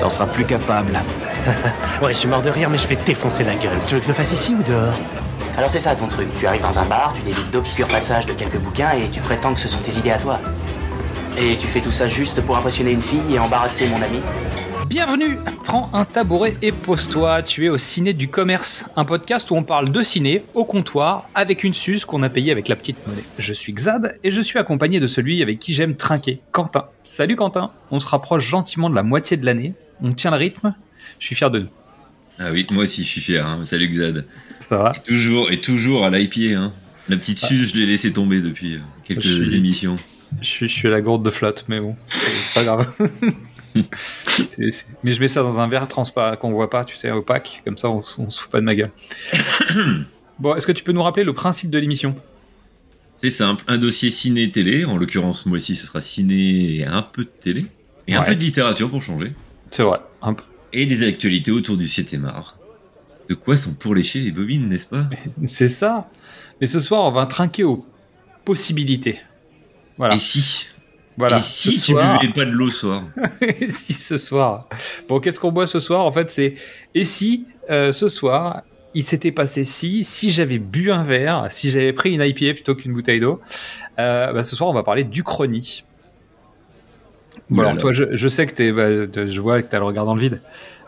T'en seras plus capable. Ouais, je suis mort de rire, mais je vais te défoncer la gueule. Tu veux que je le fasse ici ou dehors? Alors c'est ça ton truc. Tu arrives dans un bar, tu délites d'obscurs passages de quelques bouquins et tu prétends que ce sont tes idées à toi. Et tu fais tout ça juste pour impressionner une fille et embarrasser mon ami Bienvenue Prends un tabouret et pose-toi, tu es au Ciné du Commerce, un podcast où on parle de ciné au comptoir avec une suce qu'on a payée avec la petite monnaie. Je suis Xad et je suis accompagné de celui avec qui j'aime trinquer, Quentin. Salut Quentin, on se rapproche gentiment de la moitié de l'année, on tient le rythme, je suis fier de nous. Ah oui, moi aussi je suis fier. hein. Salut Xad. Ça va Et toujours, et toujours à l'IPA. Hein. La petite suze, je l'ai laissé tomber depuis euh, quelques Je suis- émissions. je suis, je suis à la gourde de flotte, mais bon, c'est pas grave. Mais je mets ça dans un verre transparent qu'on voit pas, tu sais, opaque, comme ça on, on se fout pas de ma gueule. bon, est-ce que tu peux nous rappeler le principe de l'émission? C'est simple, un dossier ciné-télé. En l'occurrence, moi aussi, ce sera ciné et un peu de télé. Et un peu de littérature pour changer. C'est vrai, un peu. Et des actualités autour du 7 art. De quoi sont pour lécher les bobines, n'est-ce pas? C'est ça. Mais ce soir, on va trinquer aux possibilités. Voilà. Et si? Voilà. Et si tu soir- buvais pas de l'eau ce soir? Et si ce soir? Bon, qu'est-ce qu'on boit ce soir? En fait, c'est. Et si euh, ce soir, il s'était passé si, si j'avais bu un verre, si j'avais pris une IPA plutôt qu'une bouteille d'eau, euh, bah, ce soir, on va parler d'Uchronie. Bon, alors, toi, je, je sais que t'es. bah, je vois que t'as le regard dans le vide.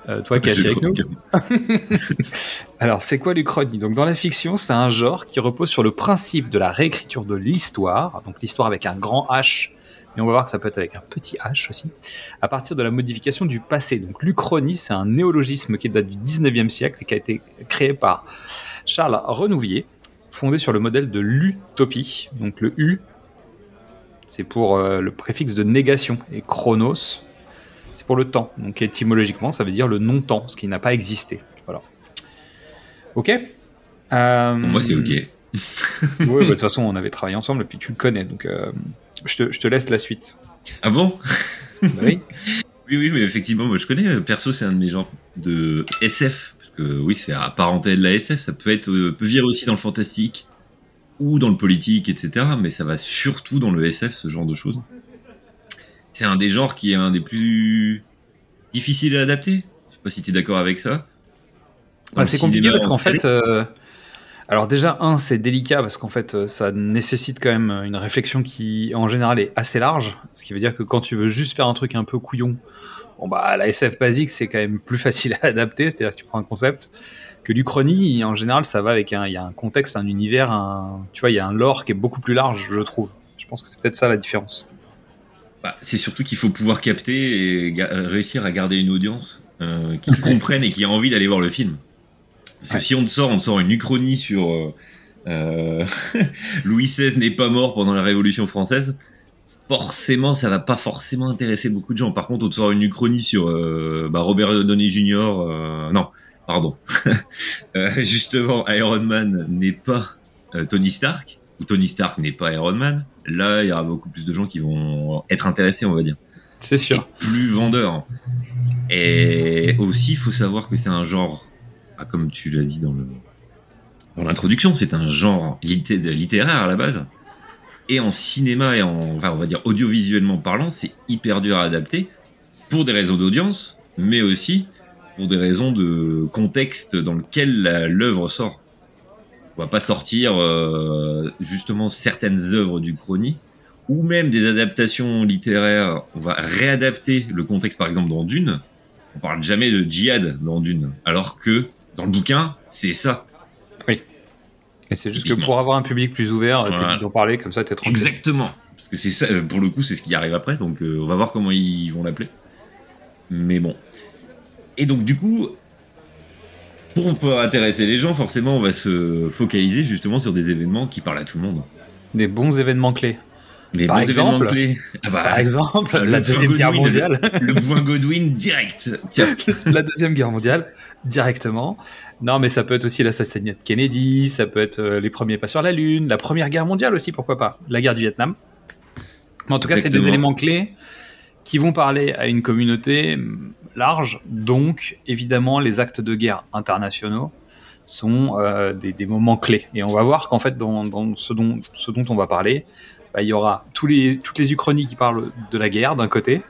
Euh, toi qui es Je avec nous. Alors, c'est quoi l'Uchronie? Donc, dans la fiction, c'est un genre qui repose sur le principe de la réécriture de l'histoire, donc l'histoire avec un grand H, mais on va voir que ça peut être avec un petit H aussi, à partir de la modification du passé. Donc, l'Uchronie, c'est un néologisme qui date du 19e siècle et qui a été créé par Charles Renouvier, fondé sur le modèle de l'utopie. Donc, le U, c'est pour euh, le préfixe de négation, et chronos, c'est pour le temps. Donc étymologiquement, ça veut dire le non-temps, ce qui n'a pas existé. Voilà. Ok Euh, Pour moi, c'est ok. Ouais, bah, de toute façon, on avait travaillé ensemble et puis tu le connais, donc euh, je, te, je te laisse la suite. Ah bon? Bah oui. Oui, oui, mais effectivement, moi je connais. Perso, c'est un de mes genres de SF. Parce que oui, c'est apparenté de la SF. Ça peut être, peut virer aussi dans le fantastique ou dans le politique, etc. Mais ça va surtout dans le SF, ce genre de choses. C'est un des genres qui est un des plus difficiles à adapter. Je sais pas si tu es d'accord avec ça. Le c'est compliqué parce en qu'en fait, euh, alors déjà un, c'est délicat parce qu'en fait, euh, ça nécessite quand même une réflexion qui, en général, est assez large. Ce qui veut dire que quand tu veux juste faire un truc un peu couillon, bon bah la SF basique, c'est quand même plus facile à adapter. C'est-à-dire que tu prends un concept que l'Uchronie, en général, ça va avec un, il y a un contexte, un univers, un, tu vois, il y a un lore qui est beaucoup plus large, je trouve. Je pense que c'est peut-être ça la différence. Bah, c'est surtout qu'il faut pouvoir capter et euh, réussir à garder une audience euh, qui comprenne et qui a envie d'aller voir le film. Parce que si on te sort, on te sort une uchronie sur euh, Louis XVI n'est pas mort pendant la Révolution française, forcément, ça va pas forcément intéresser beaucoup de gens. Par contre, on te sort une uchronie sur euh, bah, Robert Downey Jr. non, pardon. Euh, justement, Iron Man n'est pas euh, Tony Stark, ou Tony Stark n'est pas Iron Man. Là, il y aura beaucoup plus de gens qui vont être intéressés, on va dire C'est sûr. plus vendeur. Et aussi, il faut savoir que c'est un genre, ah, comme tu l'as dit dans le dans l'introduction, c'est un genre litté- littéraire à la base. Et en cinéma et en, enfin, on va dire audiovisuellement parlant, c'est hyper dur à adapter pour des raisons d'audience, mais aussi pour des raisons de contexte dans lequel l'œuvre sort. On va pas sortir euh, justement certaines œuvres du chrony ou même des adaptations littéraires, on va réadapter le contexte, par exemple dans Dune. On parle jamais de djihad dans Dune, alors que dans le bouquin, c'est ça. Et c'est juste que pour avoir un public plus ouvert, Voilà. vite d'en parler, comme ça t'es tranquille. Exactement. Parce que c'est ça, euh, pour le coup, c'est ce qui arrive après, donc euh, on va voir comment ils vont l'appeler. Mais bon. Et donc, du coup, pour intéresser les gens, forcément, on va se focaliser justement sur des événements qui parlent à tout le monde. Des bons événements clés. Les Par bons événements exemple clés. Ah bah, Par exemple, euh, la deuxième guerre mondiale. Le point Godwin direct. Tiens. la deuxième guerre mondiale directement. Non, mais ça peut être aussi l'assassinat de Kennedy, ça peut être euh, les premiers pas sur la Lune, la première guerre mondiale aussi, pourquoi pas, la guerre du Vietnam. Mais en tout cas, c'est des éléments clés qui vont parler à une communauté large. Donc, évidemment, les actes de guerre internationaux sont euh, des, des moments clés. Et on va voir qu'en fait, dans, dans ce, dont, ce dont on va parler, bah, il y aura tous les, toutes les uchronies qui parlent de la guerre d'un côté,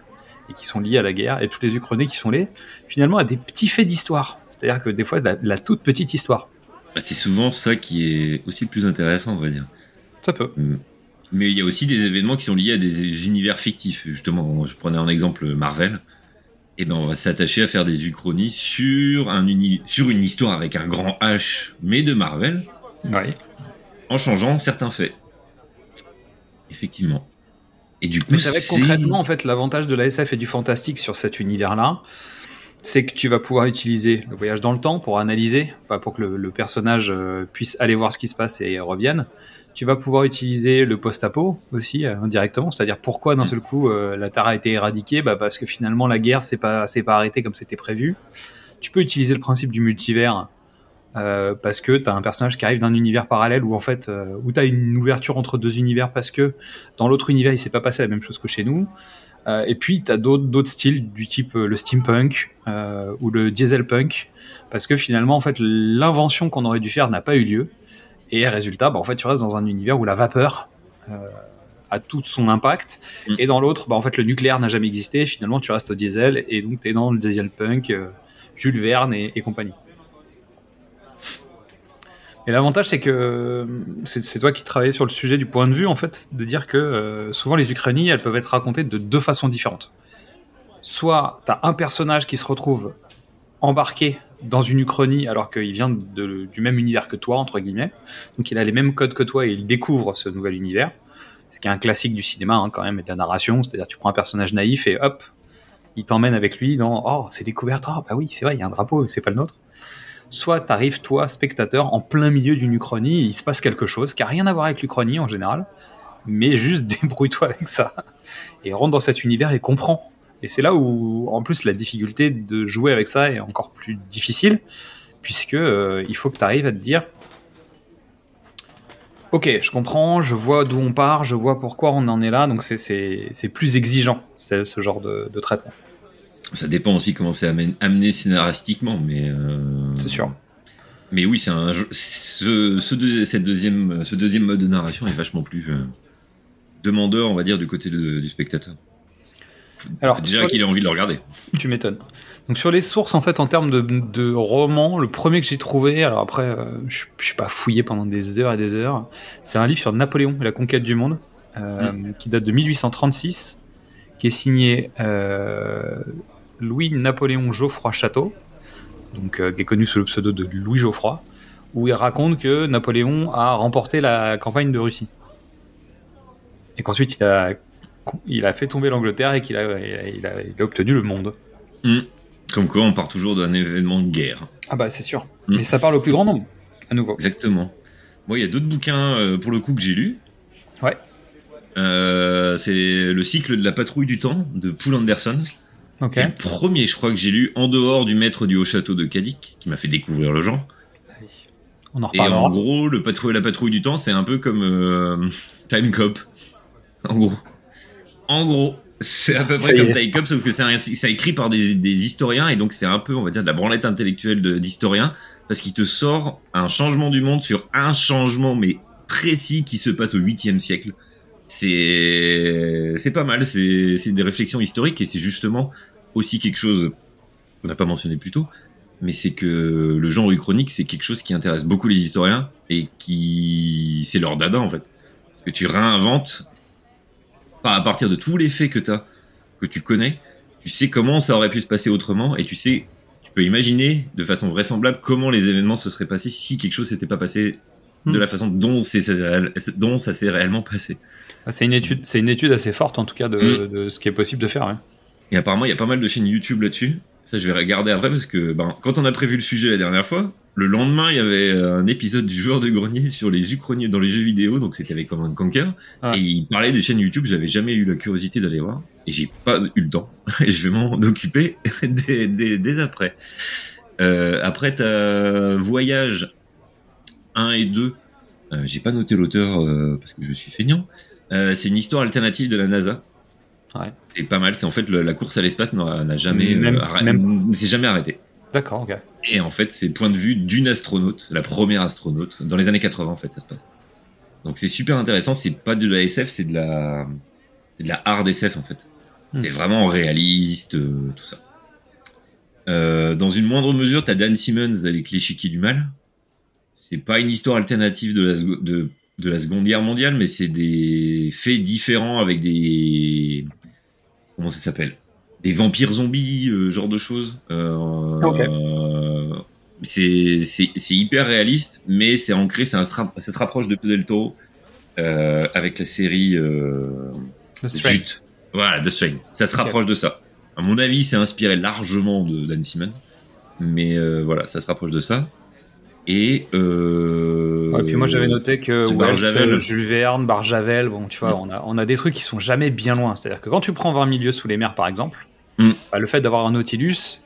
et qui sont liées à la guerre, et toutes les uchronies qui sont liées finalement à des petits faits d'histoire. C'est-à-dire que des fois, de la, de la toute petite histoire. Bah, c'est souvent ça qui est aussi le plus intéressant, on va dire. Ça peut. Mais il y a aussi des événements qui sont liés à des univers fictifs. Justement, je prenais en exemple Marvel. Et ben, on va s'attacher à faire des uchronies sur un uni- sur une histoire avec un grand H, mais de Marvel, Oui. en changeant certains faits. Effectivement. Et du coup, Mais c'est- concrètement, en fait, l'avantage de la SF et du fantastique sur cet univers-là, c'est que tu vas pouvoir utiliser le voyage dans le temps pour analyser, pas pour que le, le personnage euh, puisse aller voir ce qui se passe et revienne. Tu vas pouvoir utiliser le post-apo aussi euh, indirectement, c'est-à-dire pourquoi d'un seul coup euh, la Terre a été éradiquée, bah parce que finalement la guerre s'est pas s'est pas arrêtée comme c'était prévu. Tu peux utiliser le principe du multivers euh, parce que tu as un personnage qui arrive d'un univers parallèle où en fait euh, où tu as une ouverture entre deux univers parce que dans l'autre univers il s'est pas passé la même chose que chez nous. Euh, et puis tu as d'autres d'autres styles du type le steampunk euh, ou le dieselpunk parce que finalement en fait l'invention qu'on aurait dû faire n'a pas eu lieu et résultat bah, en fait tu restes dans un univers où la vapeur euh, a tout son impact Mm. et dans l'autre bah, en fait le nucléaire n'a jamais existé finalement tu restes au diesel et donc tu es dans le dieselpunk euh, Jules Verne et, et compagnie. Et l'avantage, c'est que euh, c'est c'est toi qui travaillais sur le sujet du point de vue, en fait, de dire que euh, souvent les Ukrainies, elles peuvent être racontées de deux façons différentes. Soit tu as un personnage qui se retrouve embarqué dans une Uchronie alors qu'il vient du même univers que toi, entre guillemets. Donc il a les mêmes codes que toi et il découvre ce nouvel univers. Ce qui est un classique du cinéma, hein, quand même, et de la narration. C'est-à-dire, tu prends un personnage naïf et hop, il t'emmène avec lui dans Oh, c'est découverte, oh, bah oui, c'est vrai, il y a un drapeau, mais c'est pas le nôtre soit t'arrives toi spectateur en plein milieu d'une uchronie, il se passe quelque chose qui a rien à voir avec l'uchronie en général, mais juste débrouille-toi avec ça et rentre dans cet univers et comprends. Et c'est là où en plus la difficulté de jouer avec ça est encore plus difficile puisque euh, il faut que tu arrives à te dire Ok, je comprends, je vois d'où on part, je vois pourquoi on en est là, donc c'est- plus exigeant ce genre de, de traitement. Ça dépend aussi comment c'est amené scénaristiquement, mais. euh, C'est sûr. Mais oui, c'est un ce, ce, deux- cette deuxième, ce deuxième mode de narration est vachement plus euh, demandeur, on va dire, du côté de- du spectateur. Alors, déjà les- qu'il ait envie de le regarder. Tu m'étonnes. Donc sur les sources, en fait, en termes de, de romans, le premier que j'ai trouvé, alors après, euh, je je suis pas fouillé pendant des heures et des heures, c'est un livre sur Napoléon et la conquête du monde, euh, qui date de 1836, qui est signé euh, Louis-Napoléon Geoffroy Château, donc, qui est connu sous le pseudo de Louis Geoffroy, où il raconte que Napoléon a remporté la campagne de Russie. Et qu'ensuite il a, il a fait tomber l'Angleterre et qu'il a, il a- il obtenu le monde. Hmm. Comme quoi, on part toujours d'un événement de guerre. Ah bah c'est sûr. Mm. Mais ça parle au plus grand nombre, à nouveau. Exactement. Moi, il y a d'autres bouquins, euh, pour le coup, que j'ai lus. Ouais. Euh, c'est le cycle de la patrouille du temps de Poul Anderson. C'est le premier, je crois, que j'ai lu en dehors du maître du haut château de Cadic, qui m'a fait découvrir le genre. On en Et en gros, le patrouille, la patrouille du temps, c'est un peu comme euh, Time Cop. En gros. En gros. C'est à peu près comme Cop, sauf que c'est écrit par des, des historiens, et donc c'est un peu, on va dire, de la branlette intellectuelle d'historiens, parce qu'il te sort un changement du monde sur un changement, mais précis, qui se passe au 8e siècle. C'est c'est pas mal, c'est c'est des réflexions historiques, et c'est justement aussi quelque chose qu'on n'a pas mentionné plus tôt, mais c'est que le genre uchronique, c'est quelque chose qui intéresse beaucoup les historiens et qui c'est leur dada en fait. Parce que tu réinventes pas à partir de tous les faits que tu as, que tu connais, tu sais comment ça aurait pu se passer autrement et tu sais, tu peux imaginer de façon vraisemblable comment les événements se seraient passés si quelque chose s'était pas passé de Hmm. la façon dont, c'est, dont ça s'est réellement passé. Ah, C'est une étude, c'est une étude assez forte en tout cas de, Mm. de ce qui est possible de faire. ouais. Et apparemment, il y a pas mal de chaînes YouTube là-dessus. Ça, je vais regarder après parce que ben, quand on a prévu le sujet la dernière fois, Le lendemain, il y avait un épisode du joueur de grenier sur les uchronies dans les jeux vidéo, donc c'était avec Command Conquer, Ouais. et il parlait des chaînes YouTube. J'avais jamais eu la curiosité d'aller voir, et j'ai pas eu le temps. Et je vais m'en occuper dès, dès, dès après. Euh, après, t'as Voyage 1 et 2. Euh, j'ai pas noté l'auteur euh, parce que je suis feignant. Euh, c'est une histoire alternative de la NASA. Ouais. C'est pas mal. C'est en fait le- la course à l'espace n'a jamais, Même- euh, même- jamais arrêté. D'accord, ok. Et en fait, c'est le point de vue d'une astronaute, la première astronaute, dans les années 80 en fait, ça se passe. Donc c'est super intéressant. C'est pas de la SF, c'est de la, c'est de la hard SF en fait. Hmm. C'est vraiment réaliste, euh, tout ça. Euh, dans une moindre mesure, t'as Dan Simmons avec l'échiquier du mal. C'est pas une histoire alternative de la, de la Seconde Guerre mondiale, mais c'est des faits différents avec des comment ça s'appelle? Des vampires zombies, euh, genre de choses. Euh, euh, c'est hyper réaliste, mais c'est ancré, sra- ça se rapproche de Del Toro euh, avec la série euh, The Strain. Jute. Voilà, The Strain. Ça se rapproche de ça. À mon avis, c'est inspiré largement de Dan Simon, mais euh, voilà, ça se rapproche de ça. Et euh, Ouais, puis moi j'avais noté que Wells, Barjavel. Jules Verne, Barjavel, bon tu vois, Mm. on, a, on a des trucs qui sont jamais bien loin. C'est-à-dire que quand tu prends 20 milieux sous les mers par exemple, Mm. bah, le fait d'avoir un Nautilus,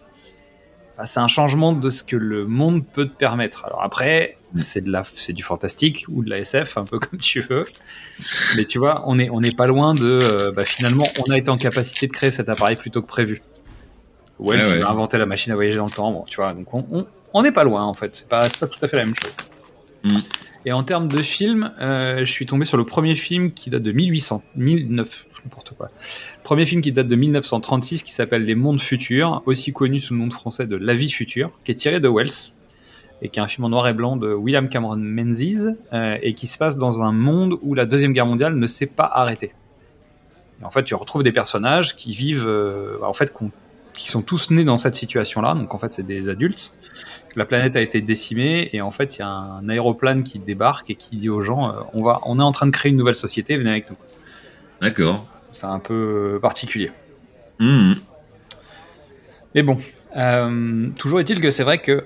bah, c'est un changement de ce que le monde peut te permettre. Alors après, Mm. c'est de la, c'est du fantastique ou de la SF, un peu comme tu veux. Mais tu vois, on est, on n'est pas loin de, euh, bah, finalement, on a été en capacité de créer cet appareil plutôt que prévu. Wells Ouais, a inventé la machine à voyager dans le temps, bon, tu vois, donc on, on, on n'est pas loin en fait. C'est pas, tout à fait la même chose. Mm. Et en termes de film, euh, je suis tombé sur le premier film qui date de 1800, 1009, n'importe quoi. Le premier film qui date de 1936 qui s'appelle Les Mondes Futurs, aussi connu sous le nom de français de La Vie Future, qui est tiré de Wells et qui est un film en noir et blanc de William Cameron Menzies euh, et qui se passe dans un monde où la deuxième guerre mondiale ne s'est pas arrêtée. Et en fait, tu retrouves des personnages qui vivent, euh, en fait, qu'on- qui sont tous nés dans cette situation-là. Donc en fait, c'est des adultes. La planète a été décimée et en fait, il y a un aéroplane qui débarque et qui dit aux gens euh, on va, on est en train de créer une nouvelle société, venez avec nous. D'accord. C'est un peu particulier. Mhm. Mais bon, euh, toujours est-il que c'est vrai que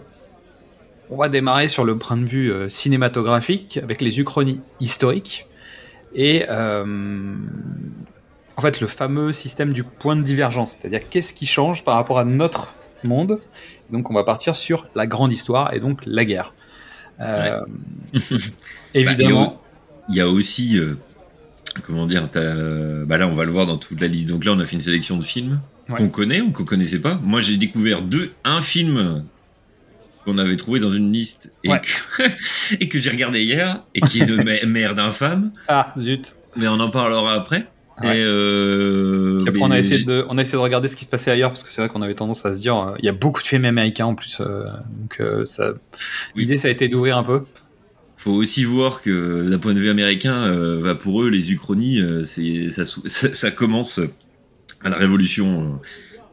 on va démarrer sur le point de vue euh, cinématographique avec les uchronies historiques et en fait le fameux système du point de divergence, c'est-à-dire qu'est-ce qui change par rapport à notre monde? Donc on va partir sur la grande histoire et donc la guerre. Euh, évidemment, Il y a aussi, euh, comment dire, t'as- bah là on va le voir dans toute la liste. Donc là on a fait une sélection de films Ouais. qu'on connaît ou qu'on connaissait pas. Moi j'ai découvert deux, un film qu'on avait trouvé dans une liste et Ouais. que, que j'ai regardé hier et qui est de me- merde infâme. ah zut. Mais on en parlera après. Ouais. Et euh, après, on a essayé de, on a essayé de regarder ce qui se passait ailleurs parce que c'est vrai qu'on avait tendance à se dire, euh, il y a beaucoup de films américains en plus, euh, donc Oui. l'idée ça a été d'ouvrir un peu. faut aussi voir que d'un point de vue américain, bah, pour eux, les uchronies, c'est ça, sou- ça, ça commence à la révolution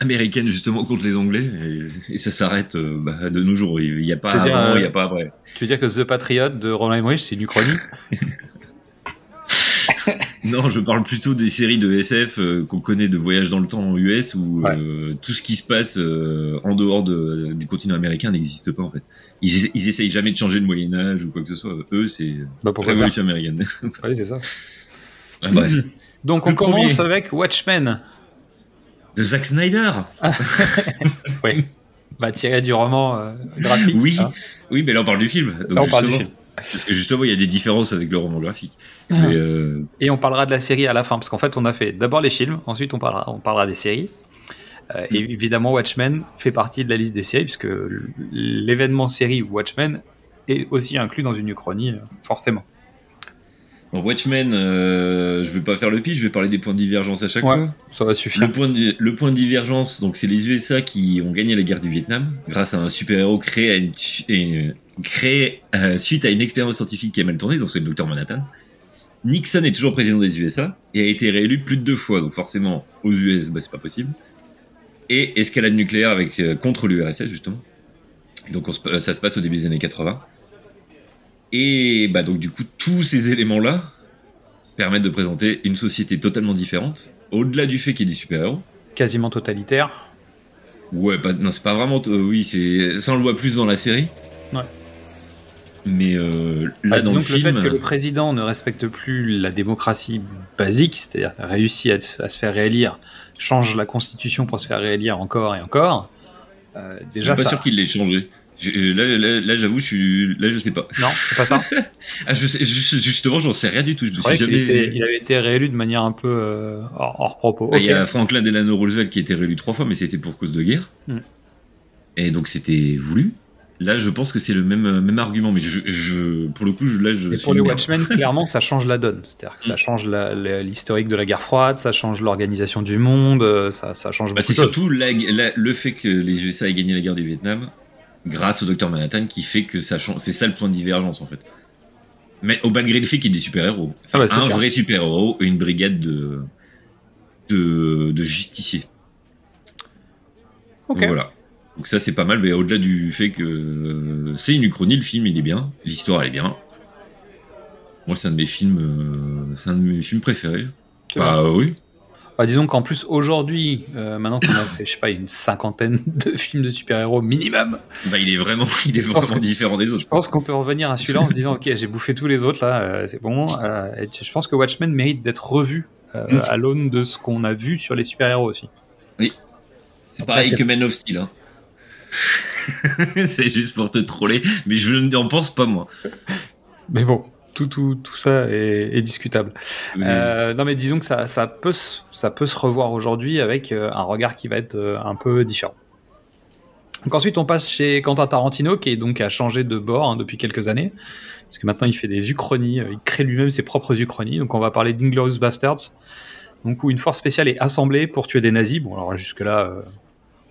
américaine justement contre les Anglais et, et ça s'arrête bah, de nos jours. Il n'y a pas avant, il n'y a pas après. Tu veux dire que The Patriot de Roland Emmerich, c'est une uchronie? Non, je parle plutôt des séries de SF euh, qu'on connaît de voyage dans le temps en US où Ouais. euh, tout ce qui se passe euh, en dehors de, du continent américain n'existe pas en fait. Ils, essa- ils essayent jamais de changer le Moyen Âge ou quoi que ce soit. Eux, c'est Bah révolution américaine. Oui, c'est ça. Ouais, bref. Donc on Le commence premier. avec Watchmen, De Zack Snyder. oui. bah, tiré du roman graphique. Oui, hein. oui, mais là on parle du film. Donc, Là, on parle du film. Parce que justement, il y a des différences avec le roman graphique. Ah. Mais, euh, Et on parlera de la série à la fin, parce qu'en fait, on a fait d'abord les films, ensuite on parlera, on parlera des séries. Euh, Et évidemment, Watchmen fait partie de la liste des séries, puisque l'événement série Watchmen est aussi inclus dans une uchronie, euh, forcément. bon, Watchmen, euh, je vais pas faire le pitch, je vais parler des points de divergence à chaque Ouais, fois. ça va suffire. Le point, de, le point de divergence, donc c'est les USA qui ont gagné la guerre du Vietnam grâce à un super-héros créé, à une, créé euh, suite à une expérience scientifique qui a mal tourné, donc c'est le docteur Manhattan. Nixon est toujours président des USA et a été réélu plus de deux fois, donc forcément aux US, bah, c'est pas possible. Et escalade nucléaire avec euh, contre l'URSS justement. Et donc on se- ça se passe au début des années 80. Et bah donc du coup tous ces éléments-là permettent de présenter une société totalement différente, au-delà du fait qu'il y ait des super-héros. Quasiment totalitaire. Ouais, non, c'est pas vraiment. euh, oui, c'est ça, on le voit plus dans la série. Ouais. Mais euh, là, Bah, dans le que le film, fait que le président ne respecte plus la démocratie basique, c'est-à-dire qu'il a réussi à, à se faire réélire, change la constitution pour se faire réélire encore et encore, euh, je déjà suis pas ça... sûr qu'il l'ait changé. Je- je- là, là, là, j'avoue, je suis, là, je sais pas. Non, c'est pas ça. Ah, je sais, je- justement, j'en sais rien du tout. Je Je me suis était- il avait été réélu de manière un peu euh, hors, hors propos. Ah, Il y a Franklin Delano Roosevelt qui a été réélu trois fois, mais c'était pour cause de guerre. Hmm. Et donc c'était voulu. Là, je pense que c'est le même, même argument, mais je, je, pour le coup, je- là, je. Et pour les. Watchmen, clairement, ça change la donne. C'est-à-dire que ça Mm. change l'historique de la guerre froide, ça change l'organisation du monde, euh, ça, ça change Bah, c'est surtout la- la- le fait que les USA aient gagné la guerre du Vietnam grâce au docteur Manhattan qui fait que ça change. C'est ça le point de divergence en fait. Mais au malgré le fait qu'il y ait des super-héros. Enfin, Ah bah, c'est un sûr. vrai super-héros et une brigade de, de, de justiciers. Ok. Donc voilà. Donc ça c'est pas mal, mais au-delà du fait que euh, c'est une uchronie, le film il est bien, l'histoire elle est bien. Moi c'est un de mes films, euh, c'est un de mes films préférés. C'est Bah oui. Bah, disons qu'en plus, aujourd'hui, euh, maintenant qu'on a fait, je sais pas, une cinquantaine de films de super-héros minimum, Bah il est vraiment, il est vraiment que- différent des je autres. pense qu'on peut revenir à celui-là en se disant, ok, j'ai bouffé tous les autres, là, c'est bon. et je pense que Watchmen mérite d'être revu Mm. à l'aune de ce qu'on a vu sur les super-héros aussi. C'est Après, pareil c'est- que Man of Steel. Hein. c'est juste pour te troller, mais je n'en pense pas moi. Mais bon, tout, tout, tout ça est, est discutable. Mais- Euh, non, mais disons que ça, ça, peut, se- ça peut se revoir aujourd'hui avec euh, un regard qui va être euh, un peu différent. Donc ensuite, on passe chez Quentin Tarantino, qui est donc a changé de bord hein, depuis quelques années, parce que maintenant il fait des uchronies, il crée lui-même ses propres uchronies. Donc on va parler d'Inglorious Bastards, donc où une force spéciale est assemblée pour tuer des nazis. Bon, alors jusque là,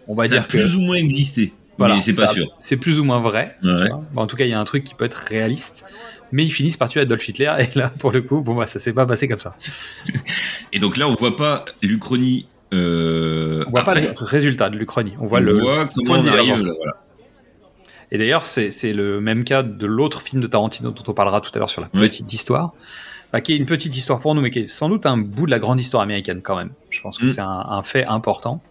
on va ça a dire que plus ou moins existé, voilà, c'est pas sûr. C'est plus ou moins vrai. tu Ouais. vois. Bon, en tout cas, il y a un truc qui peut être réaliste. Mais ils finissent par tuer Adolf Hitler, et là, pour le coup, bon, bah, ça s'est pas passé comme ça. Et donc là, on voit pas l'Uchronie. Euh, On voit pas le résultat de l'Uchronie. On voit on le voit point de divergence. là, voilà. Et d'ailleurs, c'est le même cas de l'autre film de Tarantino dont on parlera tout à l'heure sur la Ouais. petite histoire, bah, qui est une petite histoire pour nous, mais qui est sans doute un bout de la grande histoire américaine quand même. Je pense que Mm. c'est un, un fait important,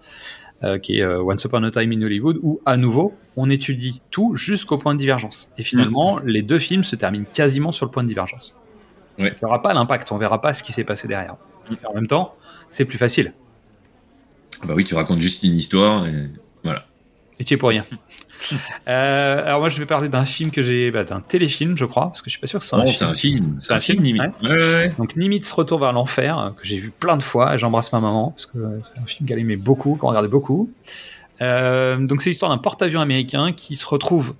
euh, qui est euh, Once Upon a Time in Hollywood, où à nouveau, on étudie tout jusqu'au point de divergence. Et finalement, les deux films se terminent quasiment sur le point de divergence. Ouais. Il n'y aura pas l'impact, on verra pas ce qui s'est passé derrière. Mm. En même temps, c'est plus facile. Bah oui, tu racontes juste une histoire et voilà. Et tu es pour rien. Euh, alors moi, je vais parler d'un film que j'ai, bah, d'un téléfilm, je crois, parce que je suis pas sûr que ce soit un Oh, film. c'est un film. C'est un un film, film, limite. Ouais, ouais, ouais. Donc Nimitz Retour vers l'enfer, euh, que j'ai vu plein de fois, j'embrasse ma maman, parce que euh, c'est un film qu'elle aimait beaucoup, qu'on regardait beaucoup. Euh, donc c'est l'histoire d'un porte-avions américain qui se retrouve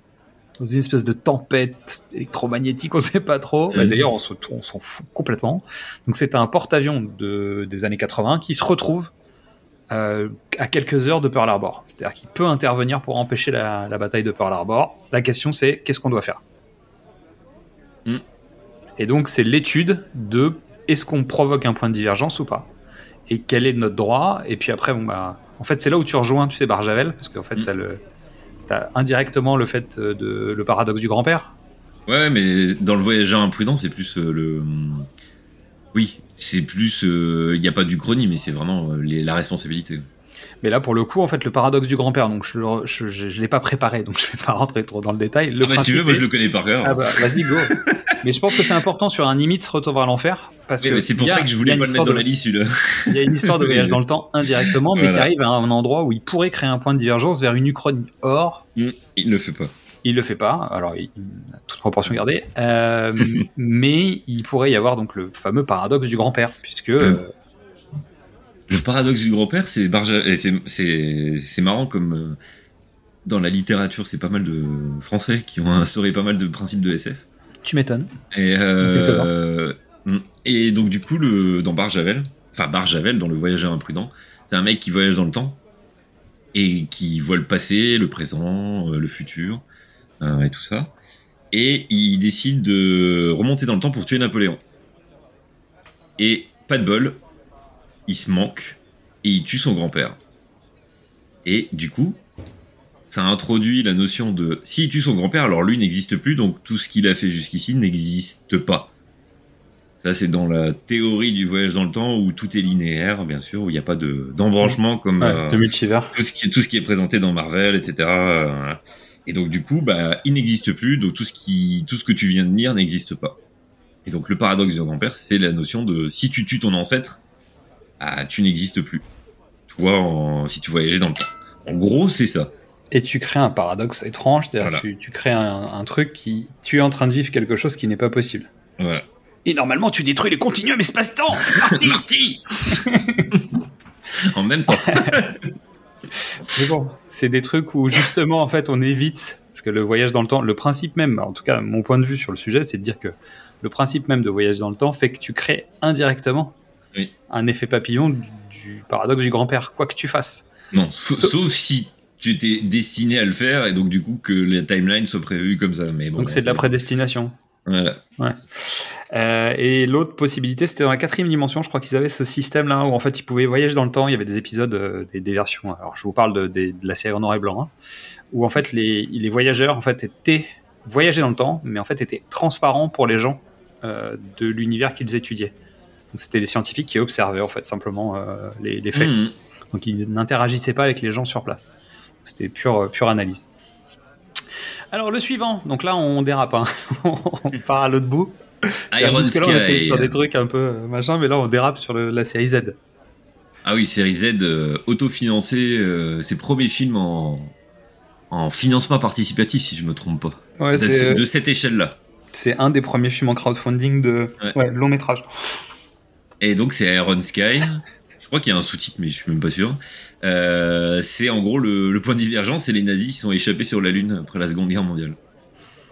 dans une espèce de tempête électromagnétique, on sait pas trop. Bah. D'ailleurs, on se- s'en fout complètement. Donc c'est un porte-avions de, des années 80 qui se retrouve euh, à quelques heures de Pearl Harbor. C'est-à-dire qu'il peut intervenir pour empêcher la, la bataille de Pearl Harbor. La question c'est qu'est-ce qu'on doit faire Mhm. Et donc c'est l'étude de est-ce qu'on provoque un point de divergence ou pas Et quel est notre droit Et puis après, bon bah, en fait c'est là où tu rejoins, tu sais, Barjavel, parce qu'en fait t'as le t'as indirectement le fait de le paradoxe du grand-père. Ouais, mais dans le voyageur imprudent, c'est plus euh, le. Oui, c'est plus. Il n'y a pas d'Uchronie, mais c'est vraiment euh, les- la responsabilité. Mais là, pour le coup, en fait, le paradoxe du grand-père, donc je, je l'ai pas préparé, donc je vais pas rentrer trop dans le détail. Le Ah bah, si tu veux, moi je le connais par cœur. Ah bah, vas-y, go. mais je pense que c'est important sur un Nimitz Retour vers l'enfer, parce que c'est pour a- ça que je voulais pas le mettre dans de- la liste, celui-là. Il y a une histoire de voyage dans le temps indirectement, mais Voilà. qui arrive à un endroit où il pourrait créer un point de divergence vers une uchronie. Or, Il ne le fait pas. Il le fait pas. Alors, il toute proportion gardée. Euh, mais il pourrait y avoir donc le fameux paradoxe du grand-père, puisque euh, Le paradoxe du grand-père, c'est Barja... marrant comme euh, dans la littérature, c'est pas mal de Français qui ont instauré pas mal de principes de SF. tu m'étonnes. Et, euh, mm. et donc du coup, le, dans Barjavel, enfin Barjavel, dans le voyageur imprudent, c'est un mec qui voyage dans le temps et qui voit le passé, le présent, euh, le futur euh, et tout ça. Et il décide de remonter dans le temps pour tuer Napoléon. Et pas de bol, il se manque et il tue son grand-père. Et du coup, ça introduit la notion de s'il tue son grand-père, alors lui n'existe plus, donc tout ce qu'il a fait jusqu'ici n'existe pas. Ça, c'est dans la théorie du voyage dans le temps où tout est linéaire, bien sûr, où il n'y a pas de d'embranchement comme Ouais, euh, de multivers. tout, ce qui, tout ce qui est présenté dans Marvel, etc. euh, Et donc du coup, bah, il n'existe plus, donc tout ce qui, tout ce que tu viens de lire n'existe pas. Et donc le paradoxe du grand-père, c'est la notion de si tu tues ton ancêtre, ah, tu n'existes plus. Toi, en- si tu voyageais dans le temps. En gros, c'est ça. Et tu crées un paradoxe étrange, c'est-à-dire Voilà. tu, tu crées un, un truc qui... Tu es en train de vivre quelque chose qui n'est pas possible. Voilà. Et normalement, tu détruis les continuums espace-temps Marty En même temps. Mais bon, c'est des trucs où justement, en fait, on évite, parce que le voyage dans le temps, le principe même, en tout cas, mon point de vue sur le sujet, c'est de dire que le principe même de voyage dans le temps fait que tu crées indirectement Oui. un effet papillon du, du paradoxe du grand-père, quoi que tu fasses. Non, sauf, Sauf- sauf si tu étais destiné à le faire et donc du coup que la timeline soit prévue comme ça. Mais bon, Donc c'est de la prédestination. Voilà. Euh, et l'autre possibilité, c'était dans la quatrième dimension. Je crois qu'ils avaient ce système-là où en fait ils pouvaient voyager dans le temps. Il y avait des épisodes, euh, des, des versions. Alors je vous parle de, la série en noir et blanc, hein, où en fait les, les voyageurs en fait étaient voyageaient dans le temps, mais en fait étaient transparents pour les gens euh, de l'univers qu'ils étudiaient. Donc c'était des scientifiques qui observaient en fait simplement les, les faits. Mhm. Donc ils n'interagissaient pas avec les gens sur place. C'était pure, pure analyse. Alors le suivant, donc là on dérape, hein. on part à l'autre bout. Iron Jusque-là, on était Sky. sur des trucs un peu euh, machin, mais là on dérape sur le- la série Z. Ah oui, série Z euh, autofinancée, euh, ses premiers films en, en financement participatif, si je me trompe pas. Ouais, de, cette échelle-là. c'est un des premiers films en crowdfunding de Ouais. ouais, long métrage. Et donc c'est Iron Sky. Je crois qu'il y a un sous-titre, mais je suis même pas sûr. Euh, c'est en gros le, le point de divergence, c'est les nazis qui sont échappés sur la Lune après la Seconde Guerre mondiale.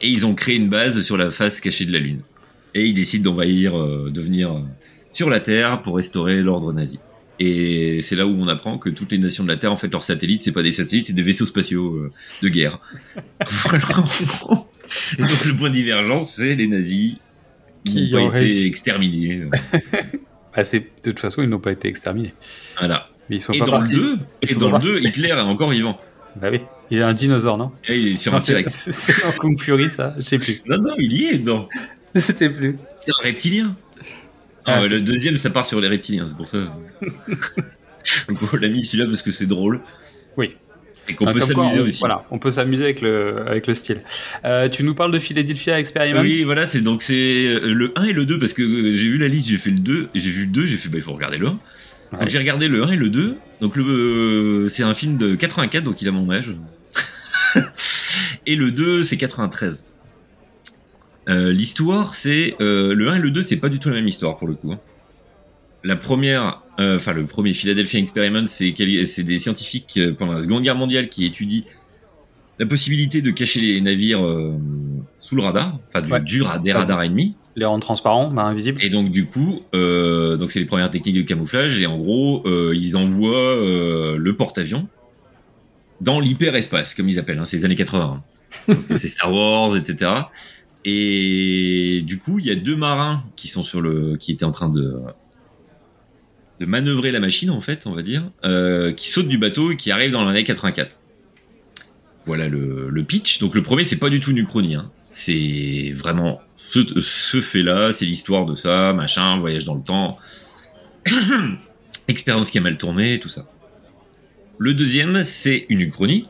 Et ils ont créé une base sur la face cachée de la Lune. Et ils décident d'envahir, euh, de venir euh, sur la Terre pour restaurer l'ordre nazi. Et c'est là où on apprend que toutes les nations de la Terre, en fait, leurs satellites, c'est pas des satellites, c'est des vaisseaux spatiaux euh, de guerre. voilà. Et donc le point de divergence, c'est les nazis qui Qui ont été réussi. exterminés. Bah, de toute façon, ils n'ont pas été exterminés. Voilà. Mais ils sont Et pas dans, partis. le 2, Ils et dans le 2, Hitler est encore vivant. Bah oui, il est un dinosaure, non Et il est sur un T-Rex. C'est un Kung Fury, ça Je sais plus. Non, non, il y est dedans. Je sais plus. C'est un reptilien. Ah, Ah. Le deuxième, ça part sur les reptiliens, c'est pour ça. Donc on l'a mis celui-là parce que c'est drôle. Oui. Et qu'on Ah, peut quoi, s'amuser on- aussi. Voilà, on peut s'amuser avec le, avec le style. Euh, tu nous parles de Philadelphia Experiment Oui, voilà, c'est donc c'est euh, le 1 et le 2 parce que euh, j'ai vu la liste, j'ai fait le 2, et j'ai vu le 2, j'ai fait bah il faut regarder le 1. Ouais. Donc j'ai regardé le 1 et le 2. Donc le euh, c'est un film de 84 donc il a mon âge. et le 2 c'est 93. Euh, l'histoire c'est euh, le 1 et le 2 c'est pas du tout la même histoire pour le coup. hein. La première euh, enfin le premier Philadelphia Experiment c'est des scientifiques euh, pendant la Seconde Guerre mondiale qui étudient la possibilité de cacher les navires euh, sous le radar, enfin du, Ouais. du ra- des radars ennemis. Les rendre transparents, bah, invisibles. Et donc du coup, euh, donc c'est les premières techniques de camouflage et en gros, euh, ils envoient euh, le porte-avions dans l'hyperespace, comme ils appellent, hein, c'est les années 80. hein. C'est Star Wars, etc. Et du coup, il y a deux marins qui sont sur le, qui étaient en train de de manœuvrer la machine en fait, on va dire, euh, qui sautent du bateau et qui arrivent dans l'année 84. Voilà le, pitch. Donc le premier, c'est pas du tout une uchronie. Hein. C'est vraiment ce, ce fait-là, c'est l'histoire de ça, machin, voyage dans le temps, expérience qui a mal tourné, tout ça. Le deuxième, c'est une uchronie,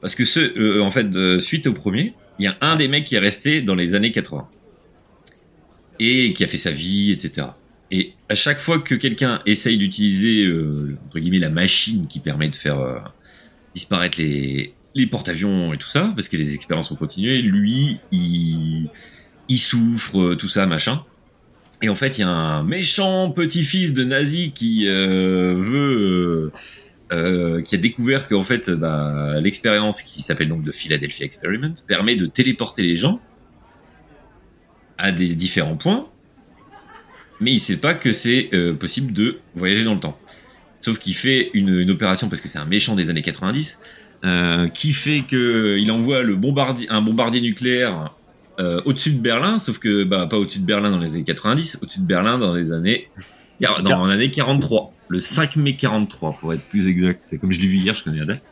parce que ce, euh, en fait, euh, suite au premier, il y a un des mecs qui est resté dans les années 80 et qui a fait sa vie, etc. Et à chaque fois que quelqu'un essaye d'utiliser euh, entre guillemets la machine qui permet de faire euh, disparaître les, porte-avions et tout ça, parce que les expériences ont continué, lui, il, souffre, euh, tout ça, machin. Et en fait, il y a un méchant petit-fils de nazi qui veut, qui a découvert qu'en fait, bah, l'expérience qui s'appelle donc de Philadelphia Experiment permet de téléporter les gens à des différents points, mais il sait pas que c'est euh, possible de voyager dans le temps. Sauf qu'il fait une, une opération parce que c'est un méchant des années 90, euh, qui fait que il envoie le bombardier, un bombardier nucléaire euh, au-dessus de Berlin, sauf que bah, pas au-dessus de Berlin dans les années 90, au-dessus de Berlin dans les années dans l'année 43, le 5 mai 43 pour être plus exact. Comme je l'ai vu hier, je connais la date.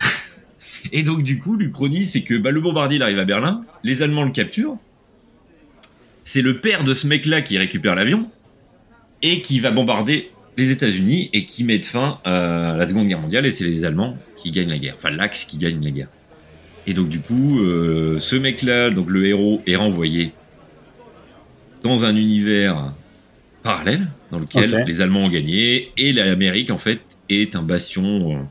Et donc du coup, l'Uchronie, c'est que bah, le bombardier il arrive à Berlin, les Allemands le capturent. C'est le père de ce mec-là qui récupère l'avion et qui va bombarder les États-Unis et qui met fin à la Seconde Guerre mondiale et c'est les Allemands qui gagnent la guerre, enfin l'Axe qui gagne la guerre. Et donc du coup, euh, ce mec-là, donc le héros, est renvoyé dans un univers parallèle dans lequel les Allemands ont gagné et l'Amérique en fait est un bastion euh,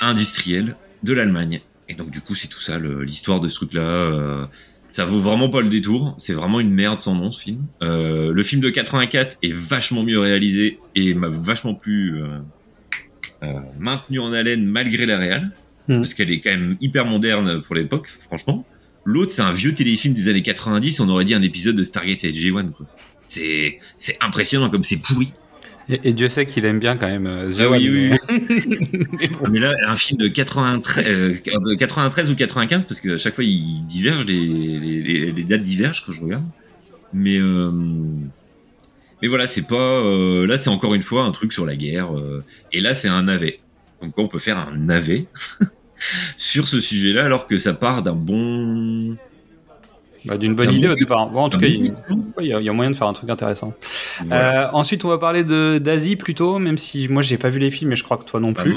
industriel de l'Allemagne. Et donc du coup, c'est tout ça l'histoire de ce truc-là. euh, ça vaut vraiment pas le détour. C'est vraiment une merde sans nom ce film. Euh, le film de 84 est vachement mieux réalisé et m'a vachement plus euh, euh, maintenu en haleine malgré la réal Hmm. parce qu'elle est quand même hyper moderne pour l'époque, franchement. L'autre, c'est un vieux téléfilm des années 90. On aurait dit un épisode de Stargate SG-1. quoi. C'est c'est impressionnant comme c'est pourri. Et, et Dieu sait qu'il aime bien quand même euh, The Ah oui, oui, oui. Mais là, un film de 93, euh, de 93 ou 95, parce que à chaque fois, il diverge, les, les, les- les dates divergent quand je regarde. Mais, euh, mais voilà, c'est pas. euh, là, c'est encore une fois un truc sur la guerre. et là, c'est un navet. Donc, on peut faire un navet sur ce sujet-là, alors que ça part d'un bon. Bah, D'une bonne idée au départ. Bon, en tout cas, il ouais, y, a- moyen de faire un truc intéressant. Voilà. Euh, ensuite, on va parler de d'Asie plutôt, même si moi j'ai pas vu les films, mais je crois que toi non Ah, plus.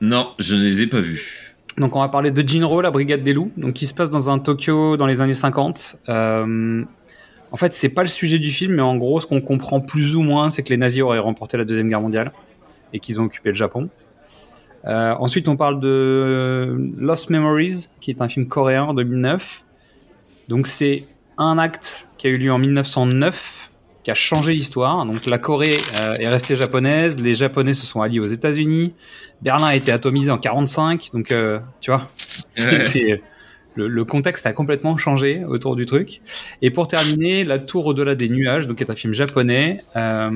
non, je ne les ai pas vus. Donc on va parler de Jinro, la brigade des loups, donc qui se passe dans un Tokyo dans les années 50. Euh, en fait, c'est pas le sujet du film, mais en gros, ce qu'on comprend plus ou moins, c'est que les nazis auraient remporté la deuxième guerre mondiale et qu'ils ont occupé le Japon. Euh, ensuite, on parle de Lost Memories, qui est un film coréen en 2009. Donc c'est un acte qui a eu lieu en 1909 qui a changé l'histoire. Donc la Corée euh, est restée japonaise, les Japonais se sont alliés aux États-Unis, Berlin a été atomisé en 45, donc euh, tu vois, Ouais. c'est le, le contexte a complètement changé autour du truc. Et pour terminer, La Tour au-delà des nuages, donc qui est un film japonais. euh,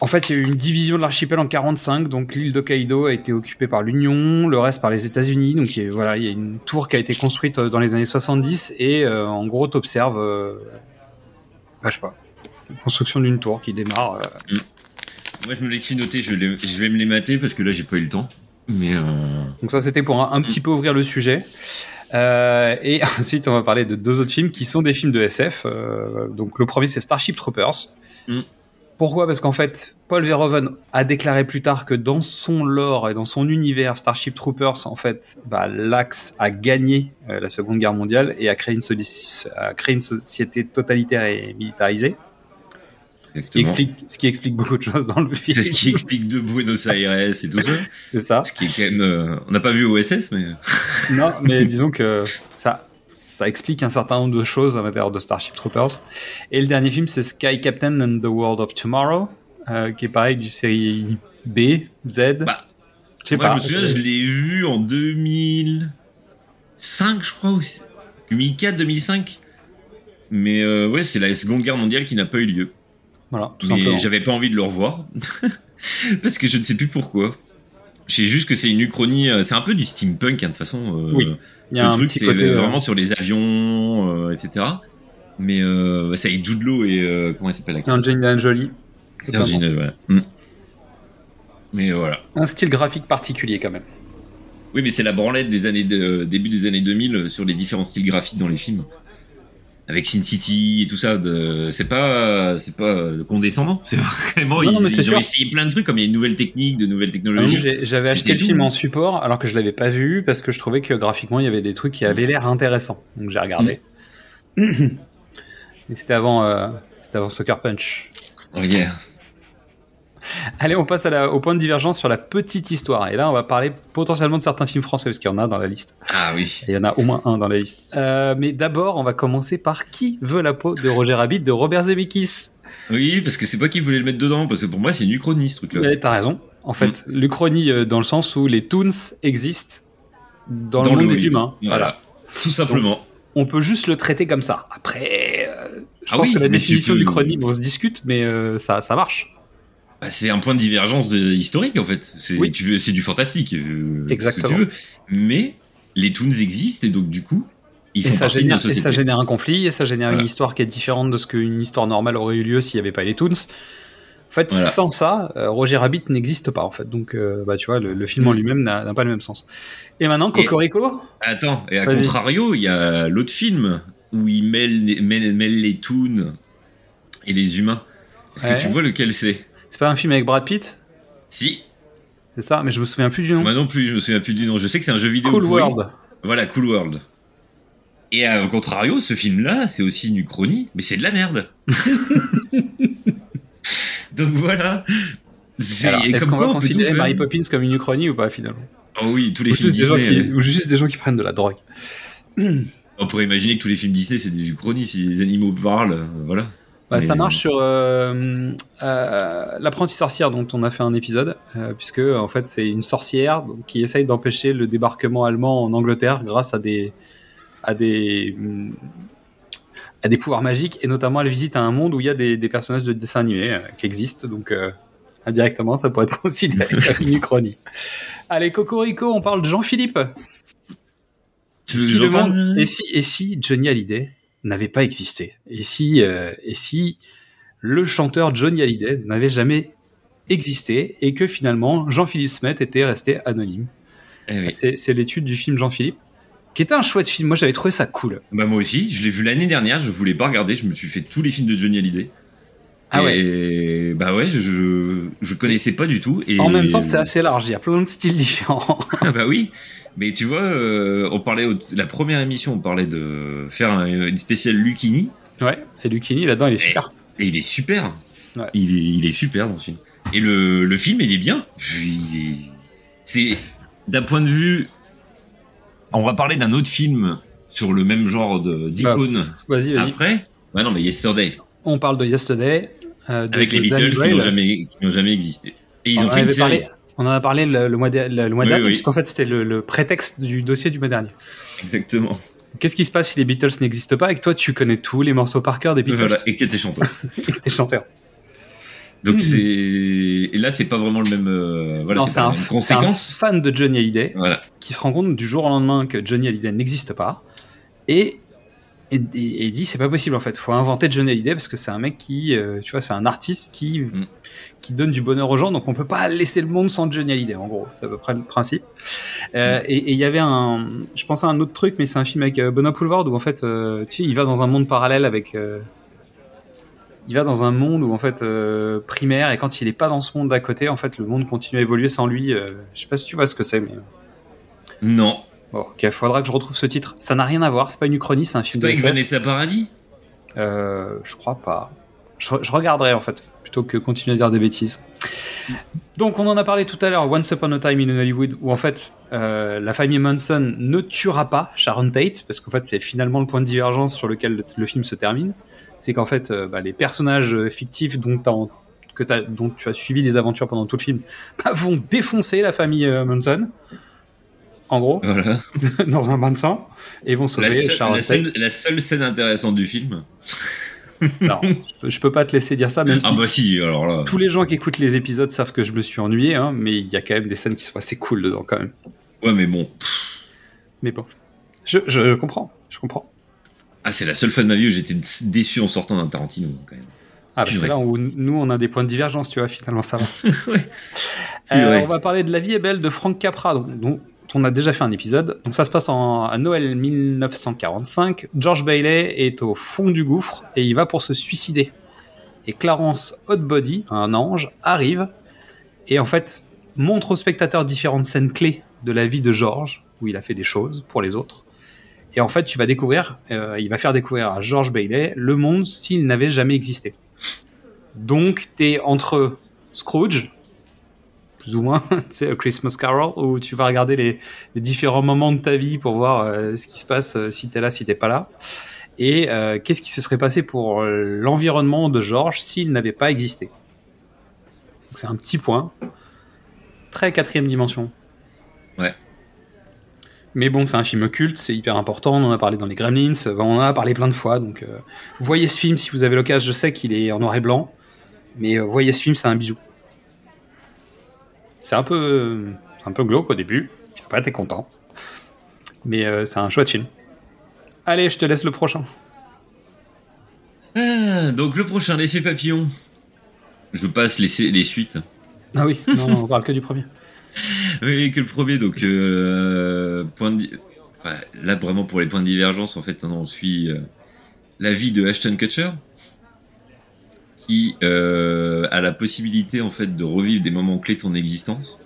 en fait, il y a eu une division de l'archipel en 45, donc l'île d'Hokkaido a été occupée par l'Union, le reste par les États-Unis. Donc il y a- voilà, il y a une tour qui a été construite euh, dans les années 70 et euh, en gros, t'observes, euh, bah, je sais pas, la construction d'une tour qui démarre. euh, Moi, je me les suis notés, je je vais me les mater parce que là, j'ai pas eu le temps. Mais euh, Donc ça, c'était pour un, un petit peu ouvrir le sujet. Euh, et ensuite, on va parler de deux autres films qui sont des films de SF. Euh, donc le premier, c'est Starship Troopers. Mm. Pourquoi? Parce qu'en fait, Paul Verhoeven a déclaré plus tard que dans son lore et dans son univers, Starship Troopers, en fait, bah, l'Axe a gagné euh, la Seconde Guerre mondiale et a créé une, soli- a créé une société totalitaire et militarisée. Ce qui, explique, ce qui explique beaucoup de choses dans le film. c'est ce qui explique de Buenos Aires et tout ça. C'est ça. Ce qui est quand même. euh, on n'a pas vu OSS, mais. Non, mais disons que ça, ça explique un certain nombre de choses à l'intérieur de Starship Troopers. Et le dernier film, c'est Sky Captain and the World of Tomorrow, euh, qui est pareil du série B, Z. Bah, je sais pas. je me souviens, je l'ai vu en 2005, je crois, ou 2004, 2005. Mais euh, ouais, c'est la Seconde Guerre mondiale qui n'a pas eu lieu. Voilà, tout Mais j'avais pas envie de le revoir. Parce que je ne sais plus pourquoi. Je sais juste que c'est une uchronie, euh, c'est un peu du steampunk, hein, de toute façon. euh, Oui, Il y a le un truc, c'est côté. euh, vraiment sur les avions, euh, etc. Mais euh, c'est avec Jude Law et euh, comment elle s'appelle la Angelina Jolie. Virginie, voilà. Mm. Mais voilà. Un style graphique particulier quand même. Oui, mais c'est la branlette des années de, début des années 2000 euh, sur les différents styles graphiques dans les films. Avec Sin City et tout ça, de... c'est pas, c'est pas condescendant. C'est vraiment, Non, mais ils, ils ont essayé plein de trucs, comme il y a une nouvelle technique, de nouvelles Ah, technologies. J'avais acheté le film doux. en support alors que je l'avais pas vu parce que je trouvais que graphiquement il y avait des trucs qui avaient l'air intéressants. Donc j'ai regardé. Mm. Et c'était avant, euh, c'était avant Sucker Punch. Regarde. Allez, on passe à la- au point de divergence sur la petite histoire. Et là, on va parler potentiellement de certains films français, parce qu'il y en a dans la liste. Ah oui. Et il y en a au moins un dans la liste. Euh, mais d'abord, on va commencer par Qui veut la peau de Roger Rabbit de Robert Zemeckis? Oui, parce que c'est pas qui voulait le mettre dedans, parce que pour moi c'est une uchronie ce truc-là. T'as raison. En fait, l'Uchronie euh, dans le sens où les Toons existent dans, le monde le des humains. Voilà. Voilà. Tout simplement. On peut juste le traiter comme ça. Après, euh, je Ah pense oui, que la définition peux- d'Uchronie, on se discute, mais euh, ça, ça marche. Bah, c'est un point de divergence de- historique en fait. C'est Oui. du fantastique. euh, ce que Exactement. tu veux. Mais les toons existent et donc du coup ils Et font ça, partie de génère, et ça génère un conflit, et ça génère Voilà. une histoire qui est différente de ce qu'une histoire normale aurait eu lieu s'il n'y avait pas les Toons. En fait, Voilà. sans ça, euh, Roger Rabbit n'existe pas, en fait. Donc, euh, bah, tu vois, le, le film en Mm. lui-même n'a pas le même sens. Et maintenant, Et- Cocorico Attends, et à contrario, il y a l'autre film où il mêle, les- mêle, mêle les toons et les humains. Est-ce Ouais. que tu vois lequel c'est? C'est pas un film avec Brad Pitt Si. C'est ça, mais je me souviens plus du nom. Moi non plus, je me souviens plus du nom. Je sais que c'est un jeu vidéo. cool pourri. World. Voilà, Cool World. Et à contrario, ce film-là, c'est aussi une uchronie, mais c'est de la merde. Donc voilà. C'est Est-ce qu'on va considérer. Mary Poppins comme une uchronie ou pas finalement Oh oui, tous les ou films des Disney. qui, euh, ou juste des gens qui prennent de la drogue. On pourrait imaginer que tous les films Disney, c'est des uchronies. Si les animaux parlent, euh, voilà. Bah, Mais- Ça marche sur euh, euh, l'apprenti sorcière dont on a fait un épisode, euh, puisque en fait c'est une sorcière qui essaye d'empêcher le débarquement allemand en Angleterre grâce à des à des à des pouvoirs magiques et notamment elle visite un monde où il y a des, des personnages de dessins animés euh, qui existent donc euh, indirectement ça pourrait être considéré comme une uchronie. Allez Cocorico, on parle de Jean-Philippe. Si et si et si Johnny Hallyday n'avait pas existé et si euh, et si le chanteur Johnny Hallyday n'avait jamais existé et que finalement Jean-Philippe Smet était resté anonyme. Eh oui. C'est- l'étude du film Jean-Philippe qui était un chouette film. Moi j'avais trouvé ça cool. Bah moi aussi, je l'ai vu l'année dernière, je voulais pas regarder, je me suis fait tous les films de Johnny Hallyday. Ah ouais. Et bah ouais, je, je, je connaissais pas du tout. Et En même temps c'est assez large. Il y a plein de styles différents. Ah bah oui, mais tu vois, euh, on parlait la première émission, on parlait de faire un- une spéciale Lucini, ouais. Et Lucchini là-dedans il est super. et il est super. Ouais. Il est, il est super dans ce film. Et le, le film, il est bien. C'est d'un point de vue. On va parler d'un autre film sur le même genre d'icône Vas-y vas-y. après. Ouais non, mais Yesterday On parle de Yesterday. euh, de- avec les de Beatles qui n'ont jamais, jamais existé. Et ils On ont fait une série. parlé- On en a parlé le, le mois, de- le, le mois Oui, dernier, oui. parce qu'en fait c'était le, prétexte du dossier du mois dernier. Exactement. Qu'est-ce qui se passe si les Beatles n'existent pas et que toi tu connais tous les morceaux par cœur des Beatles Voilà, et qui était chanteur. et que t'es chanteur Donc Mhm. c'est et là c'est pas vraiment le même euh, voilà Non, c'est un, fan de Johnny Hallyday Voilà. qui se rend compte du jour au lendemain que Johnny Hallyday n'existe pas et et, et- et dit c'est pas possible en fait. Faut inventer Johnny Hallyday parce que c'est un mec qui euh, tu vois c'est un artiste qui Mm. qui donne du bonheur aux gens. Donc on peut pas laisser le monde sans Johnny Hallyday en gros. C'est à peu près le principe. Euh, et et il y avait un je pensais à un autre truc mais c'est un film avec euh, Benoît Poulvord où en fait tu sais il va dans un monde parallèle avec il va dans un monde où en fait primaire et quand il est pas dans ce monde d'à côté en fait le monde continue à évoluer sans lui je sais pas si tu vois ce que c'est mais Non. Bon ok faudra que je retrouve ce titre ça n'a rien à voir c'est pas une uchronie c'est un film pas de avec SF. Vanessa Paradis Euh, je crois pas. Je, je regarderai en fait, plutôt que continuer à dire des bêtises. Donc on en a parlé tout à l'heure, Once Upon a Time in Hollywood, où en fait euh, la famille Manson ne tuera pas Sharon Tate, parce qu'en fait c'est finalement le point de divergence sur lequel le, le film se termine. C'est qu'en fait euh, bah, les personnages euh, fictifs dont, que tu as suivi les aventures pendant tout le film bah, vont défoncer la famille Manson, en gros, Voilà. dans un bain de sang, et vont sauver La seule, Sharon la, seule, la seule scène intéressante du film. Non, je peux, pas te laisser dire ça, même si Ah bah si, alors là. Tous les gens qui écoutent les épisodes savent que je me suis ennuyé, hein, mais il y a quand même des scènes qui sont assez cool dedans quand même. Ouais mais bon. Mais bon, je, je comprends, je comprends. Ah c'est la seule fois de ma vie où j'étais déçu en sortant d'un Tarantino quand même. Ah, bah, c'est là où nous on a des points de divergence, tu vois, finalement ça va. Ouais. Euh, on va parler de La vie est belle de Frank Capra, dont, dont on a déjà fait un épisode. Donc ça se passe en, à Noël 1945. George Bailey est au fond du gouffre et il va pour se suicider. Et Clarence Hotbody, un ange, arrive et en fait montre aux spectateurs différentes scènes clés de la vie de George, où il a fait des choses pour les autres. Et en fait, tu vas découvrir, euh, il va faire découvrir à George Bailey le monde s'il n'avait jamais existé. Donc, t'es entre Scrooge, plus ou moins, A Christmas Carol, où tu vas regarder les, les différents moments de ta vie pour voir euh, ce qui se passe euh, si t'es là, si t'es pas là. Et euh, qu'est-ce qui se serait passé pour euh, l'environnement de George s'il n'avait pas existé? C'est un petit point. Très quatrième dimension. Ouais. Mais bon, c'est un film culte, c'est hyper important. On en a parlé dans les Gremlins, on en a parlé plein de fois. Donc, voyez ce film si vous avez l'occasion. Je sais qu'il est en noir et blanc, mais voyez ce film, c'est un bijou. C'est un peu, un peu glauque au début. Après, t'es content, mais euh, c'est un chouette film. Allez, je te laisse le prochain. Ah, donc le prochain, l'effet papillon. Je passe les, les suites. Ah oui, non, non, on parle que du premier. Oui, que le premier, donc euh, point de, di- enfin, là vraiment pour les points de divergence, en fait, on suit euh, la vie de Ashton Kutcher, qui euh, a la possibilité en fait de revivre des moments clés de son existence.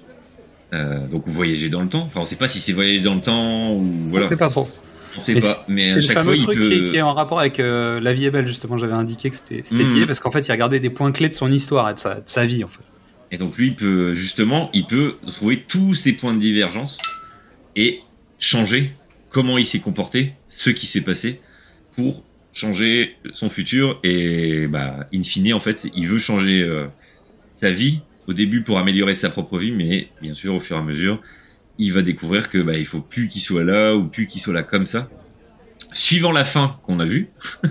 Euh, donc vous voyagez dans le temps. Enfin, on sait pas si c'est voyager dans le temps ou voilà. On sait pas trop. On sait Mais pas. Mais à chaque fois, il truc peut. qui, est, qui est en rapport avec euh, La vie est belle, justement. J'avais indiqué que c'était lié parce qu'en fait, il regardait des points clés de son histoire et de sa, de sa vie, en fait. Et donc lui, il peut justement, il peut trouver tous ces points de divergence et changer comment il s'est comporté, ce qui s'est passé, pour changer son futur. Et bah, in fine, en fait, il veut changer euh, sa vie au début pour améliorer sa propre vie, mais bien sûr, au fur et à mesure, il va découvrir que bah, il faut plus qu'il soit là ou plus qu'il soit là comme ça, suivant la fin qu'on a vue.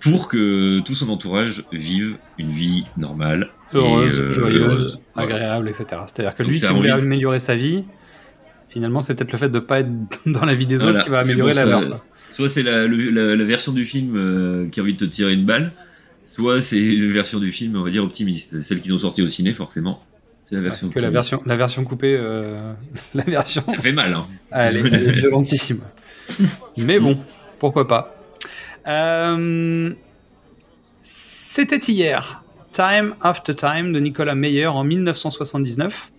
pour que tout son entourage vive une vie normale, Heureuse, euh, joyeuse, agréable, etc. C'est-à-dire que Donc lui, qui voulait améliorer sa vie, finalement, c'est peut-être le fait de pas être dans la vie des Voilà, autres qui va améliorer la leur. Soit c'est la, le- la, la version du film euh, qui a envie de te tirer une balle, soit c'est une version du film, on va dire, optimiste. Celle qu'ils ont sortie au ciné, forcément. C'est la version Que la version, la version coupée, euh, la version, Ça fait mal, hein. elle est, elle est violentissime. Mais bon, pourquoi pas. Euh, C'était hier, Time After Time de Nicolas Meyer en 1979.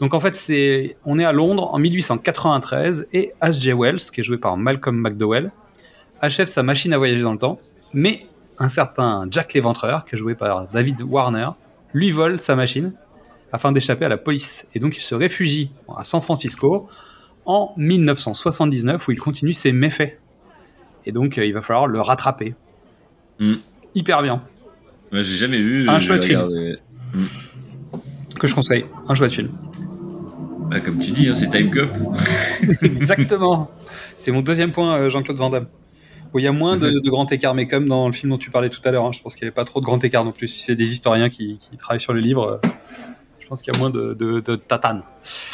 Donc en fait, c'est, on est à Londres en 1893 et H.G. Wells, qui est joué par Malcolm McDowell, achève sa machine à voyager dans le temps, mais un certain Jack l'Éventreur, qui est joué par David Warner, lui vole sa machine afin d'échapper à la police. Et donc il se réfugie à San Francisco en 1979 où il continue ses méfaits. Et donc euh, il va falloir le rattraper. Mm. Hyper bien, Ouais, j'ai jamais vu. Un j'ai chouette film. regardé. que je conseille. Un chouette film. Bah, comme tu dis, hein, c'est Time Cop. Exactement. C'est mon deuxième point, euh, Jean-Claude Van Damme. Où il y a moins de, de grand écart, mais comme dans le film dont tu parlais tout à l'heure, hein, je pense qu'il n'y avait pas trop de grand écart non plus. Si c'est des historiens qui, qui travaillent sur le livre, euh, je pense qu'il y a moins de, de, de tatane.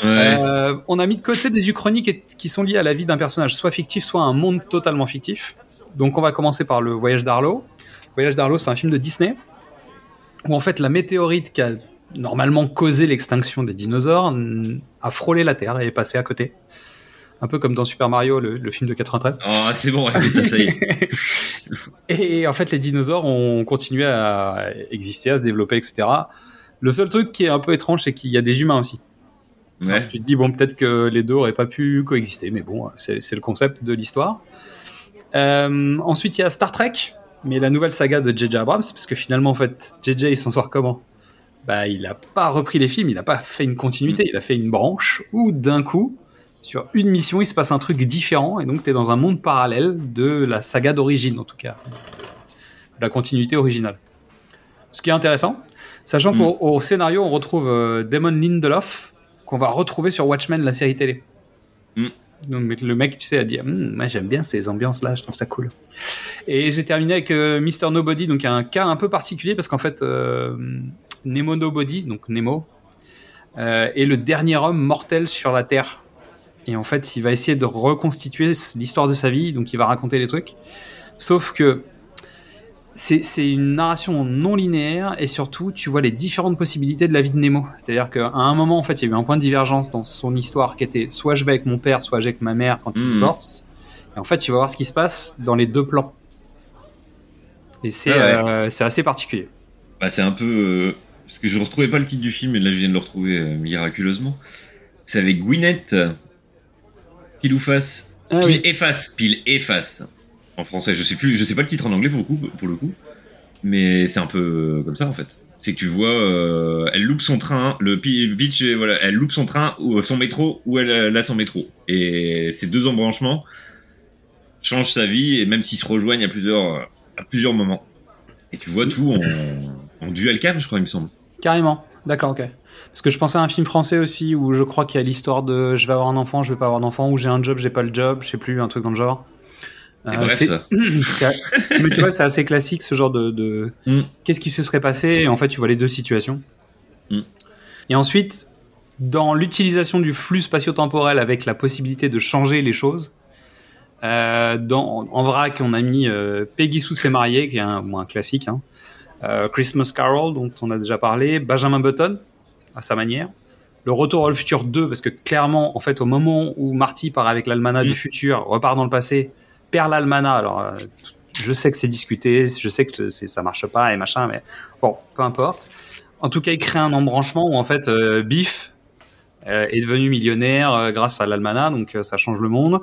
Ouais. Euh, on a mis de côté des uchroniques et- qui sont liées à la vie d'un personnage soit fictif, soit un monde totalement fictif. Donc on va commencer par le voyage d'Arlo. Le voyage d'Arlo, c'est un film de Disney où en fait la météorite qui a normalement causé l'extinction des dinosaures a frôlé la Terre et est passée à côté. Un peu comme dans Super Mario, le, le film de 93. Oh, c'est bon, ouais, ça y est. Et en fait, les dinosaures ont continué à exister, à se développer, etc. Le seul truc qui est un peu étrange, c'est qu'il y a des humains aussi. Ouais. Alors, tu te dis, bon, peut-être que les deux auraient pas pu coexister, mais bon, c'est c'est le concept de l'histoire. Euh, ensuite, il y a Star Trek, mais la nouvelle saga de J.J. Abrams, parce que finalement, en fait, J.J. il s'en sort comment? Bah, il a pas repris les films, il a pas fait une continuité, il a fait une branche où d'un coup, sur une mission, il se passe un truc différent, et donc tu es dans un monde parallèle de la saga d'origine, en tout cas, de la continuité originale. Ce qui est intéressant, sachant Mm. qu'au au scénario, on retrouve euh, Damon Lindelof, qu'on va retrouver sur Watchmen, la série télé. Mm. Donc le mec, tu sais, a dit, Hum, moi j'aime bien ces ambiances-là, je trouve ça cool. Et j'ai terminé avec euh, Mr. Nobody, donc un cas un peu particulier parce qu'en fait, euh, Nemo Nobody, donc Nemo, euh, est le dernier homme mortel sur la Terre. Et en fait, il va essayer de reconstituer l'histoire de sa vie, donc il va raconter les trucs. Sauf que c'est une narration non linéaire et surtout, tu vois les différentes possibilités de la vie de Nemo. C'est-à-dire qu'à un moment, en fait, il y a eu un point de divergence dans son histoire qui était soit je vais avec mon père, soit je vais avec ma mère quand ils Mhm. divorcent. Et en fait, tu vas voir ce qui se passe dans les deux plans. Et c'est Ah ouais. euh, assez particulier. Bah, c'est un peu. euh, parce que je retrouvais pas le titre du film, et là je viens de le retrouver euh, miraculeusement. C'est avec Gwyneth, euh, pile ou face. Ah pile oui. et face, pile et face. En français, je sais plus, je sais pas le titre en anglais pour le coup, pour le coup. Mais c'est un peu euh, comme ça en fait. C'est que tu vois, euh, elle loupe son train, le pi- le pitch, voilà, elle loupe son train ou son métro ou elle a son métro. Et ces deux embranchements changent sa vie et même s'ils se rejoignent à plusieurs, à plusieurs moments. Et tu vois tout en, en dual cam, je crois, il me semble. Carrément. D'accord, ok. Parce que je pensais à un film français aussi où je crois qu'il y a l'histoire de je vais avoir un enfant, je vais pas avoir d'enfant, ou j'ai un job, j'ai pas le job, je sais plus, un truc dans le genre. C'est Euh, bref ça. Mais tu vois, c'est assez classique ce genre de. de- Mm. Qu'est-ce qui se serait passé Et en fait, tu vois les deux situations. Mm. Et ensuite, dans l'utilisation du flux spatio-temporel avec la possibilité de changer les choses, euh, dans, en vrac, on a mis euh, Peggy Sue s'est mariée, qui est un, bon, un classique, hein. Euh, Christmas Carol, dont on a déjà parlé, Benjamin Button, à sa manière. Le Retour au futur 2, parce que clairement, en fait, au moment où Marty part avec l'almanach Mm. du futur, repart dans le passé, perd l'almanach. Alors, euh, je sais que c'est discuté, je sais que c'est- ça marche pas et machin, mais bon, peu importe. En tout cas, il crée un embranchement où en fait, euh, Biff euh, est devenu millionnaire euh, grâce à l'almanach, donc euh, ça change le monde.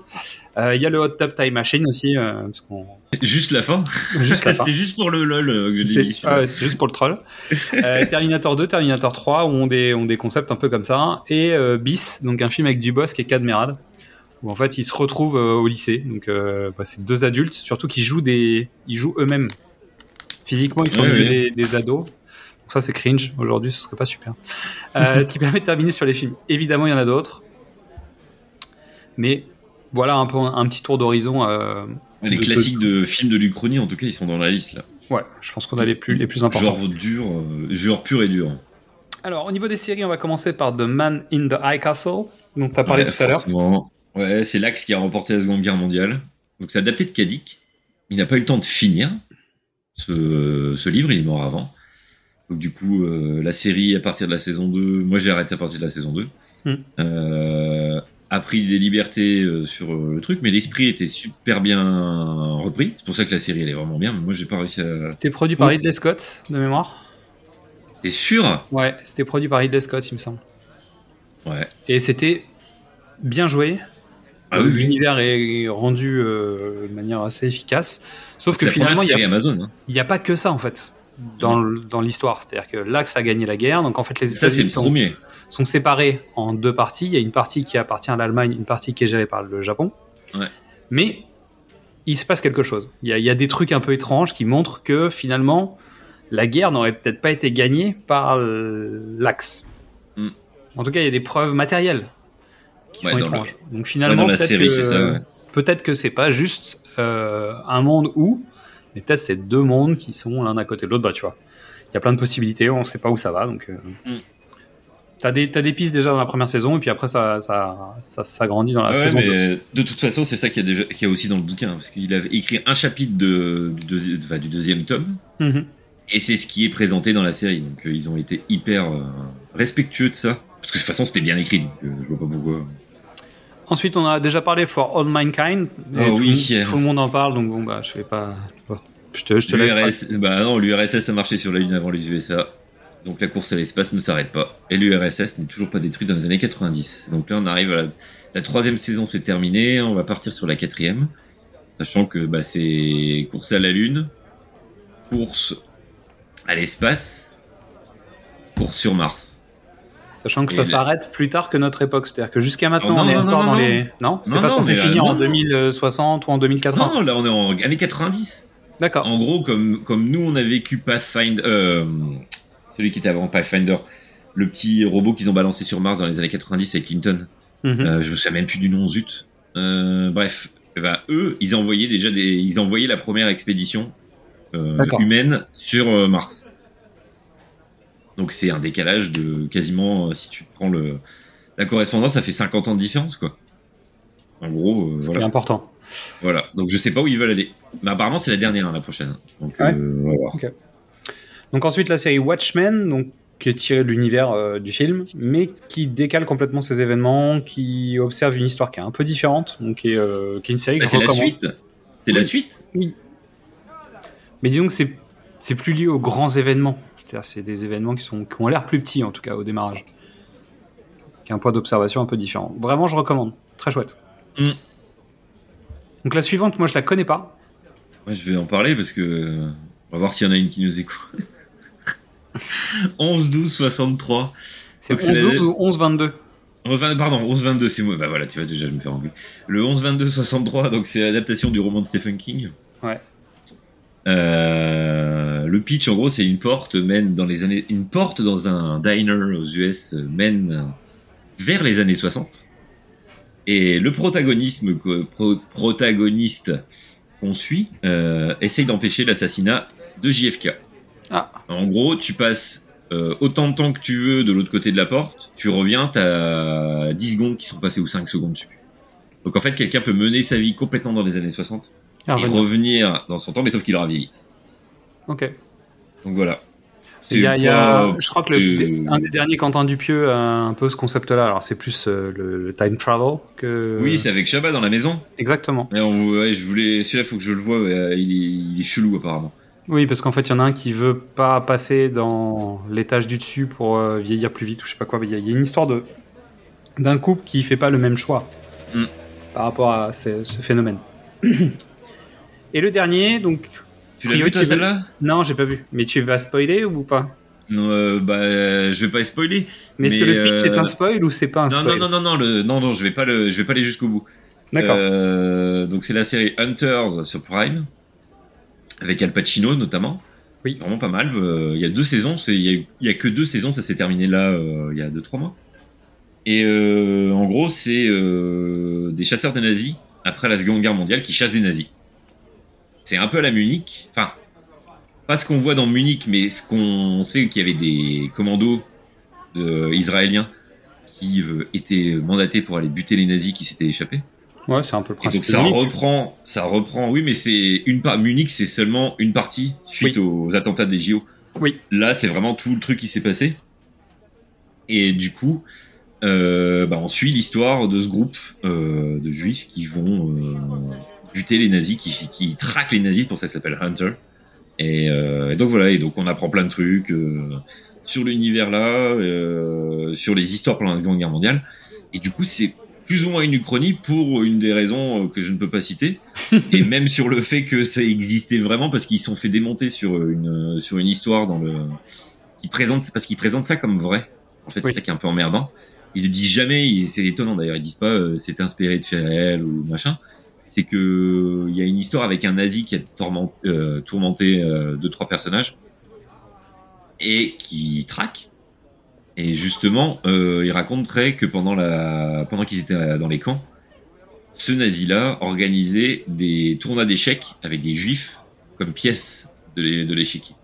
Il y a le Hot Tub Time Machine aussi, parce qu'on Juste la fin. juste la fin. C'était juste pour le lol que je sur- ah juste pour le troll. Terminator 2, Terminator 3 ont des, ont des concepts un peu comme ça. Et Bis, donc un film avec Dubosc et Cadmerade, où en fait ils se retrouvent au lycée. Donc bah, c'est deux adultes, surtout qui jouent, des, ils jouent eux-mêmes. Physiquement, ils sont Ouais, devenus ouais. des, des ados. Donc ça c'est cringe. Aujourd'hui, ce serait pas super. Euh, ce qui permet de terminer sur les films. Évidemment, il y en a d'autres. Mais voilà un peu un petit tour d'horizon. euh, Les de- classiques de films de l'Uchronie, en tout cas, ils sont dans la liste là. ouais, je pense qu'on a les plus, les plus importants. Genre dur, euh, genre pur et dur. Alors, au niveau des séries, on va commencer par The Man in the High Castle, dont tu as parlé Ouais, tout à l'heure. Ouais, c'est l'Axe qui a remporté la Seconde Guerre mondiale. Donc c'est adapté de Kadik. Il n'a pas eu le temps de finir ce, ce livre, il est mort avant. Donc du coup, euh, la série à partir de la saison 2, moi j'ai arrêté à partir de la saison 2, Hmm. euh, a pris des libertés euh, sur euh, le truc, mais l'esprit était super bien repris. C'est pour ça que la série elle est vraiment bien, mais moi j'ai pas réussi à... C'était produit par Ridley Scott, de mémoire. T'es sûr? Ouais, c'était produit par Ridley Scott, il me semble. Ouais. Et c'était bien joué. Ah oui, oui. L'univers est rendu de manière assez efficace. Sauf que finalement, il n'y a, Amazon. hein. y a pas que ça, en fait, dans, l'histoire. C'est-à-dire que l'Axe a gagné la guerre. Donc, en fait, les États-Unis sont, séparés en deux parties. Il y a une partie qui appartient à l'Allemagne, une partie qui est gérée par le Japon. Ouais. Mais il se passe quelque chose. Il y, a, il y a des trucs un peu étranges qui montrent que finalement, la guerre n'aurait peut-être pas été gagnée par l'Axe. Mm. En tout cas, il y a des preuves matérielles qui Ouais, sont étranges. Donc finalement, peut-être que- ouais. que c'est pas juste euh, un monde où, mais peut-être c'est deux mondes qui sont l'un à côté de l'autre. Bah, tu vois, il y a plein de possibilités, on sait pas où ça va. Donc, euh, Mm. t'as des t'as des pistes déjà dans la première saison, et puis après ça ça ça s'agrandit dans la Ouais, saison mais 2. de toute façon, c'est ça qu'il y, a déjà- qu'il y a aussi dans le bouquin, parce qu'il a écrit un chapitre de, du, deuxi- enfin, du deuxième tome, Mhm. et c'est ce qui est présenté dans la série. Donc euh, ils ont été hyper euh, respectueux de ça, parce que de toute façon c'était bien écrit, donc euh, je vois pas pourquoi. Ensuite, on a déjà parlé For All Mankind. Oh tout, oui. tout le monde en parle, donc bon bah je vais pas. Je te je te laisse. L'URSS, bah non, l'URSS a marché sur la Lune avant les USA, donc la course à l'espace ne s'arrête pas. Et l'URSS n'est toujours pas détruite dans les années 90. Donc là, on arrive à la, la troisième saison, c'est terminé, on va partir sur la quatrième, sachant que bah, c'est course à la Lune, course à l'espace, course sur Mars. Sachant que Et ça s'arrête plus tard que notre époque, c'est-à-dire que jusqu'à maintenant non, on est non, encore non, dans les. Non, c'est pas censé finir en non. 2060 ou en 2080. Non, là on est en années 90. D'accord. En gros, comme, comme nous on a vécu Pathfinder, euh, celui qui était avant Pathfinder, le petit robot qu'ils ont balancé sur Mars dans les années 90 avec Clinton. Mhm. Euh, je me souviens même plus du nom, zut. Euh, bref, eh ben, eux, ils envoyaient déjà des, ils envoyaient la première expédition humaine sur Mars. Donc c'est un décalage de quasiment, euh, si tu prends le, la correspondance, ça fait 50 ans de différence, quoi. En gros, euh, voilà. important. voilà. Donc je sais pas où ils veulent aller. Mais apparemment c'est la dernière, hein, la prochaine. Donc Ouais. euh, on va voir. Donc ensuite la série Watchmen, donc qui est tirée de l'univers euh, du film, mais qui décale complètement ces événements, qui observe une histoire qui est un peu différente, donc qui est, euh, qui est une série Bah, c'est la suite. C'est la Oui. suite? Mais disons que c'est plus lié aux grands événements. C'est-à-dire c'est des événements qui sont qui ont l'air plus petits en tout cas au démarrage, qui a un point d'observation un peu différent. Vraiment, je recommande. Très chouette. Mm. Donc la suivante, moi je la connais pas. Ouais, je vais en parler parce que on va voir s'il y en a une qui nous écoute. 11 12 63. C'est Donc, c'est la- 11-12 ou 11-22 Enfin, pardon, 11-22, c'est moi. Bah voilà, tu vois, déjà, je me fais engueuler. Le 11-22-63, donc c'est l'adaptation du roman de Stephen King. Ouais. Euh, le pitch, en gros, c'est une porte mène dans les années, une porte dans un diner aux US euh, mène vers les années 60. Et le protagonisme, que- pro- protagoniste qu'on suit, euh, essaye d'empêcher l'assassinat de JFK. Ah, En gros, tu passes euh, autant de temps que tu veux de l'autre côté de la porte, tu reviens, t'as 10 secondes qui sont passées ou 5 secondes, je sais plus. Donc en fait, quelqu'un peut mener sa vie complètement dans les années 60 ah, et revenir. revenir dans son temps, mais sauf qu'il aura vieilli. Ok. Donc voilà. Il y a, il y a- pas- je crois que le, euh, un des derniers Quentin Dupieux a un peu ce concept-là. Alors c'est plus euh, le, le time travel que. Oui, c'est avec Chabat dans la maison. exactement. Et on- ouais, je voulais, celui-là, faut que je le vois. ouais, il, est, il est chelou apparemment. Oui, parce qu'en fait, il y en a un qui veut pas passer dans l'étage du dessus pour euh, vieillir plus vite ou je sais pas quoi. Il y, a- il y a une histoire de d'un couple qui fait pas le même choix Mm. par rapport à ce, ce phénomène. Et le dernier, donc. Tu l'as vu toi celle-là? Non, j'ai pas vu. Mais tu vas spoiler ou pas? Euh, bah, je vais pas spoiler. Mais est-ce que le pitch euh, est un spoil ou c'est pas un non, spoil? non, non, non, non, le, non, non, je vais pas le, je vais pas aller jusqu'au bout. D'accord. Euh, donc c'est la série Hunters sur Prime avec Al Pacino notamment. Oui. Vraiment pas mal. Euh, Il y a deux saisons. Il y, a y que deux saisons. Ça s'est terminé là euh, il y a deux trois mois. Et euh, en gros c'est euh, des chasseurs de nazis après la Seconde Guerre mondiale qui chassent des nazis. C'est un peu à la Munich. Enfin pas ce qu'on voit dans Munich, mais ce qu'on sait qu'il y avait des commandos de- israéliens qui euh, étaient mandatés pour aller buter les nazis qui s'étaient échappés. Ouais, c'est un peu le Et principe. donc ça Munich. reprend, ça reprend. Oui, mais c'est une part. Munich, c'est seulement une partie suite aux attentats des JO. Oui. Là, c'est vraiment tout le truc qui s'est passé. Et du coup, euh, bah, on suit l'histoire de ce groupe euh, de juifs qui vont euh, buter les nazis, qui, qui traquent les nazis. Pour ça, ça s'appelle Hunter. Et, euh, et donc voilà. Et donc on apprend plein de trucs euh, sur l'univers là, euh, sur les histoires pendant la Seconde Guerre mondiale. Et du coup, c'est plus ou moins une uchronie pour une des raisons que je ne peux pas citer, et même sur le fait que ça existait vraiment parce qu'ils se sont fait démonter sur une sur une histoire dans le qui présente parce qu'ils présentent ça comme vrai. En fait, Oui. c'est ça qui est un peu emmerdant. Ils le disent jamais, c'est étonnant d'ailleurs. Ils disent pas euh, c'est inspiré de faits réels ou machin. C'est que il y a une histoire avec un nazi qui a tourmenté, euh, tourmenté euh, deux trois personnages et qui traque. Et justement, euh, il raconterait que pendant la, pendant qu'ils étaient euh, dans les camps, ce nazi-là organisait des tournois d'échecs avec des juifs comme pièce de l'é- de l'échiquier.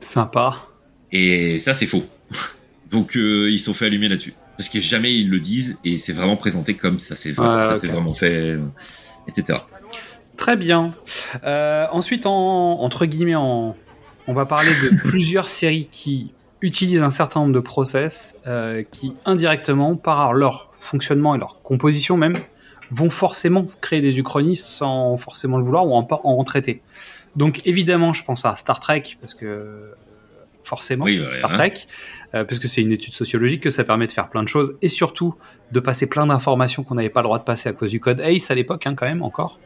Sympa. Et ça, c'est faux. Donc, euh, ils se sont fait allumer là-dessus. Parce que jamais ils le disent et c'est vraiment présenté comme ça, c'est vrai, Ah, vraiment fait, euh, etc. Très bien. Euh, ensuite, en, entre guillemets, en, on va parler de plusieurs séries qui utilisent un certain nombre de process euh, qui, indirectement, par leur fonctionnement et leur composition même, vont forcément créer des uchronies sans forcément le vouloir ou en, en, en traiter. Donc, évidemment, je pense à Star Trek, parce que forcément, Oui, ouais, Star hein. Euh, parce que c'est une étude sociologique que ça permet de faire plein de choses et surtout de passer plein d'informations qu'on n'avait pas le droit de passer à cause du code ACE à l'époque, hein, quand même, encore,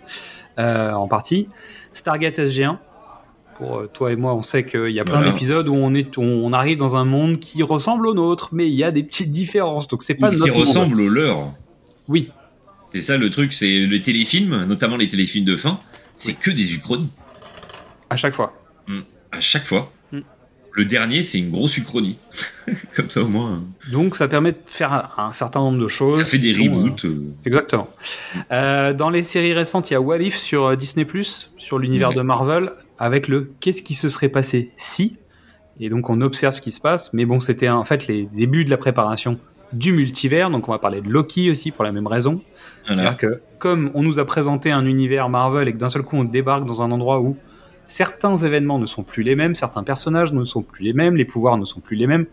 euh, en partie. Stargate SG1. Pour euh, toi et moi, on sait qu'il y a plein Voilà. d'épisodes où on, est, on arrive dans un monde qui ressemble au nôtre, mais il y a des petites différences. Donc c'est pas Ou notre qui monde. ressemble au leur. Oui, C'est ça le truc, c'est les téléfilms, notamment les téléfilms de fin, c'est que des uchronies. à chaque fois. À chaque fois. Le dernier, c'est une grosse uchronie. Comme ça, au moins, euh, Donc ça permet de faire un, un certain nombre de choses. ça fait des euh, reboots. euh, Exactement. Euh, dans les séries récentes, il y a What If sur Disney+, sur l'univers Ouais. de Marvel, avec le qu'est-ce qui se serait passé si? Et donc on observe ce qui se passe, mais bon, c'était en fait les débuts de la préparation du multivers, donc on va parler de Loki aussi pour la même raison. voilà. C'est-à-dire que comme on nous a présenté un univers Marvel et que d'un seul coup on débarque dans un endroit où certains événements ne sont plus les mêmes, certains personnages ne sont plus les mêmes, les pouvoirs ne sont plus les mêmes.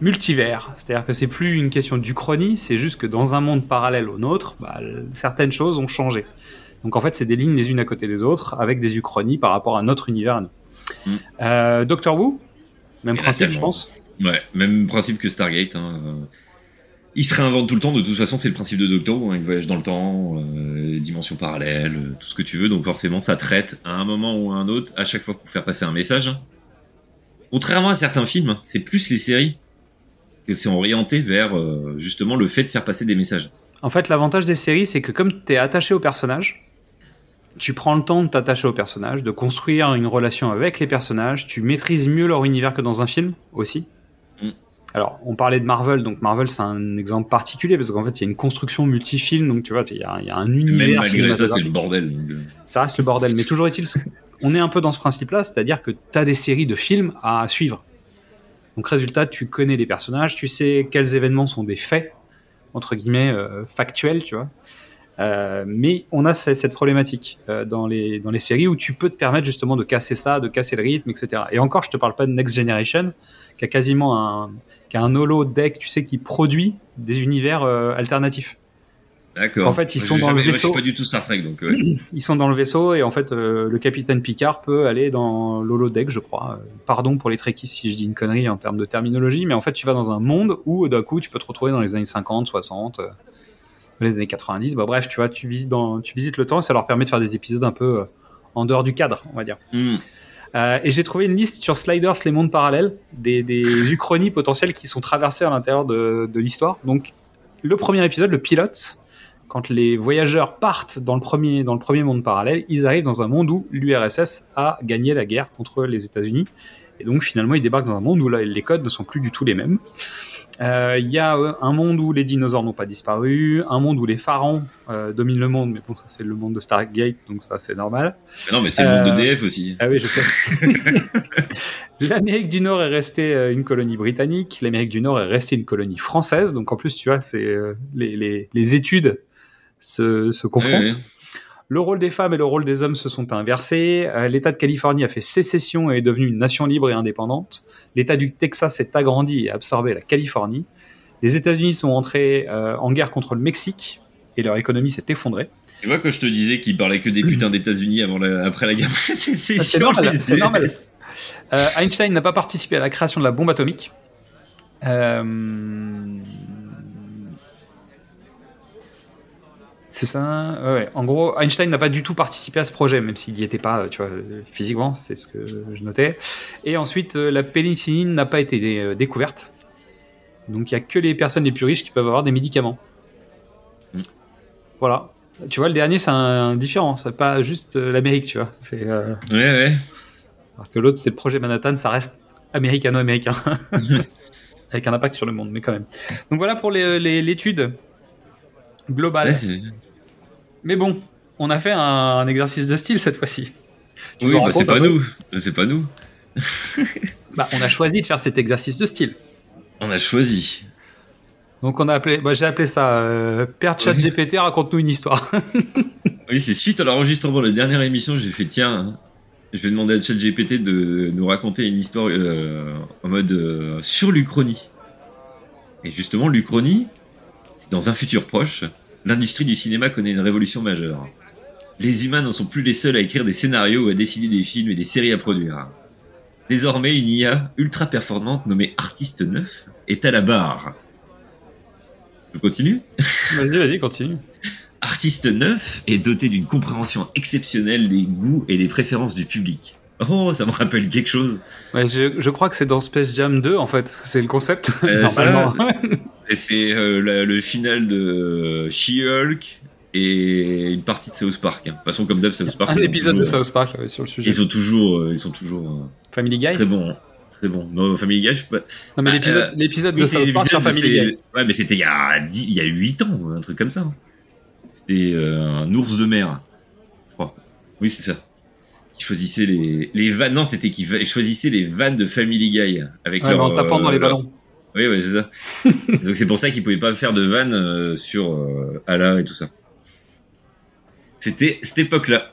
Multivers, c'est-à-dire que c'est plus une question d'uchronie, c'est juste que dans un monde parallèle au nôtre, bah, certaines choses ont changé. Donc en fait, c'est des lignes les unes à côté des autres, avec des uchronies par rapport à notre univers. Mm. Euh, Doctor Who, même principe, je pense. Ouais, même principe que Stargate. Hein. Il se réinvente tout le temps, de toute façon, c'est le principe de Doctor Who, hein, il voyage dans le temps, euh, dimensions parallèles, euh, tout ce que tu veux, donc forcément, ça traite à un moment ou à un autre, à chaque fois pour faire passer un message. hein. Contrairement à certains films, hein, c'est plus les séries que c'est orienté vers euh, justement le fait de faire passer des messages. En fait, l'avantage des séries, c'est que comme tu es attaché au personnage, tu prends le temps de t'attacher au personnage, de construire une relation avec les personnages, tu maîtrises mieux leur univers que dans un film aussi. Mm. Alors, on parlait de Marvel, donc Marvel c'est un exemple particulier parce qu'en fait il y a une construction multifilm, donc tu vois, il y a, il y a un Même univers. malgré ça, c'est le bordel. ça reste le bordel. Mais toujours est-il, on est un peu dans ce principe-là, c'est-à-dire que tu as des séries de films à suivre. Donc résultat, tu connais les personnages, tu sais quels événements sont des faits, entre guillemets, euh, factuels, tu vois. Euh, mais on a ce- cette problématique euh, dans, les, dans les séries où tu peux te permettre justement de casser ça, de casser le rythme, etc. Et encore, je te parle pas de Next Generation, qui a quasiment un, qui a un holo deck, tu sais, qui produit des univers euh, alternatifs. D'accord. En fait, ils sont dans le jamais- moi, vaisseau. Je suis pas du tout Star Trek, donc. ouais. Ils sont dans le vaisseau et en fait, euh, le capitaine Picard peut aller dans l'holodeck, je crois. Euh, Pardon pour les trekkies si je dis une connerie en termes de terminologie, mais en fait, tu vas dans un monde où d'un coup, tu peux te retrouver dans les années 50, 60, euh, les années 90. Bah, bref, tu vois, tu visites, dans, tu visites le temps et ça leur permet de faire des épisodes un peu euh, en dehors du cadre, on va dire. Hmm. Euh, et j'ai trouvé une liste sur Sliders, les mondes parallèles, des, des uchronies potentielles qui sont traversées à l'intérieur de, de l'histoire. Donc, le premier épisode, le pilote, quand les voyageurs partent dans le premier, dans le premier monde parallèle, ils arrivent dans un monde où l'URSS a gagné la guerre contre les États-Unis. Et donc, finalement, ils débarquent dans un monde où là, les codes ne sont plus du tout les mêmes. Euh, Il y a euh, un monde où les dinosaures n'ont pas disparu, un monde où les pharaons euh, dominent le monde, mais bon, ça c'est le monde de Stargate, donc ça c'est normal. Mais non, mais c'est le monde de DF aussi. Ah oui, je sais. L'Amérique du Nord est restée une colonie britannique, l'Amérique du Nord est restée une colonie française, donc en plus, tu vois, c'est euh, les, les, les études se, se confrontent. Le rôle des femmes et le rôle des hommes se sont inversés. Euh, L'État de Californie a fait sécession et est devenu une nation libre et indépendante. L'État du Texas s'est agrandi et a absorbé la Californie. Les États-Unis sont entrés euh, en guerre contre le Mexique et leur économie s'est effondrée. Tu vois, quand je te disais qu'il parlait que des putains d'États-Unis avant la- après la guerre, c'est c'est Ah, c'est normal, c'est normal. Euh, Einstein n'a pas participé à la création de la bombe atomique. Euh, C'est ça. ouais, ouais. En gros, Einstein n'a pas du tout participé à ce projet, même s'il n'y était pas, tu vois, physiquement, c'est ce que je notais. Et ensuite, euh, la pénicilline n'a pas été euh, découverte. Donc, il y a que les personnes les plus riches qui peuvent avoir des médicaments. Mm. Voilà. Tu vois, le dernier, c'est un, différent. C'est pas juste euh, l'Amérique, tu vois. C'est. euh, Ouais, ouais. alors que l'autre, c'est le projet Manhattan, ça reste américano-américain. Avec un impact sur le monde, mais quand même. Donc voilà pour l'étude globale. Ouais, mais bon, on a fait un, un exercice de style cette fois-ci. Tu oui, bah, racontes c'est pas nous. C'est pas nous. Bah, on a choisi de faire cet exercice de style. On a choisi. Donc on a appelé, bah, j'ai appelé ça euh, Père Chat GPT, raconte-nous une histoire. Oui, c'est suite à l'enregistrement de la dernière émission, j'ai fait tiens, hein, je vais demander à ChatGPT de nous raconter une histoire euh, en mode euh, sur l'Uchronie. Et justement, l'Uchronie, c'est dans un futur proche, l'industrie du cinéma connaît une révolution majeure. Les humains n'en sont plus les seuls à écrire des scénarios ou à décider des films et des séries à produire. Désormais, une IA ultra performante nommée Artiste 9 est à la barre. Je continue? Vas-y, vas-y, continue. Artiste 9 est doté d'une compréhension exceptionnelle des goûts et des préférences du public. Oh, ça me rappelle quelque chose. Ouais, je, je crois que c'est dans Space Jam 2, en fait. C'est le concept, Euh, normalement. Et c'est euh, le final de She-Hulk et une partie de South Park. hein. De toute façon, comme d'hab, South Park. un ils sont épisode de toujours- South Park ouais, sur le sujet. Ils sont toujours, euh, ils sont toujours euh, Family Guy? très bons. Très bons. Non, Family Guy, je sais pas. Non, mais Ah, l'épisode euh, Oui, de c'est South Park sur Family c'est- Guy. Ouais, mais c'était il y a 10 il y a 8 ans, un truc comme ça. C'était euh, un ours de mer, je crois. Oui, c'est ça. Qui choisissait les, les vannes. Non, c'était qui va- choisissait les vannes de Family Guy avec Ouais, leur, mais en tapant euh, dans les leur- ballons. Oui, oui, c'est ça. Donc c'est pour ça qu'ils pouvaient pas faire de vannes euh, sur euh, Allah et tout ça. C'était cette époque-là.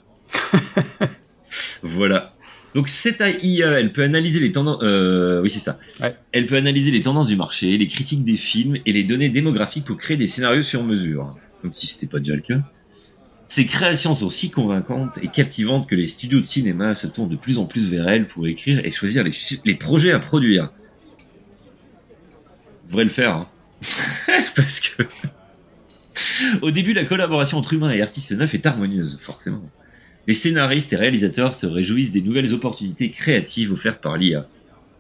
voilà. Donc cette IA, elle peut analyser les tendances. euh, oui, c'est ça. Ouais. Elle peut analyser les tendances du marché, les critiques des films et les données démographiques pour créer des scénarios sur mesure. Comme si c'était pas déjà le cas. Ces créations sont si convaincantes et captivantes que les studios de cinéma se tournent de plus en plus vers elles pour écrire et choisir les, les projets à produire. Devrait le faire, hein. parce que au début, la collaboration entre humains et artistes neufs est harmonieuse, forcément. Les scénaristes et réalisateurs se réjouissent des nouvelles opportunités créatives offertes par l'IA.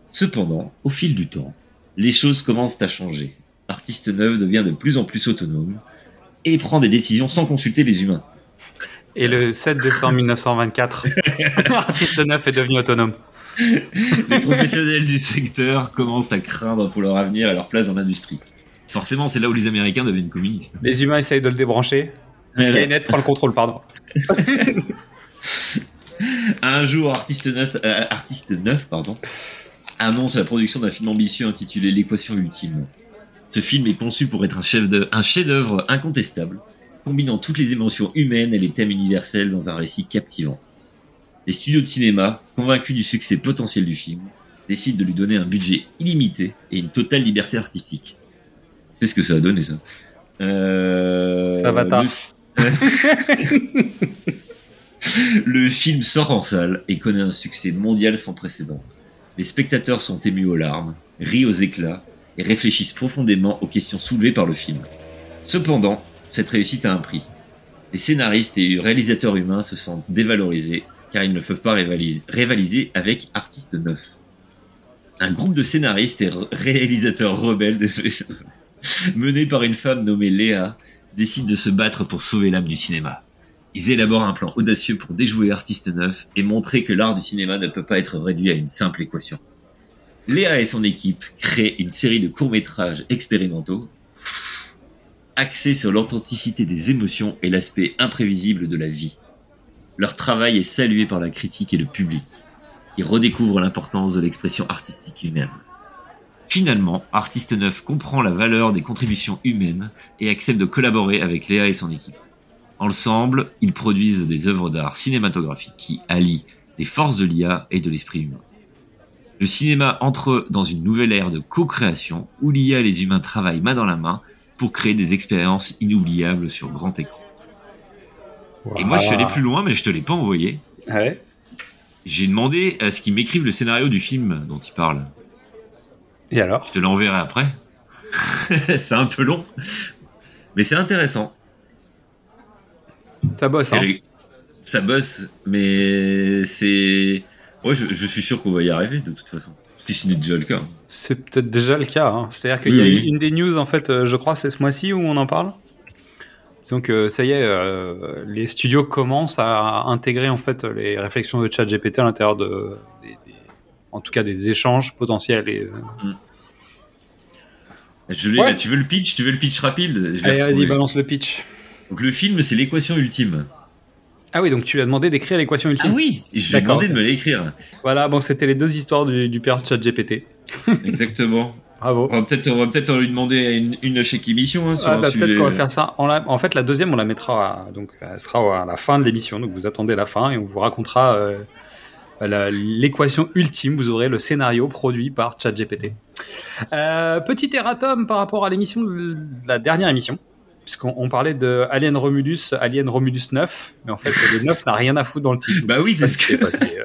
Cependant, au fil du temps, les choses commencent à changer. Artiste neuf devient de plus en plus autonome et prend des décisions sans consulter les humains. Et le 7 décembre 1924, Artiste 9 est devenu autonome. Les professionnels du secteur commencent à craindre pour leur avenir et leur place dans l'industrie. Forcément, c'est là où les Américains deviennent communistes. Les humains essayent de le débrancher. Skynet prend le contrôle, pardon. Un jour, Artiste 9, euh, Artiste 9 pardon, annonce la production d'un film ambitieux intitulé L'équation ultime. Ce film est conçu pour être un chef-d'œuvre un chef-d'œuvre incontestable, combinant toutes les émotions humaines et les thèmes universels dans un récit captivant. Les studios de cinéma, convaincus du succès potentiel du film, décident de lui donner un budget illimité et une totale liberté artistique. C'est ce que ça a donné, ça. Euh... Avatar. le... le film sort en salle et connaît un succès mondial sans précédent. Les spectateurs sont émus aux larmes, rient aux éclats et réfléchissent profondément aux questions soulevées par le film. Cependant, cette réussite a un prix. Les scénaristes et réalisateurs humains se sentent dévalorisés car ils ne peuvent pas rivaliser, avec artistes neufs. Un groupe de scénaristes et réalisateurs rebelles menés par une femme nommée Léa décide de se battre pour sauver l'âme du cinéma. Ils élaborent un plan audacieux pour déjouer l'artiste neuf et montrer que l'art du cinéma ne peut pas être réduit à une simple équation. Léa et son équipe créent une série de courts-métrages expérimentaux axés sur l'authenticité des émotions et l'aspect imprévisible de la vie. Leur travail est salué par la critique et le public, qui redécouvrent l'importance de l'expression artistique humaine. Finalement, Artiste Neuf comprend la valeur des contributions humaines et accepte de collaborer avec Léa et son équipe. Ensemble, ils produisent des œuvres d'art cinématographiques qui allient les forces de l'IA et de l'esprit humain. Le cinéma entre dans une nouvelle ère de co-création où l'IA et les humains travaillent main dans la main pour créer des expériences inoubliables sur grand écran. Et moi, je suis allé plus loin, mais je te l'ai pas envoyé. Ouais. J'ai demandé à ce qu'ils m'écrivent le scénario du film dont ils parlent. Et alors? Je te l'enverrai après. c'est un peu long, mais c'est intéressant. Ça bosse, hein? Ça bosse, mais c'est. Ouais, je, je suis sûr qu'on va y arriver de toute façon. Si ce n'est déjà le cas. C'est peut-être déjà le cas. hein. C'est-à-dire qu'il y a Oui, une des news, en fait, euh, je crois, c'est ce mois-ci où on en parle? Donc ça y est, euh, les studios commencent à intégrer en fait les réflexions de ChatGPT à l'intérieur de, des- des- en tout cas des échanges potentiels. Et, euh, Je l'ai Ouais. là, tu veux le pitch Tu veux le pitch rapide? Je Allez, vas-y, balance le pitch. Donc le film, c'est l'équation ultime. Ah oui, donc tu lui as demandé d'écrire l'équation ultime. Ah oui Je lui ai demandé de me l'écrire. Voilà, bon, c'était les deux histoires du, du père de ChatGPT. Exactement. Bravo. On va peut-être on va peut-être lui demander une, une chaque émission hein, sur Ah, un bah, sujet. peut-être qu'on va faire ça. On la- en fait, la deuxième, on la mettra, à- donc, elle sera à la fin de l'émission. Donc, vous attendez la fin et on vous racontera euh, la- l'équation ultime. Vous aurez le scénario produit par ChatGPT. Euh, petit erratum par rapport à l'émission, de la dernière émission. Puisqu'on on parlait de Alien Romulus, Alien Romulus 9, mais en fait, le 9 n'a rien à foutre dans le titre. Bah oui, parce ce qui s'est que- passé, euh.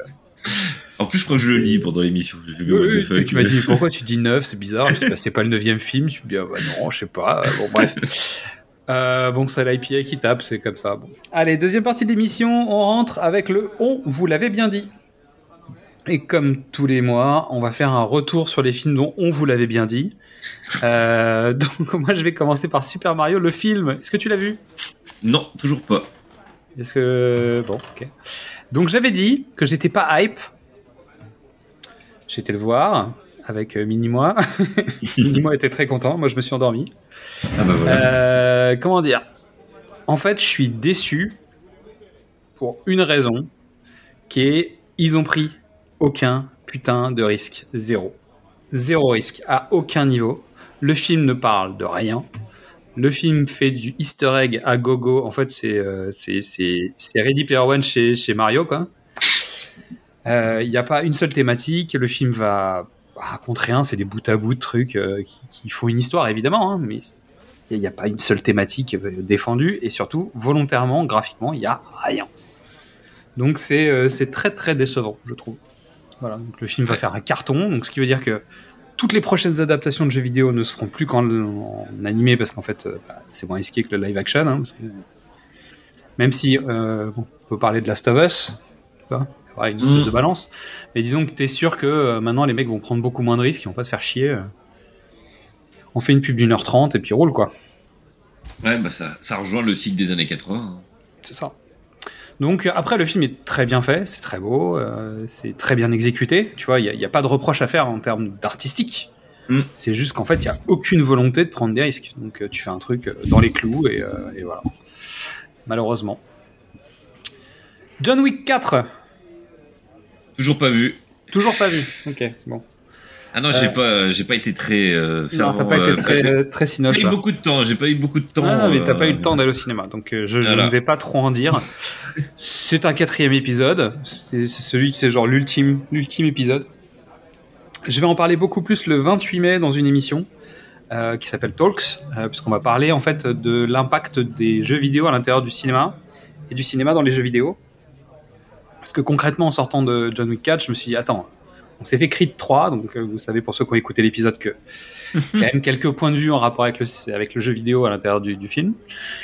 En plus, je crois que je le lis pendant l'émission. Oui, oui, tu, m'as dit pourquoi tu dis 9, c'est bizarre. Je dis, bah, c'est pas le neuvième film. Tu me dis ah, bah non, je sais pas. Euh, Bon bref. Euh, bon, c'est l'IPA qui tape, c'est comme ça. Bon. Allez, deuxième partie de l'émission, on rentre avec le on, vous l'avez bien dit. Et comme tous les mois, on va faire un retour sur les films dont on vous l'avait bien dit. Euh, donc moi, je vais commencer par Super Mario, le film. Est-ce que tu l'as vu? Non, toujours pas. Est-ce que bon, ok. Donc j'avais dit que j'étais pas hype. J'étais le voir avec euh, Mini-moi. Mini-moi était très content. Moi, je me suis endormi. Ah bah voilà. Euh, comment dire? En fait, je suis déçu pour une raison qui est ils ont pris aucun putain de risque. Zéro. Zéro risque. À aucun niveau. Le film ne parle de rien. Le film fait du easter egg à gogo. En fait, c'est euh, c'est Ready Player One chez chez Mario quoi. Euh, Il n'y a pas une seule thématique. Le film va raconter rien. C'est des bouts à bout de trucs euh, qui, qui font une histoire évidemment, hein, mais il n'y a pas une seule thématique euh, défendue et surtout volontairement, graphiquement, il n'y a rien. Donc c'est euh, très très décevant, je trouve. Voilà, donc le film va faire un carton, donc ce qui veut dire que toutes les prochaines adaptations de jeux vidéo ne se feront plus qu'en en animé parce qu'en fait euh, bah, c'est moins risqué que le live action. hein, même si euh, on peut parler de Last of Us, tu aura une espèce Mm. de balance, mais disons que tu es sûr que euh, maintenant les mecs vont prendre beaucoup moins de risques, ils vont pas se faire chier. euh. On fait une pub d'une heure trente et puis roule quoi. Ouais, bah ça, ça rejoint le cycle des années 80. hein. C'est ça. Donc après le film est très bien fait, c'est très beau, euh, c'est très bien exécuté. Tu vois, il n'y a, pas de reproche à faire en termes d'artistique. Mm. C'est juste qu'en fait il y a aucune volonté de prendre des risques. Donc euh, tu fais un truc dans les clous et, euh, et voilà. Malheureusement. John Wick 4, Toujours pas vu. toujours pas vu. Ok, bon. Ah non, j'ai Euh. pas, j'ai pas été très euh, Non, t'as pas euh, été très, j'ai très pas eu beaucoup de temps. J'ai pas eu beaucoup de temps. Ah, mais t'as pas eu le temps d'aller au cinéma, donc je, je Voilà. ne vais pas trop en dire. c'est un quatrième épisode, c'est c'est celui, c'est genre l'ultime, l'ultime épisode. Je vais en parler beaucoup plus le 28 mai dans une émission. euh, qui s'appelle Talks, euh, puisqu'on va parler en fait de l'impact des jeux vidéo à l'intérieur du cinéma et du cinéma dans les jeux vidéo. Parce que concrètement, en sortant de John Wick 4, je me suis dit, attends, on s'est fait Creed 3, donc euh, vous savez pour ceux qui ont écouté l'épisode que quand même quelques points de vue en rapport avec le, avec le jeu vidéo à l'intérieur du, du film.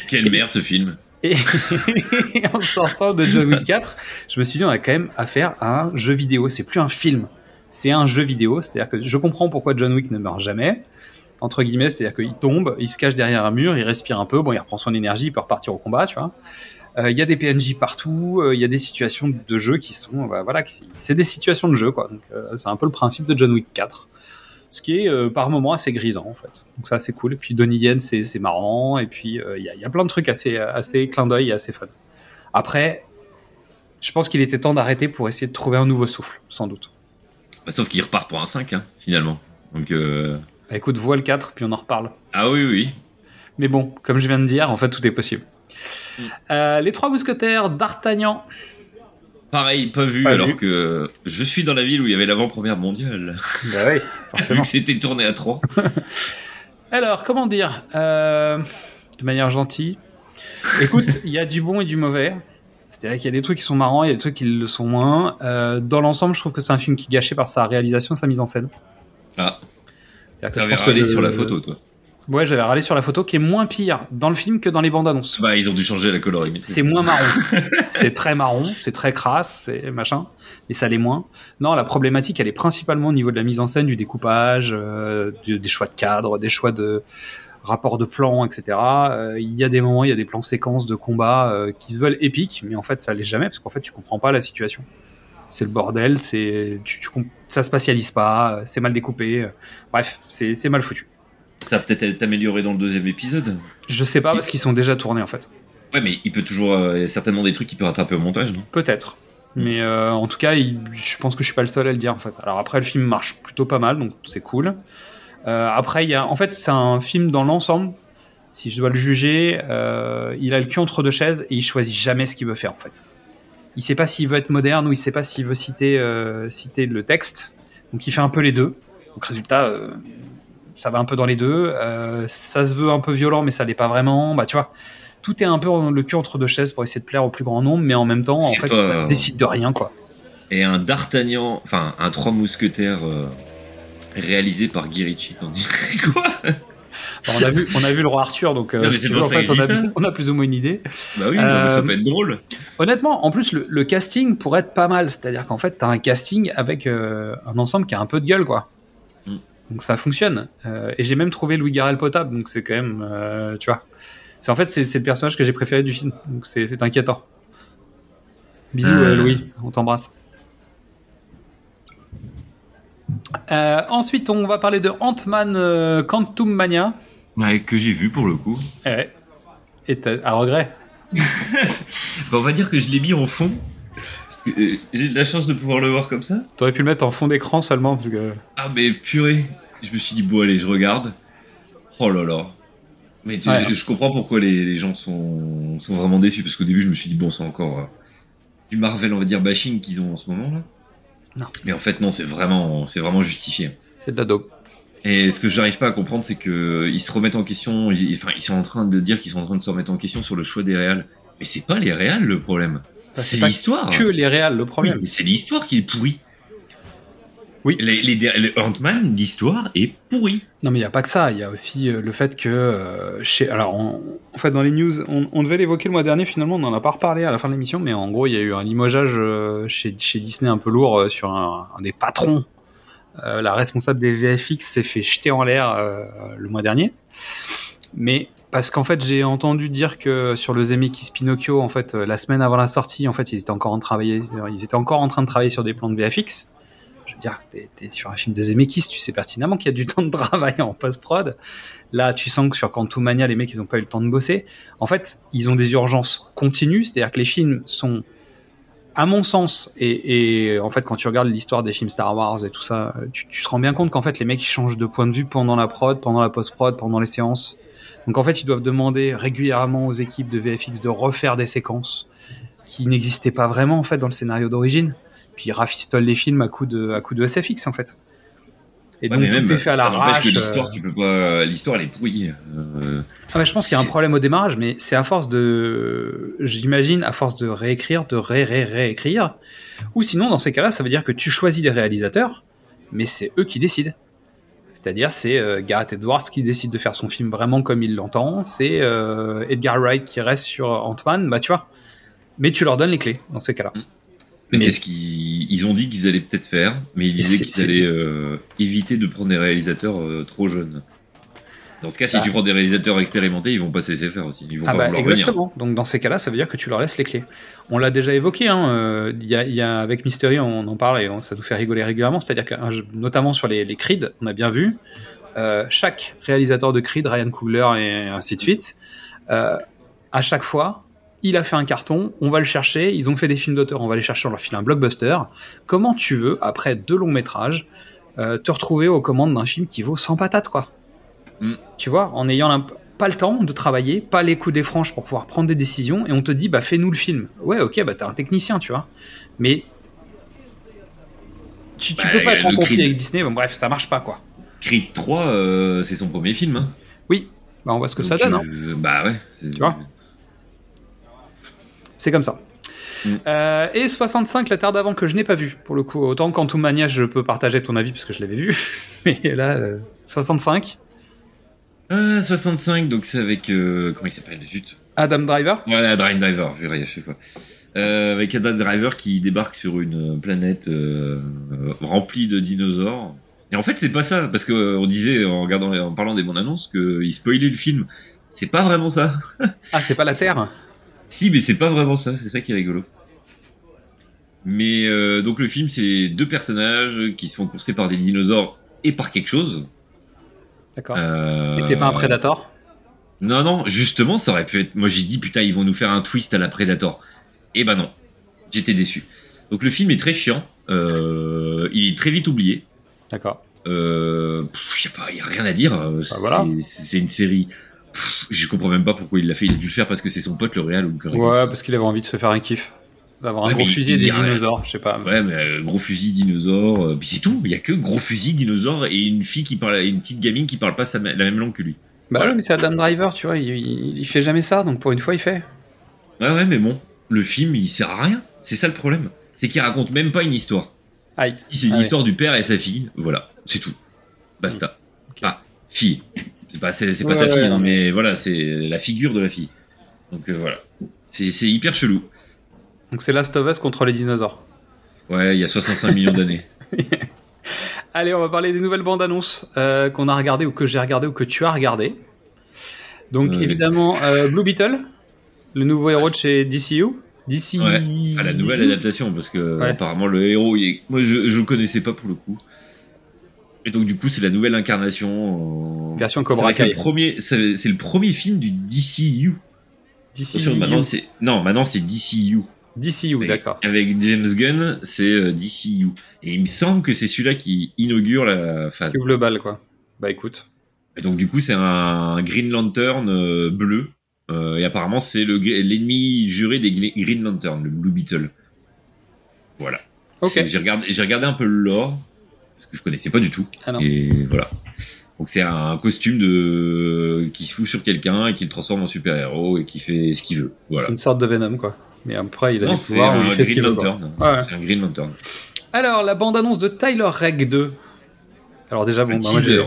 Quelle merde ce film. Et en sortant de John Wick 4, je me suis dit, on a quand même affaire à un jeu vidéo. C'est plus un film, c'est un jeu vidéo. C'est-à-dire que je comprends pourquoi John Wick ne meurt jamais, entre guillemets. C'est-à-dire qu'il tombe, il se cache derrière un mur, il respire un peu, bon, il reprend son énergie, il peut repartir au combat, tu vois. Euh, Il y a des PNJ partout, euh, il y a des situations de jeu qui sont, bah, voilà, c'est des situations de jeu, quoi. Donc, euh, c'est un peu le principe de John Wick 4. Ce qui est euh, par moments assez grisant en fait. Donc ça c'est cool. Et puis Donnie Yen c'est marrant. Et puis euh, il y, a, il y a plein de trucs assez assez clin d'œil et assez fun. Après, je pense qu'il était temps d'arrêter pour essayer de trouver un nouveau souffle, sans doute. Bah, sauf qu'il repart pour un 5, hein, finalement. Donc, euh... Bah, écoute, vois le 4 puis on en reparle. ah oui, oui. Mais bon, comme je viens de dire, en fait tout est possible. Euh, les trois mousquetaires d'Artagnan. Pareil, pas vu, Pas alors vu. que je suis dans la ville où il y avait l'avant-première mondiale. Bah oui, Vu forcément. que c'était tourné à 3. Alors, comment dire euh, De manière gentille. Écoute, il y a du bon et du mauvais. C'est-à-dire qu'il y a des trucs qui sont marrants, il y a des trucs qui le sont moins. Euh, dans l'ensemble, je trouve que c'est un film qui est gâché par sa réalisation et sa mise en scène. Ah, C'est-à-dire que je pense que sur la photo, toi. Ouais, j'avais râlé sur la photo qui est moins pire dans le film que dans les bandes annonces. Bah, ils ont dû changer la colorimétrie. C'est moins marron. c'est très marron, c'est très crasse, c'est machin, mais ça l'est moins. Non, la problématique, elle est principalement au niveau de la mise en scène, du découpage, euh, du- des choix de cadre, des choix de rapport de plan, etc. Euh, Il y a des moments, il y a des plans séquences de combat euh, qui se veulent épiques, mais en fait, ça l'est jamais parce qu'en fait, tu comprends pas la situation. C'est le bordel, c'est tu, tu ça spatialise pas, c'est mal découpé. euh, Bref, c'est c'est mal foutu. Ça va peut-être être amélioré dans le deuxième épisode. Je sais pas parce qu'ils sont déjà tournés en fait. Ouais, mais il peut toujours. euh, il y a certainement des trucs qu'il peut rattraper au montage, non? Peut-être. Mais euh, en tout cas, il- je pense que je suis pas le seul à le dire en fait. Alors après, le film marche plutôt pas mal, donc c'est cool. Euh, après, il y a, en fait, c'est un film dans l'ensemble. Si je dois le juger, euh, il a le cul entre deux chaises et il choisit jamais ce qu'il veut faire en fait. Il sait pas s'il veut être moderne ou il sait pas s'il veut citer citer le texte. Donc il fait un peu les deux. Donc résultat, ça va un peu dans les deux. Euh, ça se veut un peu violent, mais ça l'est pas vraiment. Bah tu vois, tout est un peu le cul entre deux chaises pour essayer de plaire au plus grand nombre, mais en même temps, en fait, pas- ça décide de rien quoi. Et un D'Artagnan, enfin, un Trois Mousquetaires euh, réalisé par Guy Ritchie, t'en dirais quoi? Bon, on a vu, on a vu le roi Arthur, donc euh, Non, si veux, en fait, on, a, on plus ou moins une idée. Bah oui, non, mais ça peut être drôle. Honnêtement, en plus, le, le casting pourrait être pas mal. C'est-à-dire qu'en fait, t'as un casting avec euh, un ensemble qui a un peu de gueule, quoi. Donc ça fonctionne. Euh, et j'ai même trouvé Louis Garrel potable, donc c'est quand même, euh, tu vois. C'est en fait c'est le personnage que j'ai préféré du film, donc c'est inquiétant. Bisous Euh. Louis, on t'embrasse. Ensuite, on va parler de Ant-Man Quantum Mania. Ouais, que j'ai vu pour le coup. Eh ouais. Et à regret. Bah, on va dire que je l'ai mis en fond. Euh, J'ai de la chance de pouvoir le voir comme ça. T'aurais pu le mettre en fond d'écran seulement, parce que Ah, mais purée. Je me suis dit, bon, allez, je regarde. Oh là là. Mais tu- Ouais. je, je comprends pourquoi les, les gens sont, sont vraiment déçus. Parce qu'au début, je me suis dit, bon, c'est encore euh, du Marvel, on va dire, bashing qu'ils ont en ce moment là. Non. Mais en fait, non, c'est vraiment, c'est vraiment justifié. c'est de la dope. Et ce que j'arrive pas à comprendre, c'est que ils se remettent en question. Ils, enfin, ils sont en train de dire qu'ils sont en train de se remettre en question sur le choix des réals. Mais c'est pas les réals le problème. C'est l'histoire. Que les réals, le Oui, mais c'est l'histoire qui est pourrie. Oui. Les, les, les Ant-Man, l'histoire est pourrie. Non, mais il n'y a pas que ça. Il y a aussi euh, le fait que euh, chez. Alors, on- en fait, dans les news, on, on devait l'évoquer le mois dernier. Finalement, on n'en a pas reparlé à la fin de l'émission. Mais en gros, il y a eu un limogeage euh, chez, chez Disney un peu lourd euh, sur un, un des patrons. La responsable des VFX s'est fait jeter en l'air le mois dernier. Mais parce qu'en fait, j'ai entendu dire que sur le Zemeckis Pinocchio, en fait, euh, la semaine avant la sortie, en fait, ils étaient encore en, travailler, ils étaient encore en train de travailler sur des plans de VFX. Je veux dire, t'es, t'es sur un film de Zemeckis, tu sais pertinemment qu'il y a du temps de travail en post-prod. Là, tu sens que sur Quantumania, les mecs, ils ont pas eu le temps de bosser. En fait, ils ont des urgences continues, c'est-à-dire que les films sont, à mon sens, et, et en fait, quand tu regardes l'histoire des films Star Wars et tout ça, tu, tu te rends bien compte qu'en fait, les mecs, ils changent de point de vue pendant la prod, pendant la post-prod, pendant les séances. Donc en fait, ils doivent demander régulièrement aux équipes de VFX de refaire des séquences qui n'existaient pas vraiment en fait dans le scénario d'origine. Puis ils rafistolent les films à coup de à coup de SFX en fait. Et Ouais, donc mais tout même, est fait à ça n'empêche l'arrache. que l'histoire, euh. tu peux pas. L'histoire, elle est pourrie. Euh, Ah, mais je pense qu'il y a un problème au démarrage, mais c'est à force de, j'imagine, à force de réécrire, de ré ré réécrire, ou sinon dans ces cas-là, ça veut dire que tu choisis des réalisateurs, mais c'est eux qui décident. C'est-à-dire, c'est euh, Gareth Edwards qui décide de faire son film vraiment comme il l'entend, c'est euh, Edgar Wright qui reste sur Ant-Man, bah tu vois. Mais tu leur donnes les clés dans ces cas-là. Mais, Mais- c'est ce qu'ils ils ont dit qu'ils allaient peut-être faire, mais ils disaient qu'ils allaient euh, éviter de prendre des réalisateurs trop jeunes. Dans ce cas, si tu prends des réalisateurs expérimentés, ils vont pas se laisser faire aussi. Ils vont Ah pas bah vouloir venir. exactement. Donc dans ces cas-là, ça veut dire que tu leur laisses les clés. On l'a déjà évoqué. Hein, euh, il y a, il y a- avec Mystery, on en parle et on- ça nous fait rigoler régulièrement. C'est-à-dire que jeu- notamment sur les, les Creed, on a bien vu euh, chaque réalisateur de Creed, Ryan Coogler et ainsi de suite. euh, à chaque fois, il a fait un carton. On va le chercher. Ils ont fait des films d'auteur. On va les chercher. On leur file un blockbuster. Comment tu veux après deux longs métrages euh, te retrouver aux commandes d'un film qui vaut 100 patates quoi? Mm. tu vois, en ayant pas le temps de travailler, pas les coups des franches pour pouvoir prendre des décisions, et on te dit, bah fais-nous le film. Ouais, ok, bah t'es un technicien, tu vois. Mais tu, tu Bah, peux pas être en conflit Creed. avec Disney, bon, bref, ça marche pas, quoi. Creed 3, euh, c'est son premier film. Hein. Oui, bah on voit ce que ça donne, hein. euh, Bah ouais. c'est- Tu vois c'est comme ça. Mm. Euh, et 65, la Terre d'avant que je n'ai pas vu, pour le coup. Autant Quantum Mania, je peux partager ton avis parce que je l'avais vu. Mais là, euh, 65, Ah, 65, donc c'est avec. euh, comment il s'appelle Zut. Adam Driver? Ouais, Drive Driver, je chaque fois. Euh, avec Adam Driver qui débarque sur une planète euh, euh, remplie de dinosaures. Et en fait, c'est pas ça, parce que euh, on disait en regardant, en parlant des bandes annonces qu'il spoilait le film. C'est pas vraiment ça. Ah, c'est pas la Terre? Si, mais c'est pas vraiment ça, c'est ça qui est rigolo. Mais euh, donc le film, c'est deux personnages qui se font courser par des dinosaures et par quelque chose. D'accord. Euh, Et c'est pas un Predator? Non, non, justement, ça aurait pu être. Moi, j'ai dit, putain, ils vont nous faire un twist à la Predator. Et ben non, j'étais déçu. Donc le film est très chiant. Euh, il est très vite oublié. D'accord. Euh, il y a rien à dire. Euh, c'est- voilà. C'est une série. Pff, je comprends même pas pourquoi il l'a fait. Il a dû le faire parce que c'est son pote le réal ou Ouais, parce qu'il avait envie de se faire un kiff. D'avoir un Ouais, gros fusil et des dinosaures, je sais pas. Ouais, mais euh, gros fusil dinosaure. euh, puis c'est tout. Il y a que gros fusil dinosaure et une fille qui parle, une petite gamine qui parle pas sa- la même langue que lui. Bah Voilà. ouais, mais c'est Adam Driver, tu vois, il, il- il fait jamais ça, donc pour une fois, il fait. Ouais, ouais, mais bon, le film, il sert à rien. C'est ça le problème. C'est qu'il raconte même pas une histoire. Aïe. Si c'est une Ah ouais. histoire du père et sa fille, voilà, c'est tout. Basta. Ah, fille. C'est pas, c'est, c'est pas Ouais, sa fille, hein, mais voilà, c'est la figure de la fille. Donc euh, voilà. C'est, c'est hyper chelou. Donc c'est Last of Us contre les dinosaures. Ouais, il y a 65 millions d'années. Allez, on va parler des nouvelles bandes annonces euh, qu'on a regardées ou que j'ai regardées ou que tu as regardées. Donc évidemment, euh, Blue Beetle, le nouveau héros de chez DCU. DC... Ouais, à la nouvelle adaptation, parce que Ouais. apparemment le héros, il est... moi je, je le connaissais pas pour le coup. Et donc du coup, c'est la nouvelle incarnation. Version Cobra Kai. c'est, le premier film du DCU. Maintenant c'est non, maintenant c'est DCU. DCU, d'accord. Avec James Gunn, c'est euh, DCU. Et il me semble que c'est celui-là qui inaugure la phase. Qui ouvre le bal, quoi. Bah écoute. Et donc du coup, c'est un Green Lantern euh, bleu. Euh, et apparemment, c'est le l'ennemi juré des Gre- Green Lantern, le Blue Beetle. Voilà. Ok. C'est- J'ai regardé, un peu le lore parce que je connaissais pas du tout. Ah non. Et voilà. Donc c'est un costume de qui se fout sur quelqu'un et qui le transforme en super héros et qui fait ce qu'il veut. Voilà. C'est une sorte de Venom, quoi. Mais après, il a Non, des c'est pouvoirs, un il fait ce qu'il Green veut. quoi. Lantern. Ouais, ouais. C'est un Green Lantern. Alors, la bande-annonce de Tyler Reg 2. Alors déjà, bon, bah, moi, j'ai-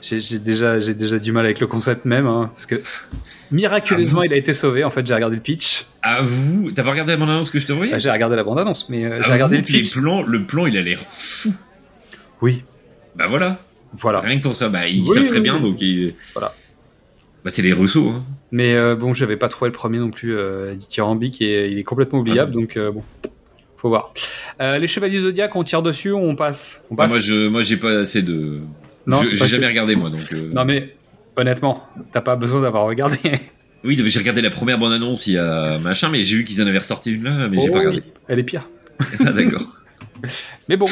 j'ai j'ai déjà, j'ai déjà du mal avec le concept même, hein, parce que miraculeusement, Ah, il a été sauvé. En fait, j'ai regardé le pitch. À vous, t'as pas regardé la bande-annonce que je t'ai envoyée? Bah, j'ai regardé la bande-annonce, mais euh, j'ai Avoue regardé le que les pitch. plans, le plan, il a l'air fou. Oui, Bah voilà. voilà. Rien que pour ça, bah ils Oui, savent oui, très oui, bien, donc ils- Voilà. Bah c'est les Rousseau. Hein. Mais euh, bon, j'avais pas trouvé le premier non plus euh, dithyrambique et il est complètement oubliable, Ah. donc euh, bon, faut voir. Euh, les Chevaliers Zodiac, on tire dessus, ou on passe? On Bah, passe? moi, je, moi, j'ai pas assez de. Non, j'ai jamais regardé moi, donc. euh, Non mais honnêtement, t'as pas besoin d'avoir regardé. Oui, j'ai regardé la première bande annonce il y a machin, mais j'ai vu qu'ils en avaient ressorti une là, mais j'ai Oh pas regardé. oui, Elle est pire. ah d'accord. Mais bon,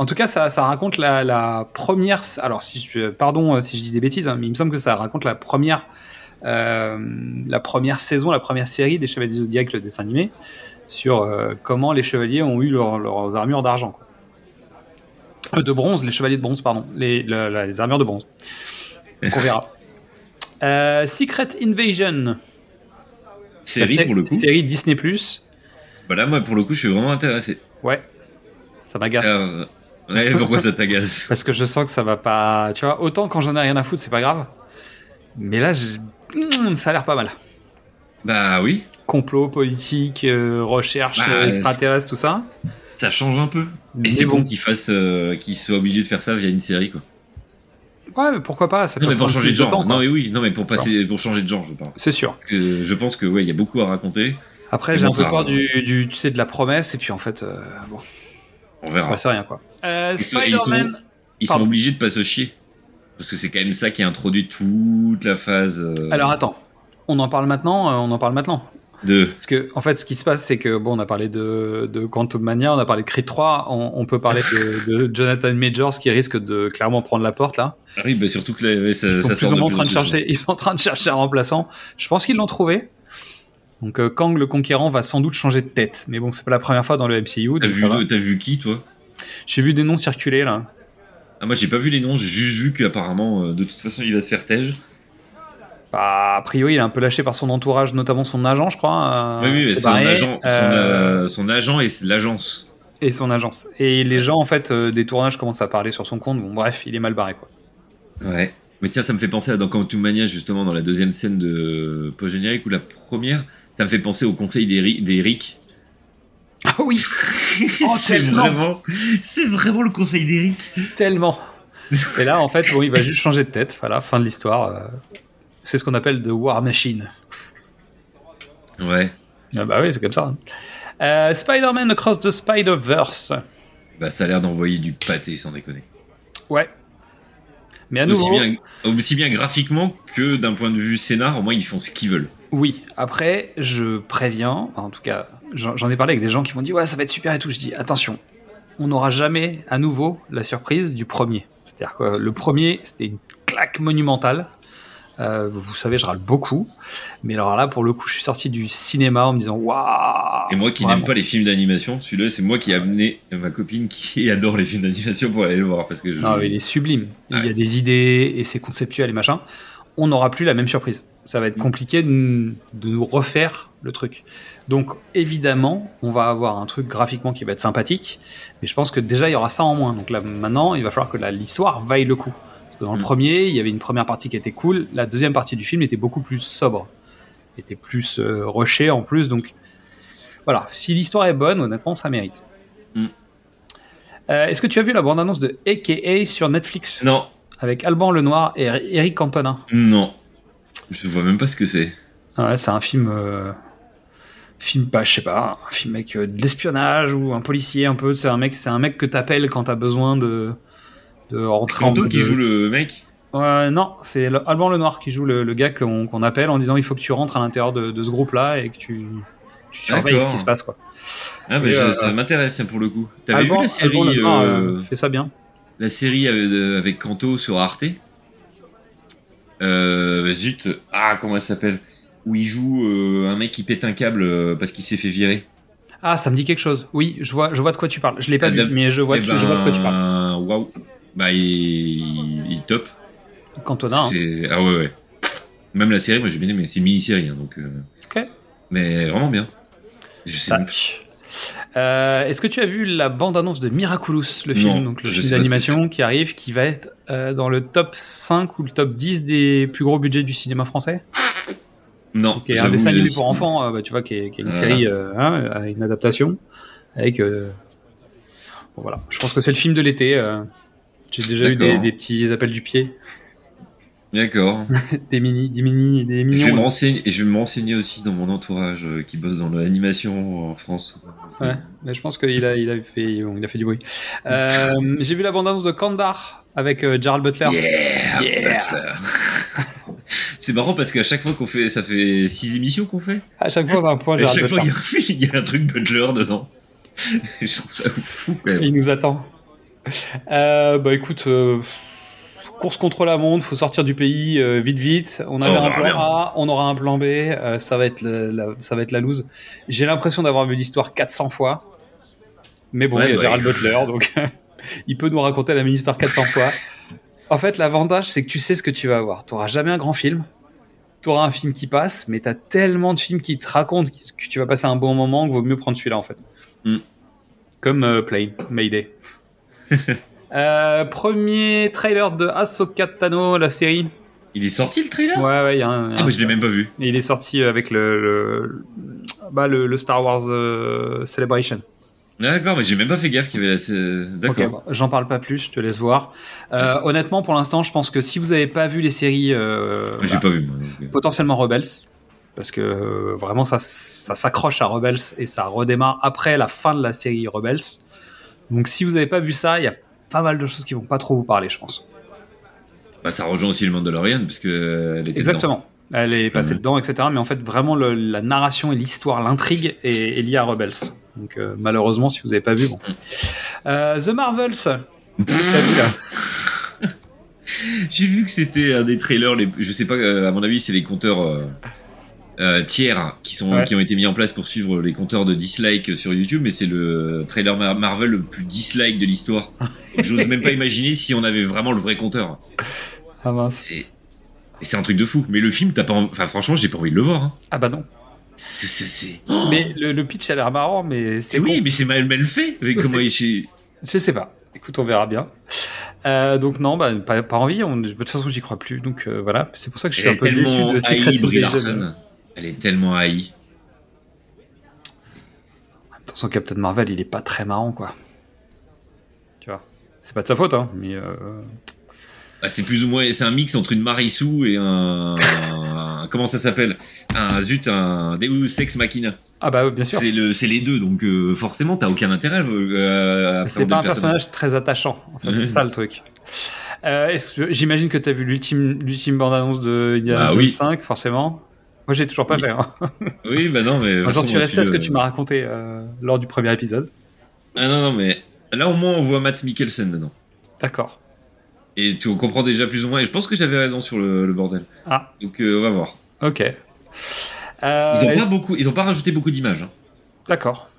en tout cas, ça, ça raconte la, la première. Alors, si je, pardon euh, si je dis des bêtises, hein, mais il me semble que ça raconte la première, euh, la première saison, la première série des Chevaliers du Zodiac, le dessin animé, sur euh, comment les chevaliers ont eu leur- leurs armures d'argent. Euh, de bronze, les chevaliers de bronze, pardon. Les, le- la- les armures de bronze. Donc on verra. Secret Invasion. Série pour le coup. Série Disney+. Bah là, moi, pour le coup, je suis vraiment intéressé. Ouais. Ça m'agace. Ouais, pourquoi ça t'agace? Parce que je sens que ça va pas. Tu vois, autant quand j'en ai rien à foutre, c'est pas grave. Mais là, Hmm, ça a l'air pas mal. Bah oui, Complot, politique, euh, recherche Bah, euh, extraterrestre, tout ça. ça change un peu. Mais Et c'est bon. bon qu'ils fassent, euh, qu'ils soient obligés de faire ça via une série, quoi. Ouais, mais pourquoi pas ça Non, mais pour changer de genre. temps, non, mais oui, non, mais pour passer, pour changer de genre, je parle. C'est sûr. Parce que je pense que ouais, il y a beaucoup à raconter. Après, j'ai un peu peur du, du, tu sais, de la promesse, et puis en fait, euh, bon, On verra. ouais, c'est rien, quoi. Euh, Ils sont- Spider-Man. Ils sont Pardon. obligés de pas se chier. Parce que c'est quand même ça qui a introduit toute la phase euh, Alors attends, on en parle maintenant, euh, on en parle maintenant. de. Parce que, en fait, ce qui se passe, c'est que, bon, on a parlé de, de Quantum Mania, on a parlé de Creed 3, on, on peut parler de, de Jonathan Majors qui risque de clairement prendre la porte, là. Ah oui, bah surtout que là, ça, Ils sont ça plus sort ou moins en train de plus, chercher, ils sont en train de chercher un remplaçant. Je pense qu'ils l'ont trouvé. Donc, euh, Kang le Conquérant va sans doute changer de tête. Mais bon, c'est pas la première fois dans le MCU. T'as vu, t'as vu qui, toi? J'ai vu des noms circuler, là. Ah, moi, j'ai pas vu les noms, j'ai juste vu qu'apparemment, euh, de toute façon, il va se faire tège. Bah, a priori, il est un peu lâché par son entourage, notamment son agent, je crois. euh, oui, oui, mais son agent, son, euh, son agent et l'agence. et son agence. Et les gens, en fait, euh, des tournages commencent à parler sur son compte. Bon, bref, il est mal barré, quoi. Ouais. Mais tiens, ça me fait penser à dans Quantum Mania, justement, dans la deuxième scène de post-générique ou la première, ça me fait penser au conseil Rick. Ah oui, c'est vraiment, c'est vraiment le conseil d'Eric. tellement. Et là, en fait, bon, il va juste changer de tête. Voilà, fin de l'histoire. euh, C'est ce qu'on appelle The War Machine. Ouais. Ah bah oui, c'est comme ça. hein. Euh, Spider-Man Across the Spider-Verse. Bah, ça a l'air d'envoyer du pâté, sans déconner. Ouais. Mais à nouveau, Aussi bien, aussi bien graphiquement que d'un point de vue scénar, au moins ils font ce qu'ils veulent. Oui. Après, je préviens, en tout cas, j'en ai parlé avec des gens qui m'ont dit ouais, ça va être super et tout. Je dis attention, on n'aura jamais à nouveau la surprise du premier. C'est-à-dire que le premier, c'était une claque monumentale. Euh, vous savez, je râle beaucoup. Mais alors là, pour le coup, je suis sorti du cinéma en me disant waouh. Et moi qui n'aime pas les films d'animation, celui-là c'est moi qui ai amené ma copine qui adore les films d'animation pour aller le voir parce que je... Non, mais il est sublime. Il y a des idées et c'est conceptuel et machin. On n'aura plus la même surprise. Ça va être compliqué de, nous refaire le truc. Donc, évidemment, on va avoir un truc graphiquement qui va être sympathique, mais je pense que déjà il y aura ça en moins. Donc là, maintenant, il va falloir que l'histoire vaille le coup. Parce que dans le Mm. premier, il y avait une première partie qui était cool. La deuxième partie du film était beaucoup plus sobre, était plus euh, rushée en plus. Donc, voilà. Si l'histoire est bonne, honnêtement, ça mérite. Mm. Euh, Est-ce que tu as vu la bande-annonce de AKA sur Netflix? Non, avec Alban Lenoir et Eric Cantona. non. Je vois même pas ce que c'est. Ah ouais, c'est un film, euh, film pas, je sais pas, un film avec euh, de l'espionnage ou un policier un peu. C'est un mec, c'est un mec que t'appelles quand t'as besoin de de rentrer en Kanto mode- qui joue le mec? Ouais, non, c'est le- Alban Lenoir qui joue le, le gars qu'on qu'on appelle en disant il faut que tu rentres à l'intérieur de, de ce groupe-là et que tu tu surveilles ce qui se passe quoi. Ah bah Et, je- euh, ça m'intéresse pour le coup. T'avais Alban, vu la série, Alban Lenoir, euh, euh, fait ça bien. la série avec, avec Kanto sur Arte? Euh, Zut, ah comment elle s'appelle? Où il joue euh, un mec qui pète un câble euh, parce qu'il s'est fait virer. Ah, ça me dit quelque chose. Oui, je vois, je vois de quoi tu parles. Je l'ai pas vu, mais je vois, Eh je vois de quoi tu parles. ben, Waouh. Bah il, est top. Cantona. hein. Ah ouais ouais. Même la série, moi j'ai bien aimé. C'est une mini-série hein, donc. euh, Ok. Mais vraiment bien. Je sais. Euh, Est-ce que tu as vu la bande-annonce de Miraculous, le film, Non, donc le d'animation qui arrive, qui va être euh, dans le top 5 ou le top 10 des plus gros budgets du cinéma français? Non. Qui est un dessin animé pour enfants, euh, bah, tu vois, qui est, qui est une série, euh, hein, une adaptation, avec... bon, voilà, je pense que c'est le film de l'été. J'ai déjà eu des petits appels du pied, D'accord. des mini, des mini, des Je vais, me mignons. renseigner, et je vais me renseigner aussi dans mon entourage euh, qui bosse dans l'animation en France. Ouais, mais je pense qu'il a, il a, fait, bon, il a fait du bruit. Euh, J'ai vu la bande-annonce de Kandar avec euh, Gerald Butler. Yeah, Yeah. Butler. C'est marrant parce qu'à chaque fois qu'on fait, ça fait six émissions qu'on fait. À chaque fois, on a un point à chaque fois, il y, a un y a un truc Butler dedans. je trouve ça fou quand même. Il nous attend. Euh, bah écoute, course contre la montre, faut sortir du pays euh, vite vite. On avait Oh, un plan. A, on aura un plan B. euh, ça va être le- la, ça va être la loose. J'ai l'impression d'avoir vu l'histoire 400 fois. Mais bon, Ouais, il y a bah, Gerald Butler, donc Il peut nous raconter la même histoire 400 fois. En fait, l'avantage, c'est que tu sais ce que tu vas avoir. Tu jamais un grand film. Tu auras un film qui passe, mais tu as tellement de films qui te racontent que tu vas passer un bon moment qu'il vaut mieux prendre celui-là, en fait. Mm. Comme euh, Plane, Mayday. Euh, premier trailer de Ahsoka Tano, la série. Il est sorti le trailer? Ouais, ouais, il y a un. Ah, bah, je l'ai même pas vu. Il est sorti avec le, le, bah, le, le Star Wars euh, Celebration. D'accord, mais j'ai même pas fait gaffe qu'il y avait la. D'accord. J'en parle pas plus, je te laisse voir. Euh, honnêtement, pour l'instant, je pense que si vous avez pas vu les séries, euh, J'ai bah, pas vu, moi. euh. potentiellement Rebels, parce que euh, vraiment ça, ça s'accroche à Rebels et ça redémarre après la fin de la série Rebels. Donc si vous avez pas vu ça, il y a pas mal de choses qui vont pas trop vous parler, je pense. Bah, ça rejoint aussi le Mandalorian, parce que euh, elle était Exactement. Elle est passée Mhm. dedans, etc. Mais en fait, vraiment, le- la narration et l'histoire, l'intrigue est, est liée à Rebels. Donc, euh, malheureusement, si vous n'avez pas vu, bon. Euh, The Marvels. J'ai vu que c'était un des trailers, les... je sais pas, à mon avis, c'est les compteurs euh, tiers qui, sont, Ouais. qui ont été mis en place pour suivre les compteurs de dislike sur YouTube, mais c'est le trailer Mar- Marvel le plus dislike de l'histoire. J'ose même pas imaginer si on avait vraiment le vrai compteur. Ah mince. C'est un truc de fou. Mais le film, t'as pas, en- enfin franchement, j'ai pas envie de le voir. hein. Ah bah non. C'est- Mais le, le pitch a l'air marrant, mais c'est Et oui, mais c'est mal, mal fait. Mais comment il- Je sais pas. Écoute, on verra bien. Euh, donc non, bah, pas, pas envie. On, de toute façon, j'y crois plus. Donc euh, voilà, c'est pour ça que je suis un peu déçu de Secret Invasion. Elle est tellement haïe. Attention, Captain Marvel, il est pas très marrant, quoi. Tu vois. C'est pas de sa faute, hein. Mais euh, Ah, c'est plus ou moins, c'est un mix entre une Marissou et un, un- comment ça s'appelle? Un zut, un Deus Ex Machina. ah bah bien sûr. C'est le, c'est les deux, donc euh, forcément t'as aucun intérêt. Euh, C'est pas un personnage très attachant. En fait, c'est ça le truc. Euh, J'imagine que tu as vu l'ultime, l'ultime bande-annonce de Indiana Bah Jones oui. 5, forcément. Moi, j'ai toujours pas Oui. fait. hein. Oui, bah non, mais. J'en suis resté à ce que tu m'as raconté euh, lors du premier épisode. Ah non, non, mais là au moins on voit Matt Mikkelsen dedans. D'accord. Et tu comprends déjà plus ou moins. Et je pense que j'avais raison sur le, le bordel. Ah, Donc euh, on va voir. ok. Euh, Ils ont pas beaucoup, ils ont pas rajouté beaucoup d'images. hein. D'accord.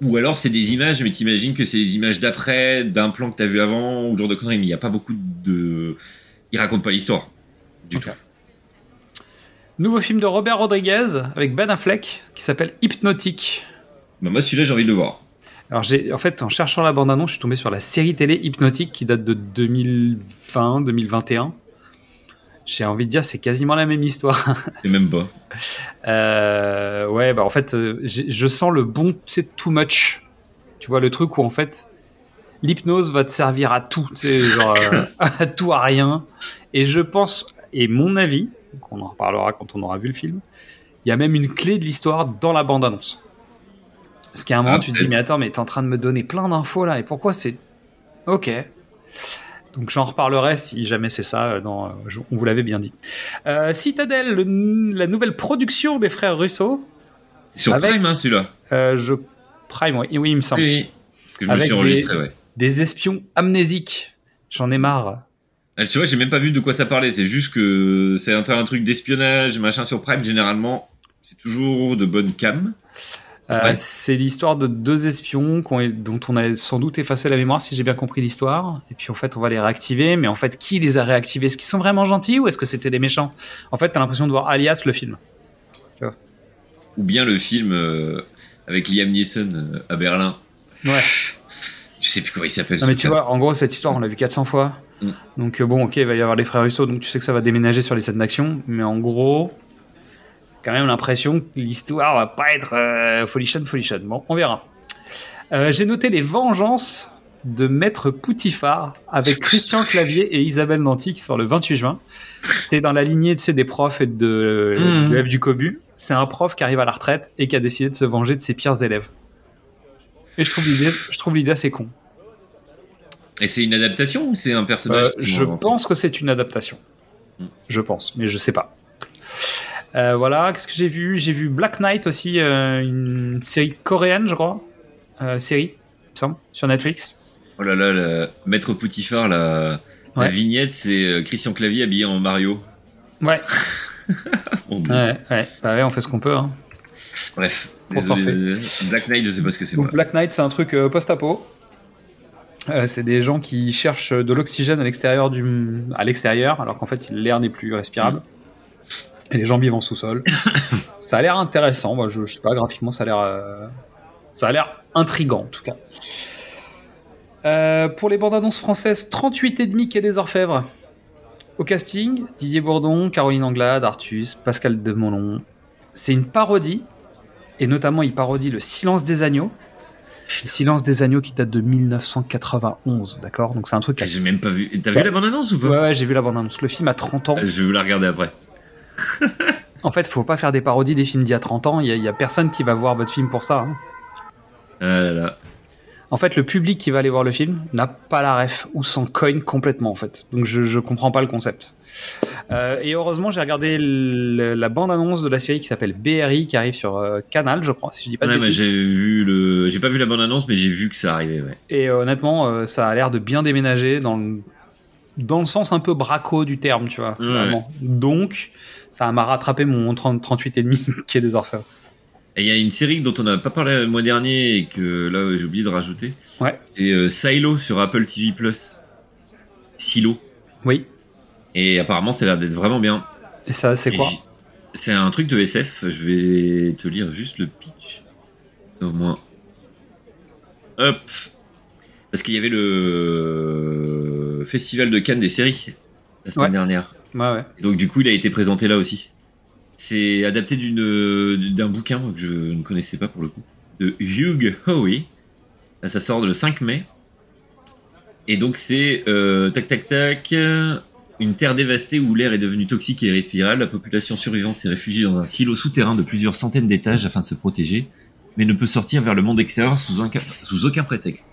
Ou alors c'est des images, mais t'imagines que c'est des images d'après, d'un plan que t'as vu avant, ou genre de conneries, mais il n'y a pas beaucoup de. Ils racontent pas l'histoire. Du Ok. tout. Nouveau film de Robert Rodriguez avec Ben Affleck qui s'appelle Hypnotique. Bah, moi celui-là j'ai envie de le voir. Alors j'ai, en fait, en cherchant la bande-annonce, je suis tombé sur la série télé Hypnotique qui date de 2020, 2021. J'ai envie de dire, c'est quasiment la même histoire. Et même pas. Euh, ouais, bah en fait, euh, je sens le bon, sais, too much. Tu vois, le truc où en fait, l'hypnose va te servir à tout, tu sais, genre euh, à tout, à rien. Et je pense, et mon avis, qu'on en reparlera quand on aura vu le film, il y a même une clé de l'histoire dans la bande-annonce. Parce qu'à un moment, Ah, tu te dis, mais attends, mais t'es en train de me donner plein d'infos là, et pourquoi c'est. Ok. Donc j'en reparlerai si jamais c'est ça, euh, dans, euh, je- on vous l'avait bien dit. Euh, Citadel, le- la nouvelle production des frères Russo. C'est sur Avec- Prime hein, celui-là. Euh, je Prime, oui, oui, il me semble. Oui, oui. Parce que je me Avec suis enregistré, ouais. Des espions amnésiques. J'en ai marre. Ah, tu vois, j'ai même pas vu de quoi ça parlait. C'est juste que c'est un, un truc d'espionnage, machin sur Prime. Généralement, c'est toujours de bonne cam. Euh, Ouais. C'est l'histoire de deux espions dont on a sans doute effacé la mémoire, si j'ai bien compris l'histoire. Et puis en fait, on va les réactiver. Mais en fait, qui les a réactivés? Est-ce qu'ils sont vraiment gentils ou est-ce que c'était des méchants? En fait, t'as l'impression de voir Alias le film. Ou bien le film euh, avec Liam Neeson euh, à Berlin. Ouais. Je sais plus comment il s'appelle. Non mais tu vois, en gros, cette histoire, on l'a vu 400 fois. Mm. Donc euh, bon, ok, il va y avoir les frères Russo, donc tu sais que ça va déménager sur les scènes d'action. Mais en gros, quand même l'impression que l'histoire va pas être euh, folichonne, folichonne. Bon, on verra. Euh, J'ai noté les vengeances de Maître Poutifard avec Christian Clavier et Isabelle Nanty qui sort le 28 juin. C'était dans la lignée tu sais, des profs et de, F du Cobu. C'est un prof qui arrive à la retraite et qui a décidé de se venger de ses pires élèves. Et je trouve l'idée, je trouve l'idée assez con. Et c'est une adaptation ou c'est un personnage Euh, je pense que c'est une adaptation. Mm. Je pense, mais je sais pas. Euh, voilà, qu'est-ce que j'ai vu? J'ai vu Black Knight aussi, euh, une série coréenne, je crois. Euh, série, il me semble, sur Netflix. Oh là là. Maître Poutifard, la... vignette, c'est Christian Clavier habillé en Mario. Ouais, Bon, ouais, ouais. Bah ouais, on fait ce qu'on peut. Hein. Bref. On s'en Désolé, Black Knight, je sais pas ce que c'est. Black Knight, c'est un truc post-apo. Euh, c'est des gens qui cherchent de l'oxygène à l'extérieur du, à l'extérieur, alors qu'en fait l'air n'est plus respirable. Et les gens vivent en sous-sol. ça a l'air intéressant. Moi, je, je sais pas, graphiquement, ça a l'air, euh, ça a l'air intrigant en tout cas. Euh, pour les bandes annonces françaises, 38 et demi quai des Orfèvres. Au casting, Didier Bourdon, Caroline Anglade, Artus, Pascal Demolon. C'est une parodie, et notamment il parodie le Silence des agneaux. Le Silence des agneaux qui date de 1991, d'accord? Donc c'est un truc. à- J'ai même pas vu. T'as vu la bande-annonce ou pas? Ouais, ouais, j'ai vu la bande annonce. Le film a 30 ans. Je vais vous la regarder après. En fait, faut pas faire des parodies des films d'il y a 30 ans. Il y, a- il y a personne qui va voir votre film pour ça. hein. Ah là là. En fait, le public qui va aller voir le film n'a pas la ref ou s'en cogne complètement, en fait. Donc, je, je comprends pas le concept. Euh, et heureusement, j'ai regardé le- la bande-annonce de la série qui s'appelle BRI, qui arrive sur euh, Canal, je crois, si je dis pas de Ouais, bêtises. j'ai vu le. J'ai pas vu la bande-annonce, mais j'ai vu que ça arrivait, ouais. Et euh, honnêtement, ça a l'air de bien déménager dans le, dans le sens un peu braco du terme, tu vois. Ouais. vraiment. Donc, ça m'a rattrapé mon 30, 38 et demi qui est des orfèvres. Et il y a une série dont on n'a pas parlé le mois dernier et que là j'ai oublié de rajouter. Ouais. C'est euh, Silo sur Apple TV Plus. Silo. Oui. Et apparemment ça a l'air d'être vraiment bien. Et ça, c'est quoi C'est un truc de SF. Je vais te lire juste le pitch. Ça au moins. Hop. Parce qu'il y avait le festival de Cannes des séries la semaine Ouais. dernière. Ouais, ouais. Et donc du coup, il a été présenté là aussi. C'est adapté d'un bouquin que je ne connaissais pas pour le coup, de Hugh Howey. Ça sort le 5 mai. Et donc c'est euh, tac tac tac, une terre dévastée où l'air est devenu toxique et irrespirable. La population survivante s'est réfugiée dans un silo souterrain de plusieurs centaines d'étages afin de se protéger, mais ne peut sortir vers le monde extérieur sous aucun prétexte.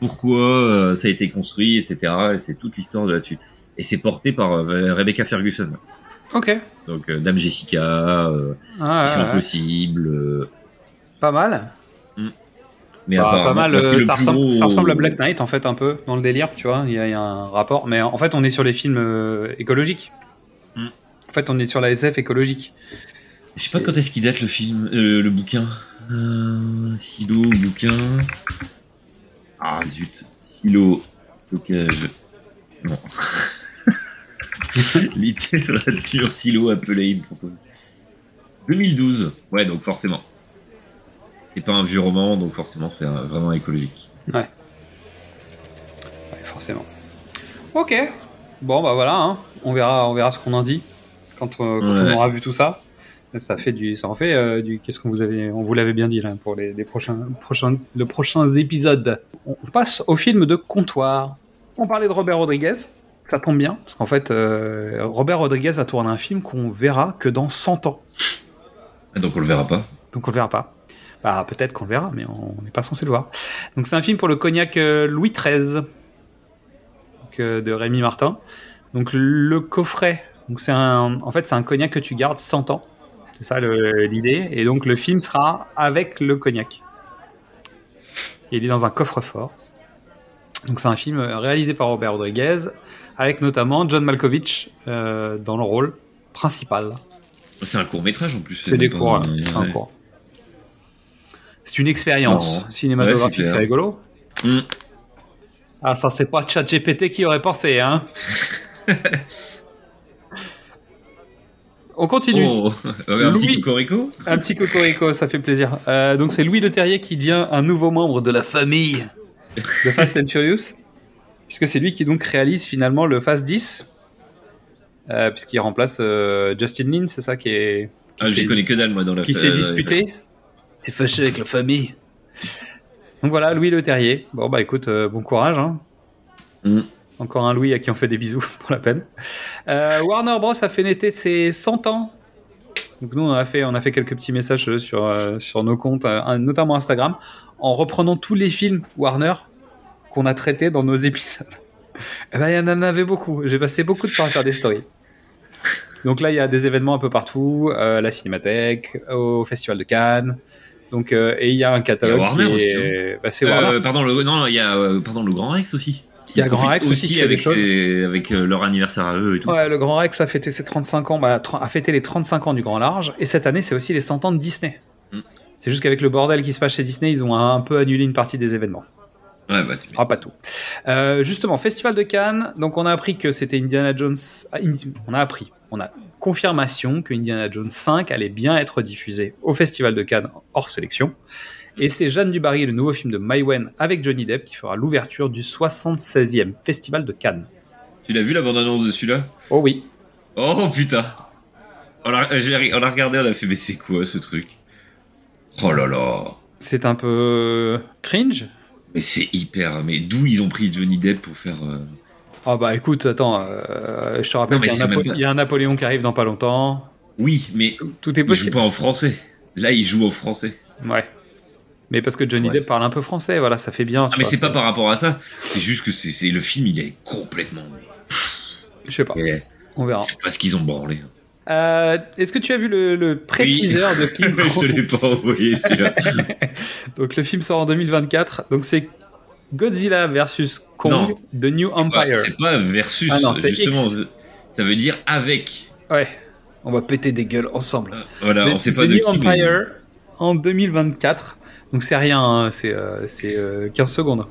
Pourquoi euh, ça a été construit, etc. Et c'est toute l'histoire de là-dessus. Et c'est porté par euh, Rebecca Ferguson. Ok. Donc euh, Dame Jessica, euh, Ah, Mission. Impossible. euh, Pas mal. mais Bah, pas mal. euh, ça, ressemble, gros- ça ressemble à Black Knight en fait un peu dans le délire, tu vois. Il y, a il y a un rapport, mais en fait on est sur les films euh, écologiques. Hmm. En fait on est sur la SF écologique. Je sais pas quand est-ce qu'il date le film, euh, le bouquin. Silo, bouquin. Ah zut. Silo, stockage. Non. Littérature, silo, appelé, il me propose. 2012. Ouais, donc forcément. C'est pas un vieux roman, donc forcément c'est vraiment écologique. Ouais. Ouais, forcément. Ok. Bon bah voilà, hein. on verra, on verra ce qu'on en dit quand, euh, quand Ouais. on aura vu tout ça. Ça fait du, ça en fait euh, du. Qu'est-ce qu'on vous avait, on vous l'avait bien dit là pour les, les prochains, prochains, le prochains épisodes. On passe au film de comptoir. On parlait de Robert Rodriguez. Ça tombe bien parce qu'en fait, euh, Robert Rodriguez a tourné un film qu'on verra que dans 100 ans. Ah, donc on le verra pas. Donc on le verra pas. Bah peut-être qu'on le verra, mais on n'est pas censé le voir. Donc c'est un film pour le cognac euh, Louis XIII donc, euh, de Rémi Martin. Donc le coffret, donc c'est un, en fait c'est un cognac que tu gardes 100 ans. C'est ça l'idée. Et donc le film sera avec le cognac. Et il est dans un coffre-fort. Donc c'est un film réalisé par Robert Rodriguez, avec notamment John Malkovich euh, dans le rôle principal. C'est un court métrage en plus. C'est des cours. C'est un ouais. cours. C'est une expérience cinématographique, Ouais, c'est rigolo. Mm. Ah, ça, c'est pas ChatGPT qui aurait pensé, hein. On continue. Oh, un petit Louis. cocorico Un petit cocorico, ça fait plaisir. Euh, donc c'est Louis Leterrier qui devient un nouveau membre de la famille de Fast and Furious, puisque c'est lui qui donc réalise finalement le Fast 10, euh, puisqu'il remplace euh, Justin Lin, c'est ça qui est Ah, j'y connais que dalle moi dans la qui s'est disputé. C'est fâché avec la famille. Donc voilà, Louis Leterrier. Bon bah écoute, euh, bon courage. Hein. Mm. Encore un Louis à qui on fait des bisous pour la peine. Warner Bros a fêté ses 100 ans. Donc nous on a fait, on a fait quelques petits messages sur, sur nos comptes, notamment Instagram, en reprenant tous les films Warner qu'on a traités dans nos épisodes. Eh ben il y en avait beaucoup. J'ai passé beaucoup de temps à faire des stories. Donc là, il y a des événements un peu partout, euh, à la Cinémathèque, au Festival de Cannes. Donc, euh, et il y a un catalogue. Il y a Warner qui aussi, bah, c'est Euh, Warner. pardon, le, non, il y a pardon, le Grand Rex aussi. Il y a Grand Rex aussi avec, ses- avec leur anniversaire à eux et tout. Ouais, le Grand Rex a fêté ses 35 ans, bah, a fêté les 35 ans du Grand Large, et cette année, c'est aussi les 100 ans de Disney. Mm. C'est juste qu'avec le bordel qui se passe chez Disney, ils ont un, peu annulé une partie des événements. Ouais, bah, Ah, pas tout. Euh, justement, Festival de Cannes. Donc, on a appris que c'était Indiana Jones. ah, On a appris. On a confirmation que Indiana Jones 5 allait bien être diffusé au Festival de Cannes hors sélection. Et c'est Jeanne Dubarry, le nouveau film de Maïwen avec Johnny Depp, qui fera l'ouverture du 76e Festival de Cannes. Tu l'as vu la bande-annonce de celui-là? Oh oui. Oh putain on l'a, on l'a regardé, on a fait, mais c'est quoi ce truc? Oh là là C'est un peu cringe. Mais c'est hyper. Mais d'où ils ont pris Johnny Depp pour faire. euh, Ah bah écoute, attends, euh, je te rappelle Non, mais qu'il y, a un c'est même Napo- pas- il y a un Napoléon qui arrive dans pas longtemps. Oui, mais Tout est il joue possible. pas en français. Là, il joue en français. Ouais. Mais parce que Johnny. Depp parle un peu français, voilà, ça fait bien. Ah, mais vois. c'est pas par rapport à ça. C'est juste que c'est, c'est- le film, il est complètement. Je sais pas, on verra. Je sais pas ce qu'ils ont branlé. Euh, Est-ce que tu as vu le, le pré-teaser de King je te l'ai pas envoyé celui-là. Donc le film sort en 2024. Donc c'est Godzilla versus Kong, Non. The New Empire. c'est pas versus, Ah non, c'est justement. X. Ça veut dire avec. Ouais. On va péter des gueules ensemble. Voilà, The- on sait pas The de New qui. mais- Empire en 2024. Donc c'est rien, hein, c'est euh, c'est, euh, 15 secondes.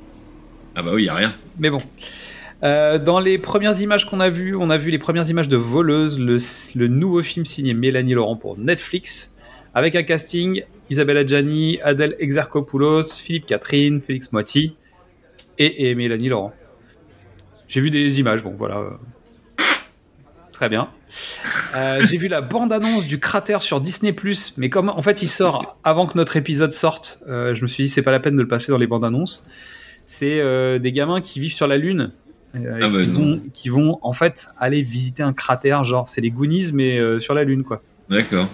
Ah bah oui, y a rien. Mais bon. Euh, dans les premières images qu'on a vues, on a vu les premières images de Voleuse, le, nouveau film signé Mélanie Laurent pour Netflix, avec un casting Isabelle Adjani, Adèle Exarchopoulos, Philippe Catherine, Félix Moiti et, Mélanie Laurent. J'ai vu des images, bon voilà. Très bien. Euh, J'ai vu la bande-annonce du cratère sur Disney+, mais comme en fait il sort avant que notre épisode sorte, euh, je me suis dit c'est pas la peine de le passer dans les bandes-annonces. C'est des gamins qui vivent sur la Lune, euh, Ah bah qui, vont, qui vont en fait aller visiter un cratère, genre c'est les Goonies mais euh, sur la Lune quoi. D'accord.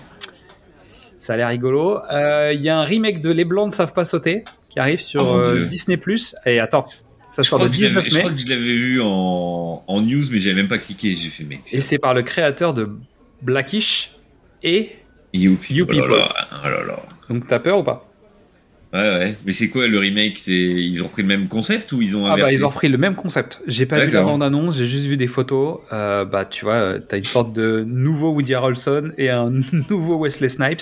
Ça a l'air rigolo. Euh, Il y a un remake de Les Blancs ne savent pas sauter qui arrive sur Oh. Disney+. Et attends, ça Je sort le que je l'avais- 19 je mai. crois que je l'avais vu en, en news, mais j'avais même pas cliqué. J'ai fait, mais. Et c'est par le créateur de Blackish et Youpi. You oh là People. là, oh là. donc t'as peur ou pas? Ouais, ouais. Mais c'est quoi le remake? C'est Ils ont pris le même concept ou ils ont Ah bah inversé? ils ont repris le même concept. J'ai pas vu la bande annonce, j'ai juste vu des photos. Euh, bah tu vois, euh, t'as une sorte de nouveau Woody Harrelson et un nouveau Wesley Snipes.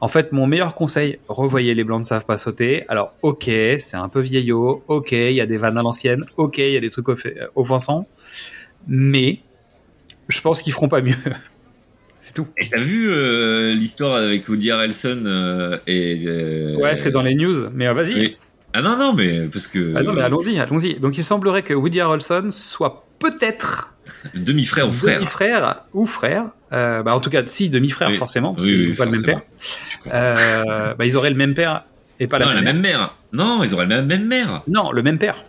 En fait, mon meilleur conseil, revoyez les blancs ne savent pas sauter. Alors ok, c'est un peu vieillot, ok, il y a des vannes à l'ancienne, ok, il y a des trucs off- offensants, mais je pense qu'ils feront pas mieux. c'est tout. Et t'as vu euh, l'histoire avec Woody Harrelson euh, et. euh, Ouais, c'est dans les news, mais euh, vas-y. oui. Ah non, non, mais parce que. Ah non, mais allons-y, allons-y. Donc il semblerait que Woody Harrelson soit peut-être Demi-frère ou frère demi-frère ou frère. Euh, bah, en tout cas, si, demi-frère, Oui. forcément, parce Oui, qu'ils n'ont pas le même père. Euh, bah, ils auraient le même père et pas non, la même, la mère. même mère. Non, ils auraient la même mère. Non, le même père.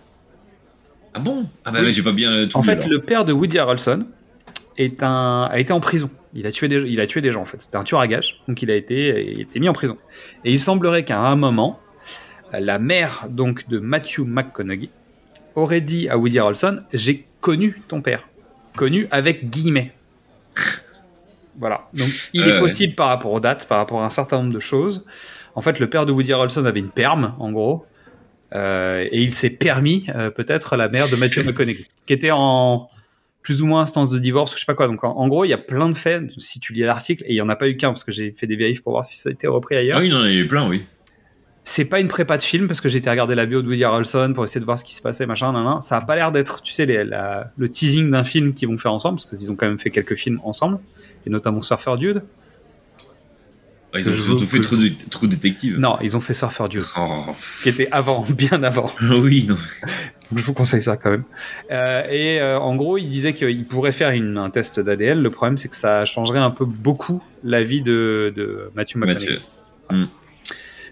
Ah bon? Ah bah j'ai pas bien tout En fait, alors. le père de Woody Harrelson est un, a été en prison. Il a tué des, il a tué des gens, en fait. C'était un tueur à gages. Donc, il a été, il a été mis en prison. Et il semblerait qu'à un moment, la mère, donc, de Matthew McConaughey aurait dit à Woody Harrelson, j'ai connu ton père. Connu avec guillemets. Voilà. Donc, il est ouais. possible par rapport aux dates, par rapport à un certain nombre de choses. En fait, le père de Woody Harrelson avait une perme, en gros. Euh, et il s'est permis euh, peut-être la mère de Matthew McConaughey, qui était en plus ou moins instance de divorce ou je sais pas quoi. Donc en, en gros, il y a plein de faits. Si tu lis l'article, et il y en a pas eu qu'un parce que j'ai fait des vérifs pour voir si ça a été repris ailleurs. Ah oui, il y en a eu plein, oui. C'est pas une prépa de film parce que j'ai été regarder la bio de Woody Harrelson pour essayer de voir ce qui se passait, machin, nan, nan. Ça a pas l'air d'être, tu sais, les- la- le teasing d'un film qu'ils vont faire ensemble parce qu'ils ont quand même fait quelques films ensemble et notamment Surfer Dude. Ah, ils ont surtout fait que- trop, de, trop détective. Non, ils ont fait Surfer Dude Oh, qui était avant, bien avant. oui, non. Je vous conseille ça quand même. Euh, et euh, en gros, il disait qu'il pourrait faire une- un test d'ADN. Le problème, c'est que ça changerait un peu beaucoup la vie de, de Matthew McConaughey. Mathieu.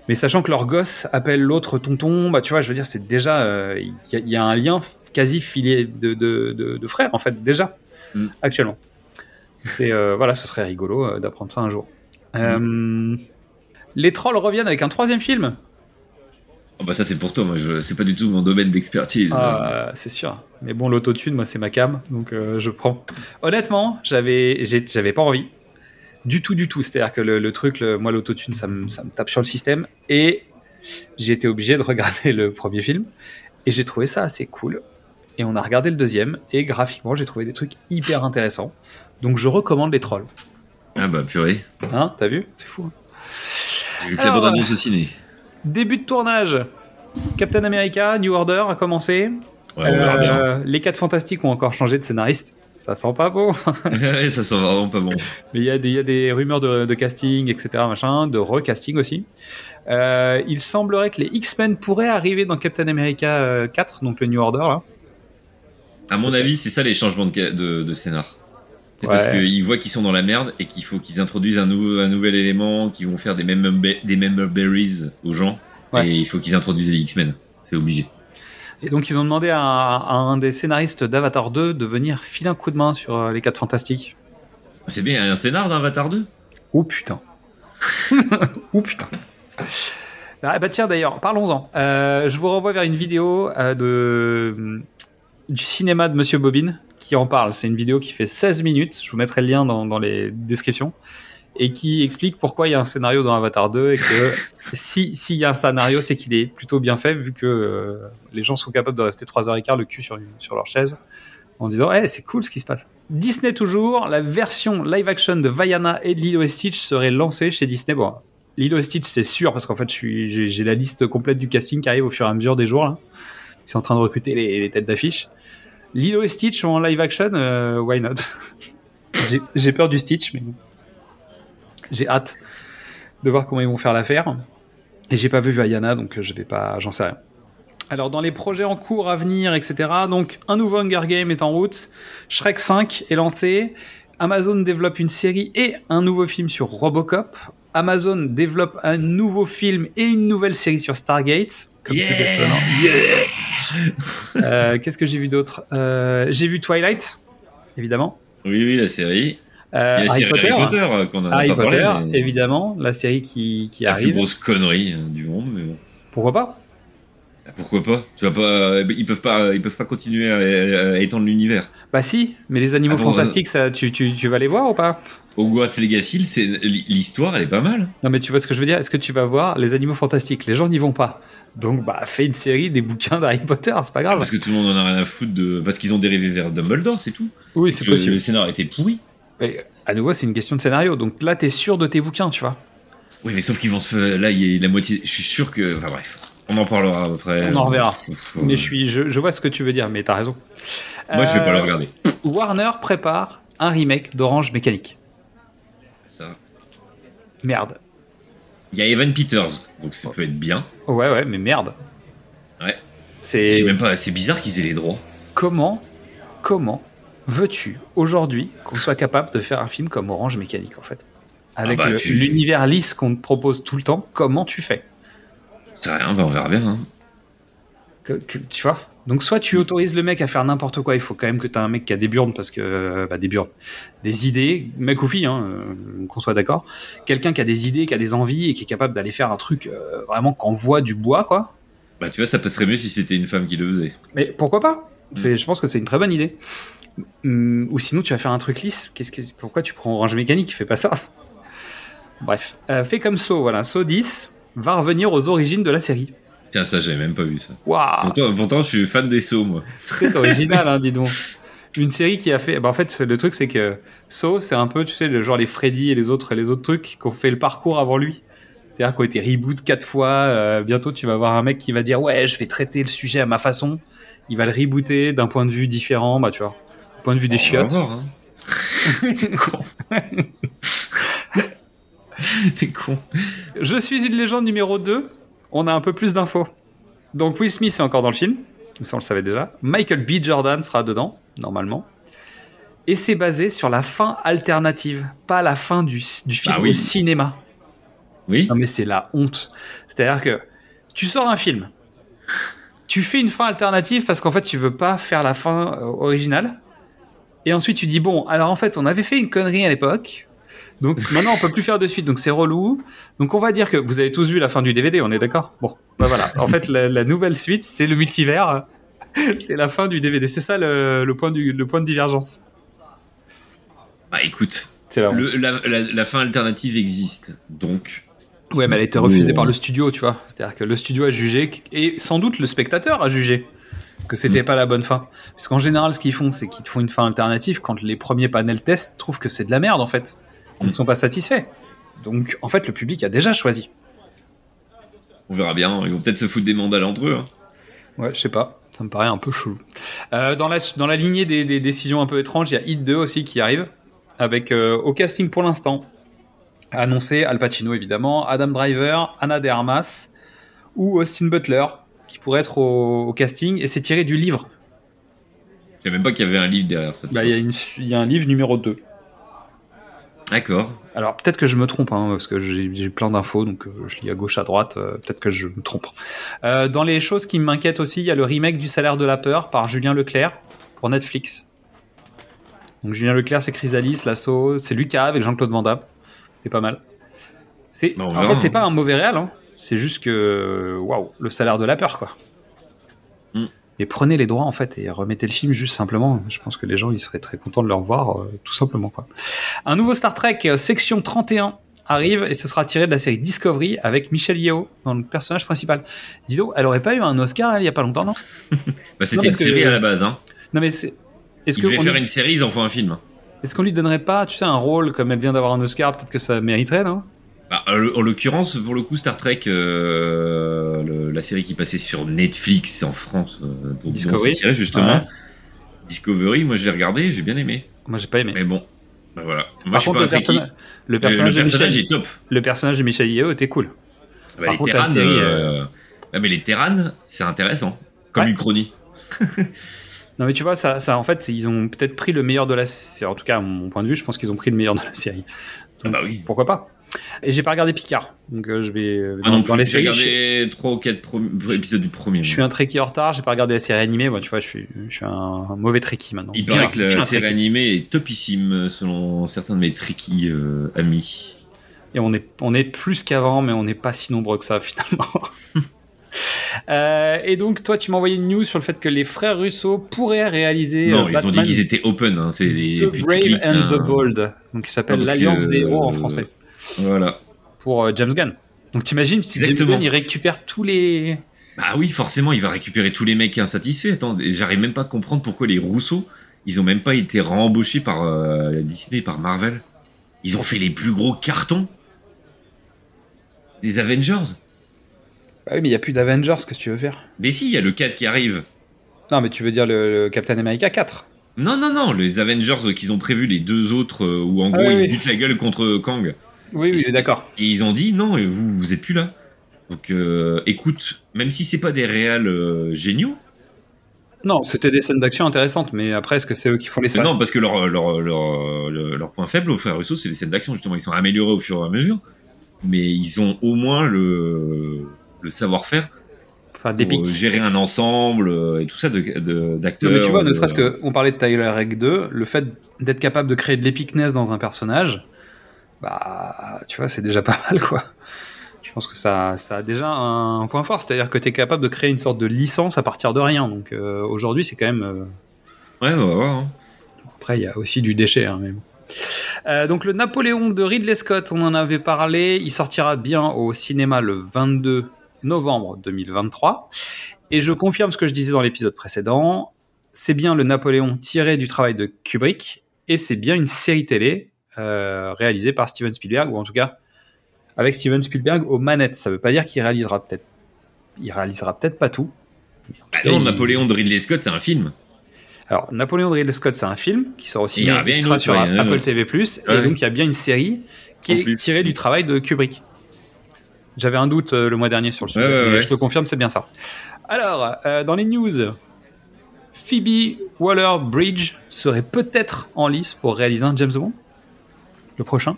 Mais sachant que leur gosse appelle l'autre tonton, bah tu vois, je veux dire, c'est déjà, euh, il y, y a un lien quasi filié de, de, de, de frères en fait déjà Mm. actuellement. C'est voilà, ce serait rigolo d'apprendre ça un jour. Euh, les trolls reviennent avec un troisième film. Oh, bah ça c'est pour toi, moi je... c'est pas du tout mon domaine d'expertise. Ah, c'est sûr. Mais bon, l'autotune, moi, c'est ma cam, donc euh, je prends. Honnêtement, j'avais, j'avais pas envie. Du tout, du tout. C'est-à-dire que le, le truc, le- moi, l'autotune, ça me, ça me tape sur le système. Et j'ai été obligé de regarder le premier film. Et j'ai trouvé ça assez cool. Et on a regardé le deuxième. Et graphiquement, j'ai trouvé des trucs hyper intéressants. Donc je recommande les trolls. Ah bah purée. Hein, t'as vu? C'est fou. hein J'ai vu que Alors, la bande-annonce au ciné. Début de tournage. Captain America, New Order a commencé. Ouais, on verra bien. Euh, les 4 Fantastiques ont encore changé de scénariste. Ça sent pas bon. Ouais, ça sent vraiment pas bon. Mais il y, a des- il y a des rumeurs de, de casting, etc., machin, de recasting aussi. Euh, il semblerait que les X-Men pourraient arriver dans Captain America euh, 4, donc le New Order là. À mon avis, c'est ça les changements de, de scénar. C'est Ouais. parce qu'ils voient qu'ils sont dans la merde et qu'il faut qu'ils introduisent un, nouveau, un nouvel élément, qu'ils vont faire des member, des berries aux gens. Ouais. Et il faut qu'ils introduisent les X-Men. C'est obligé. Et donc ils ont demandé à, à un des scénaristes d'Avatar 2 de venir filer un coup de main sur euh, les 4 Fantastiques. C'est bien un scénar d'Avatar 2 Oh putain. oh putain. Ah bah tiens d'ailleurs, parlons-en. Euh, je vous renvoie vers une vidéo euh, de du cinéma de Monsieur Bobine qui en parle. C'est une vidéo qui fait 16 minutes. Je vous mettrai le lien dans, dans les descriptions et qui explique pourquoi il y a un scénario dans Avatar 2 et que si s'il y a un scénario, c'est qu'il est plutôt bien fait vu que euh, les gens sont capables de rester 3 heures et quart le cul sur, sur leur chaise en disant hey, c'est cool ce qui se passe. Disney toujours, la version live action de Vaiana et de Lilo et Stitch serait lancée chez Disney. Bon, Lilo et Stitch c'est sûr parce qu'en fait j'ai la liste complète du casting qui arrive au fur et à mesure des jours là. Ils sont en train de recruter les, les têtes d'affiche. Lilo et Stitch en live action, euh, why not? J'ai- peur du Stitch mais bon. j'ai hâte de voir comment ils vont faire l'affaire. Et j'ai pas vu Vaiana donc je vais pas, j'en sais rien. Alors dans les projets en cours à venir, etc. Donc un nouveau Hunger Game est en route. Shrek 5 est lancé. Amazon développe une série et un nouveau film sur Robocop. Amazon développe un nouveau film et une nouvelle série sur Stargate. Comme c'est étonnant. Euh, Qu'est-ce que j'ai vu d'autre Euh, J'ai vu Twilight, évidemment. Oui, oui, la série. Euh, la Harry série Potter. Harry Potter qu'on a Harry pas parlé, Potter, mais évidemment, la série qui, qui La plus arrive. grosse connerie du monde, mais bon. Pourquoi pas Pourquoi pas? Tu vas pas Ils peuvent pas, ils peuvent pas continuer à, à étendre l'univers. Bah si, mais les animaux Ah fantastiques, ça, tu, tu, tu vas les voir ou pas? Hogwarts Legacy, c'est l'histoire, elle est pas mal. Non mais tu vois ce que je veux dire? Est-ce que tu vas voir les animaux fantastiques? Les gens n'y vont pas. Donc bah fais une série des bouquins d'Harry Potter, c'est pas grave. Parce que tout le monde en a rien à foutre de. Parce qu'ils ont dérivé vers Dumbledore, c'est tout. Oui, c'est possible. Le scénario était pourri. Mais à nouveau, c'est une question de scénario. Donc là, t'es sûr de tes bouquins, tu vois? Oui, mais sauf qu'ils vont se. Là, il y a la moitié. Je suis sûr que. Enfin bref, on en parlera après. On en reverra. Mais je suis, je, je vois ce que tu veux dire, mais t'as raison. Moi, je vais pas le Euh, regarder. Warner prépare un remake d'Orange Mécanique. Ça. Merde. Il y a Evan Peters, donc ça peut être bien. Ouais, ouais, mais merde. Ouais. C'est même pas. C'est bizarre qu'ils aient les droits. comment, comment veux-tu aujourd'hui qu'on soit capable de faire un film comme Orange Mécanique en fait? Avec Ah bah, le- tu- l'univers lisse qu'on te propose tout le temps, comment tu fais? C'est rien, bah, on verra bien. hein. Que- que- tu vois Donc soit tu autorises le mec à faire n'importe quoi, il faut quand même que tu as un mec qui a des burnes parce que euh, bah, des burnes, des idées, mec ou fille, hein, euh, qu'on soit d'accord. Quelqu'un qui a des idées, qui a des envies et qui est capable d'aller faire un truc euh, vraiment qu'on voit du bois quoi. Bah, tu vois, ça passerait mieux si c'était une femme qui le faisait. Mais pourquoi pas? C'est- Je pense que c'est une très bonne idée. Hum, Ou sinon tu vas faire un truc lisse. Qu'est-ce que pourquoi tu prends Orange Mécanique? Fais pas ça. Bref, Euh, fais comme So, voilà. So 10 va revenir aux origines de la série. Tiens, ça, j'avais même pas vu ça. Waouh Pourtant, pourtant, je suis fan des sauts, moi. C'est original, hein, dis donc. Une série qui a fait. Bah, en fait, le truc, c'est que So, c'est un peu, tu sais, le genre les Freddy et les autres, les autres trucs qui ont fait le parcours avant lui. C'est-à-dire qu'on a été reboot quatre fois. euh, bientôt, tu vas voir un mec qui va dire Ouais, je vais traiter le sujet à ma façon. Il va le rebooter d'un point de vue différent, bah, tu vois. Point de vue des On va chiottes. voir, hein. T'es con. Je suis une légende numéro 2. On a un peu plus d'infos. Donc Will Smith est encore dans le film. Ça, on le savait déjà. Michael B. Jordan sera dedans, normalement. Et c'est basé sur la fin alternative, pas la fin du, du film Ah oui. au cinéma. Oui Non mais c'est la honte. C'est-à-dire que tu sors un film, tu fais une fin alternative parce qu'en fait tu veux pas faire la fin euh, originale, et ensuite tu dis bon, alors en fait on avait fait une connerie à l'époque, donc maintenant on peut plus faire de suite, donc c'est relou. Donc on va dire que vous avez tous vu la fin du DVD, on est d'accord? Bon, bah voilà. En fait la, la nouvelle suite c'est le multivers, c'est la fin du DVD. C'est ça le, le point du le point de divergence. Bah, écoute. La honte. Le- la, la- la fin alternative existe, donc. Ouais, mais elle a été refusée par le studio, tu vois. C'est-à-dire que le studio a jugé, et sans doute le spectateur a jugé que c'était Mm. pas la bonne fin. Parce qu'en général, ce qu'ils font, c'est qu'ils te font une fin alternative quand les premiers panels test trouvent que c'est de la merde, en fait. Ils Mm. ne sont pas satisfaits. Donc, en fait, le public a déjà choisi. On verra bien. Ils vont peut-être se foutre des mandales entre eux. hein. Ouais, je sais pas. Ça me paraît un peu chelou. Euh, dans, la, dans la lignée des, des décisions un peu étranges, il y a Hit 2 aussi qui arrive. Avec euh, au casting pour l'instant, annoncé Al Pacino évidemment, Adam Driver, Anna de Armas ou Austin Butler qui pourrait être au, au casting. Et c'est tiré du livre. Je savais même pas qu'il y avait un livre derrière ça. Bah, Il y, a une- il y a un livre numéro 2. D'accord. Alors peut-être que je me trompe, hein, parce que j'ai plein d'infos, donc euh, je lis à gauche, à droite, euh, peut-être que je me trompe. Euh, dans les choses qui m'inquiètent aussi, il y a le remake du Salaire de la peur par Julien Leclerc pour Netflix. Donc Julien Leclerc, c'est Chrysalis, Lasso, c'est Lucas avec Jean-Claude Van Damme. C'est pas mal. C'est, Bah, en fait, c'est pas un mauvais réal, hein. c'est juste que, waouh, le Salaire de la peur, quoi. Et prenez les droits en fait et remettez le film juste simplement. Je pense que les gens ils seraient très contents de le revoir, euh, tout simplement quoi. Un nouveau Star Trek euh, section 31 arrive et ce sera tiré de la série Discovery avec Michelle Yeoh dans le personnage principal. Dido, elle aurait pas eu un Oscar elle, il y a pas longtemps non? Bah, c'était une que- série à la base. Hein. Non mais c'est est-ce que on faire une série, ils en font un film. est-ce qu'on lui donnerait pas tu sais un rôle comme elle vient d'avoir un Oscar peut-être que ça mériterait non? Bah, en en l'occurrence, pour le coup, Star Trek, euh, le- la série qui passait sur Netflix en France, euh, dont Discovery. on s'est tiré justement, Ouais. Discovery, moi je l'ai regardé, j'ai bien aimé. Moi j'ai pas aimé. Mais bon, bah voilà. Moi Par je suis contre pas le, personnage, le Le- personnage le de personnage Michelle est top. le personnage de Michelle Yeoh était cool. Bah, Par les contre, Terranes, série, euh, ah, mais les Terranes, c'est intéressant. Comme Ouais. Uchronie. Non mais tu vois ça, ça en fait ils ont peut-être pris le meilleur de la série. En tout cas à mon point de vue je pense qu'ils ont pris le meilleur de la série. Ah bah oui. Pourquoi pas? Et j'ai pas regardé Picard donc euh, je vais euh, Ah dans, non, dans les j'ai séries. Je, regardé 3 ou 4 épisodes du premier. je suis un trekkie en retard. J'ai pas regardé la série animée. Moi tu vois je suis je suis un, un mauvais trekkie maintenant. Il paraît que la série animée est topissime selon certains de mes Trekkies euh, amis. Et on est, on est plus qu'avant, mais on n'est pas si nombreux que ça finalement. Euh, et donc, toi, tu m'as envoyé une news sur le fait que les frères Russo pourraient réaliser. non, euh, ils ont dit qu'ils étaient open. Hein, c'est des The Brave and hein. the Bold, donc qui s'appelle l'Alliance que, des héros en euh, français, Voilà. pour euh, James Gunn. Donc, t'imagines, si James Exactement. Gunn il récupère tous les. Bah oui, forcément, il va récupérer tous les mecs insatisfaits. Attends, j'arrive même pas à comprendre pourquoi les Rousseau, ils ont même pas été rembauchés par euh, Disney, par Marvel. Ils ont fait les plus gros cartons des Avengers. Bah oui, mais il y a plus d'Avengers, qu'est-ce que tu veux faire? Mais si, il y a le 4 qui arrive. Non, mais tu veux dire le, le Captain America 4 Non, non, non, les Avengers qu'ils ont prévu, les deux autres, euh, où en Ah gros oui, ils oui. butent la gueule contre Kang. Oui, oui, d'accord. Et ils ont dit non, et vous, vous êtes plus là. Donc euh, écoute, même si c'est pas des réals euh, géniaux, Non, c'était des scènes d'action intéressantes, mais après, est-ce que c'est eux qui font les scènes non, parce que leur, leur, leur, leur, leur point faible aux frères Russo, c'est les scènes d'action, justement. Ils sont améliorés au fur et à mesure, mais ils ont au moins le, le savoir-faire Enfin, pour d'épique. gérer un ensemble euh, et tout ça de- de- d'acteurs. Non, mais tu vois, ne de- serait-ce que, on parlait de Tyler Rake 2, le fait d'être capable de créer de l'épicness dans un personnage, bah, tu vois, c'est déjà pas mal, quoi. Je pense que ça, ça a déjà un point fort, c'est-à-dire que tu es capable de créer une sorte de licence à partir de rien. Donc euh, aujourd'hui, c'est quand même. euh, Ouais, ouais, ouais. hein. Après, il y a aussi du déchet. hein, mais bon. Euh, donc le Napoléon de Ridley Scott, on en avait parlé, il sortira bien au cinéma le 22 novembre 2023. Et je confirme ce que je disais dans l'épisode précédent, c'est bien le Napoléon tiré du travail de Kubrick, et c'est bien une série télé euh, réalisée par Steven Spielberg, ou en tout cas avec Steven Spielberg aux manettes. Ça veut pas dire qu'il réalisera peut-être, il réalisera peut-être pas tout. Bah non, il- Napoléon de Ridley Scott, c'est un film. Alors, Napoléon de Ridley Scott, c'est un film qui aussi bien sera autre, sur Apple autre. TV+, Ouais. et donc il y a bien une série qui En est plus. tirée du travail de Kubrick. J'avais un doute euh, le mois dernier sur le sujet, ouais. je te confirme, c'est bien ça. Alors, euh, dans les news, Phoebe Waller-Bridge serait peut-être en lice pour réaliser un James Bond, le prochain.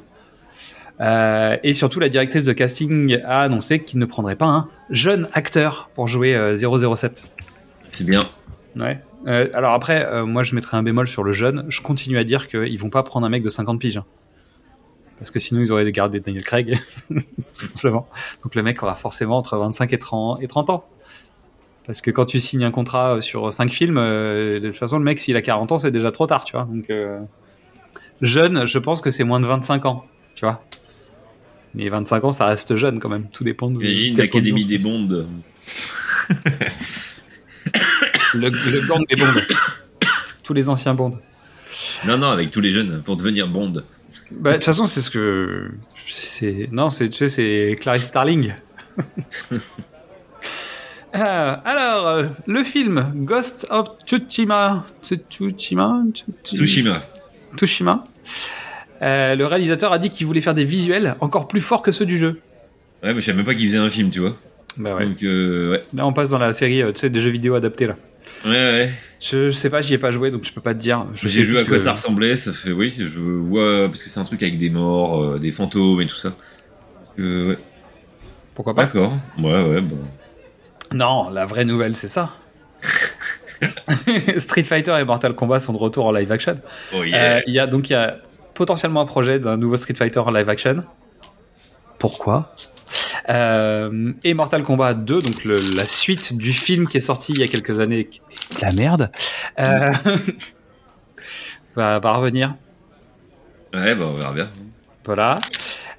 Euh, et surtout, la directrice de casting a annoncé qu'il ne prendrait pas un jeune acteur pour jouer euh, 007. C'est bien. Ouais. Euh, alors après, euh, moi je mettrais un bémol sur le jeune. Je continue à dire qu'ils vont pas prendre un mec de 50 piges. hein. Parce que sinon ils auraient gardé Daniel Craig. simplement. Donc le mec aura forcément entre 25 et 30, et 30 ans. Parce que quand tu signes un contrat sur 5 films, euh, de toute façon le mec s'il a 40 ans c'est déjà trop tard, tu vois. Donc euh, jeune, je pense que c'est moins de 25 ans, tu vois. Mais 25 ans ça reste jeune quand même. Tout dépend de... Imagine quel l'Académie des Bondes. Le, le gang des bondes. Tous les anciens bondes. Non, non, avec tous les jeunes, pour devenir Bond. Bah, de toute façon, c'est ce que. C'est... Non, c'est, tu sais, c'est Clarice Starling. Euh, alors, euh, le film Ghost of Tsushima? Tsushima? Tsushima. Tsushima. Euh, le réalisateur a dit qu'il voulait faire des visuels encore plus forts que ceux du jeu. Ouais, mais je savais même pas qu'il faisait un film, tu vois. Bah ouais. Donc, euh, ouais. Là, on passe dans la série euh, tu sais, des jeux vidéo adaptés là. Ouais, ouais. Je, je sais pas, j'y ai pas joué donc je peux pas te dire. J'ai vu à quoi que- ça ressemblait, ça fait, oui, je vois, parce que c'est un truc avec des morts, euh, des fantômes et tout ça. Ouais. Pourquoi pas? D'accord. Ouais, ouais, bon. Non, la vraie nouvelle c'est ça. Street Fighter et Mortal Kombat sont de retour en live action. Oh yeah. Euh, Il y a donc il y a potentiellement un projet d'un nouveau Street Fighter en live action. Pourquoi? Euh, Et Mortal Kombat 2, donc le- la suite du film qui est sorti il y a quelques années, qui était de la merde, euh, va, va revenir. Ouais, bah, on verra bien. Voilà.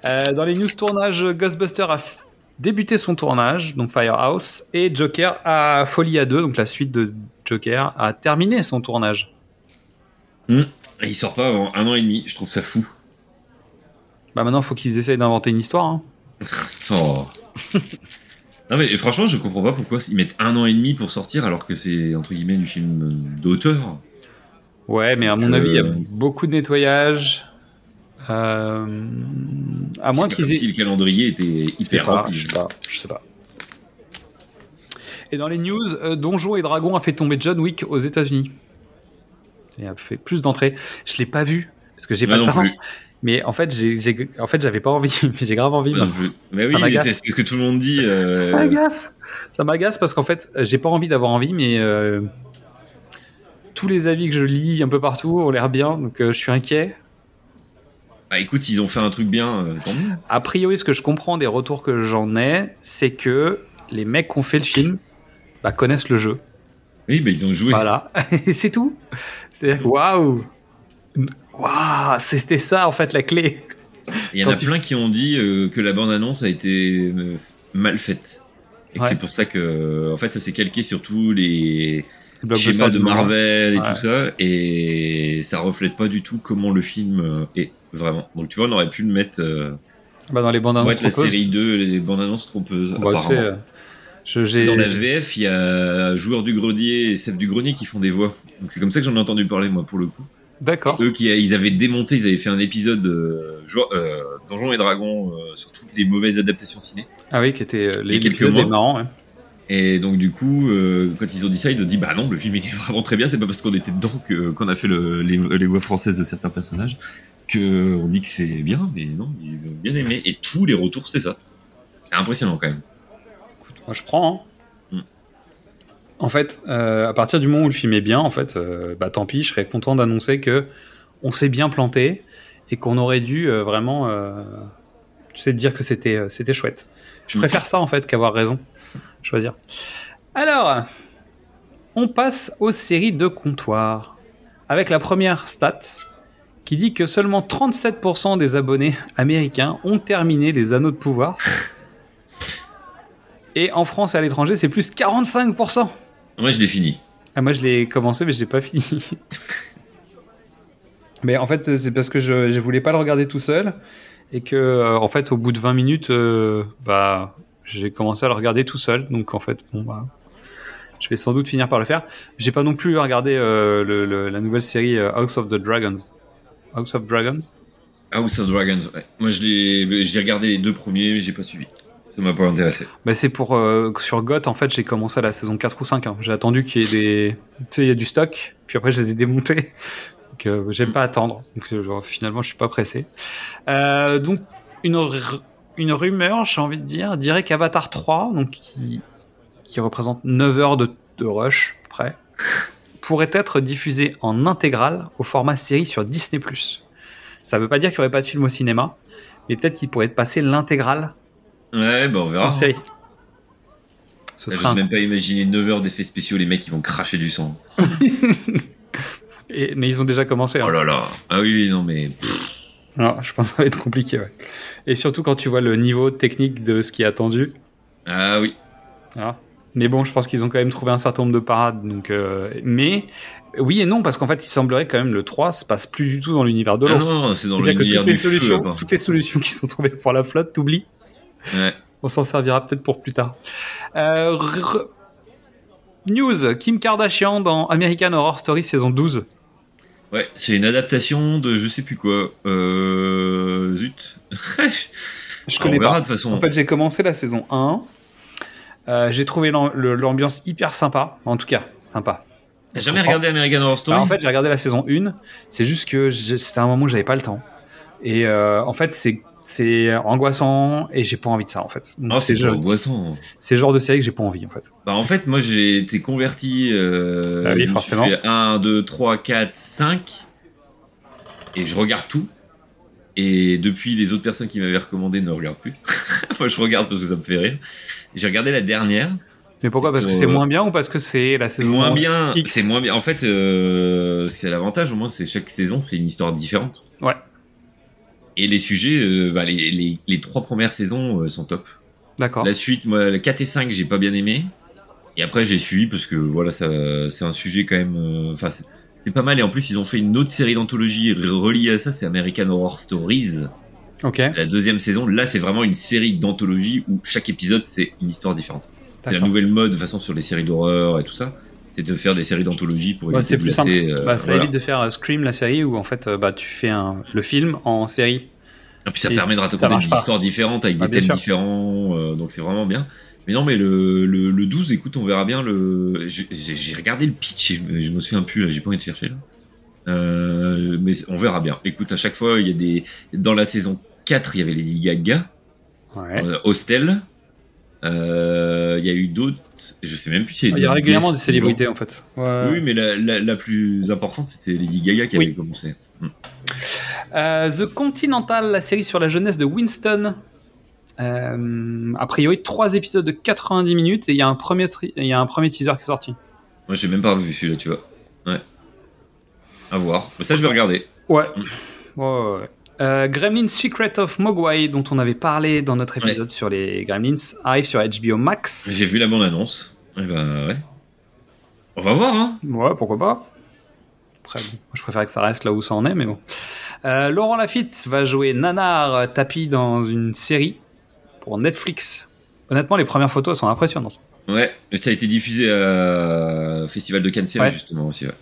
Euh, dans les news tournage, Ghostbuster a débuté son tournage, donc Firehouse, et Joker a Folie à 2, donc la suite de Joker, a terminé son tournage. Et il sort pas avant un an et demi, je trouve ça fou. Bah maintenant, faut qu'ils essayent d'inventer une histoire. hein. Oh. non mais franchement, je comprends pas pourquoi ils mettent un an et demi pour sortir alors que c'est entre guillemets du film d'auteur. Ouais, mais à mon Euh, avis, il y a beaucoup de nettoyage. Euh, à moins qu'ils aient. si le calendrier était Je sais hyper pas, rempli. je sais pas, je sais pas. Et dans les news, euh, Donjons et Dragons a fait tomber John Wick aux États-Unis. Il a fait plus d'entrées. Je l'ai pas vu parce que j'ai pas le temps. Mais en fait, j'ai, en fait, j'avais pas envie. mais j'ai grave envie. Non. Mais oui, c'est ce que tout le monde dit. euh, Ça m'agace. Ça m'agace parce qu'en fait, euh, j'ai pas envie d'avoir envie, mais euh, tous les avis que je lis un peu partout ont l'air bien, donc euh, je suis inquiet. Bah écoute, s'ils ont fait un truc bien, euh, tant mieux. A priori, ce que je comprends des retours que j'en ai, c'est que les mecs qui ont fait le film bah, connaissent le jeu. Oui, bah ils ont joué. Voilà, Et c'est tout. C'est waouh, waouh, c'était ça en fait la clé. Il y en a tu- plein qui ont dit euh, que la bande-annonce a été euh, mal faite. Et Ouais. c'est pour ça que, en fait, ça s'est calqué sur tous les schémas de. Marvel et Ouais. tout ça, et ça reflète pas du tout comment le film euh, est vraiment. Donc tu vois, on aurait pu le mettre euh, Bah, dans les bandes pour annonces être la série 2, les bandes-annonces trompeuses. Bah, apparemment. Je- Dans la VF, il y a Joueur du Grenier et Sève du Grenier qui font des voix. Donc c'est comme ça que j'en ai entendu parler, moi, pour le coup. D'accord. Eux qui ils avaient démonté, ils avaient fait un épisode euh, joueur- euh, Donjons et Dragons euh, sur toutes les mauvaises adaptations ciné. Ah oui, qui y a quelques mois. ouais. Et donc du coup, quand ils ont dit ça, ils ont dit bah non, le film il est vraiment très bien. C'est pas parce qu'on était dedans que qu'on a fait le- les, les voix françaises de certains personnages que on dit que c'est bien, mais non, ils ont bien aimé. Et tous les retours, c'est ça. C'est impressionnant quand même. Moi, je prends. hein. Mm. En fait, euh, à partir du moment où le film est bien, en fait, euh, bah tant pis, je serais content d'annoncer que on s'est bien planté et qu'on aurait dû euh, vraiment, tu sais, dire que c'était c'était chouette. Je Mm. préfère ça en fait qu'avoir raison. Choisir. Alors, on passe aux séries de comptoir avec la première stat qui dit que seulement 37% des abonnés américains ont terminé les Anneaux de pouvoir. Et en France et à l'étranger, c'est plus 45%. Moi, je l'ai fini. Ah, moi, je l'ai commencé, mais je l'ai pas fini. mais en fait, c'est parce que je, je voulais pas le regarder tout seul. Et que, euh, en fait, au bout de 20 minutes, euh, bah, j'ai commencé à le regarder tout seul. Donc, en fait, bon, bah, je vais sans doute finir par le faire. J'ai pas non plus regardé euh, le- le- la nouvelle série House of the Dragons. House of Dragons? House of Dragons. Ouais. Moi, j'ai regardé les deux premiers, mais j'ai pas suivi. Ça m'a pas intéressé. Bah, c'est pour euh, sur GOT en fait j'ai commencé à la saison 4 ou 5 hein. j'ai attendu qu'il y ait des tu sais il y a du stock puis après je les ai démontés donc euh, j'aime pas attendre donc euh, finalement je suis pas pressé donc une une rumeur j'ai envie de dire dirait qu'Avatar 3 donc qui qui représente 9 heures de, de rush près pourrait être diffusé en intégrale au format série sur Disney+. Ça veut pas dire qu'il y aurait pas de film au cinéma, mais peut-être qu'il pourrait être passé l'intégrale Ouais, bah on verra. en série. Ce Je serait un même pas imaginer 9 heures d'effets spéciaux, les mecs ils vont cracher du sang. Et- mais ils ont déjà commencé. hein. Oh là là. Ah oui, non mais. Non, je pense que ça va être compliqué. Ouais. Et surtout quand tu vois le niveau technique de ce qui est attendu. Ah oui. hein. Mais bon, je pense qu'ils ont quand même trouvé un certain nombre de parades. Donc, euh, mais oui et non, parce qu'en fait, il semblerait quand même le 3 se passe plus du tout dans l'univers de Ah l'eau. non, c'est dans l'univers toutes les solutions, toutes les solutions qui sont trouvées pour la flotte, t'oublies. Ouais. On s'en servira peut-être pour plus tard. Euh, News Kim Kardashian dans American Horror Story saison 12. Ouais, c'est une adaptation de je sais plus quoi. Euh... Zut. Je Ah, connais verra, pas. de toute façon. En fait, j'ai commencé la saison 1. Euh, j'ai trouvé l'ambiance hyper sympa. En tout cas, sympa. T'as jamais regardé American Horror Story Alors, en fait, j'ai regardé la saison 1. C'est juste que c'était un moment où j'avais pas le temps. Et euh, en fait, c'est c'est angoissant et j'ai pas envie de ça en fait. Oh, c'est angoissant. c'est le genre de série que j'ai pas envie en fait. Bah, en fait, moi, j'ai été converti. Euh, Ah oui, forcément. suis fait 1, 2, 3, 4, 5. Et je regarde tout. Et depuis, les autres personnes qui m'avaient recommandé ne regardent plus. moi, je regarde parce que ça me fait rire. J'ai regardé la dernière. Mais pourquoi? Parce que c'est que- moins bien ou parce que c'est la saison moins bien. C'est moins bien. En fait, euh, c'est l'avantage. Au moins, c'est chaque saison, c'est une histoire différente. Ouais. Et les sujets, euh, bah, les, les, les trois premières saisons euh, sont top. D'accord. La suite, moi, le 4 et 5, j'ai pas bien aimé. Et après, j'ai suivi parce que voilà, c'est un sujet quand même. euh, Enfin, c'est- pas mal. Et en plus, ils ont fait une autre série d'anthologie reliée à ça. C'est American Horror Stories. Ok. La deuxième saison, là, c'est vraiment une série d'anthologie où chaque épisode, c'est une histoire différente. C'est la nouvelle mode, de toute façon, sur les séries d'horreur et tout ça. C'est de faire des séries d'anthologie pour Ouais, éviter c'est de plus simple. lasser, euh, Bah, ça voilà. évite de faire euh, Scream la série où en fait euh, bah, tu fais un, le film en série. Et puis ça Et permet de raconter des pas. histoires différentes avec Ah, des thèmes sûr. différents, donc c'est vraiment bien. Mais non, mais le, le, le 12, écoute, on verra bien le. J'ai regardé le pitch et je, me- souviens plus, j'ai pas envie de chercher là. Euh, mais on verra bien. Écoute, à chaque fois, il y a des. Dans la saison 4, il y avait Lady Gaga, Ouais. euh, Hostel. Euh, Il y a eu d'autres. Je sais même plus s'il Il y a régulièrement des célébrités en fait. Ouais. Oui, mais la, la, la plus importante, c'était Lady Gaga qui Oui. avait commencé. Euh, The Continental, la série sur la jeunesse de Winston. Euh, a priori, trois épisodes de 90 minutes et il y a un premier, y a un premier teaser qui est sorti. Moi, j'ai même pas vu celui-là, tu vois. Ouais. À voir. Mais ça, je vais regarder. Ouais. Ouais, ouais, ouais. Euh, Gremlins Secret of Mogwai, dont on avait parlé dans notre épisode sur les Gremlins, arrive sur HBO Max. J'ai vu la bande-annonce. Eh ben, ouais. On va voir, hein. Ouais, pourquoi pas. Après, bon, moi, je préfère que ça reste là où ça en est, mais bon. Euh, Laurent Lafitte va jouer Nanar Tapi dans une série pour Netflix. Honnêtement, les premières photos elles sont impressionnantes. Ouais, ça a été diffusé à Festival de Cannes Ouais. justement aussi. Ouais.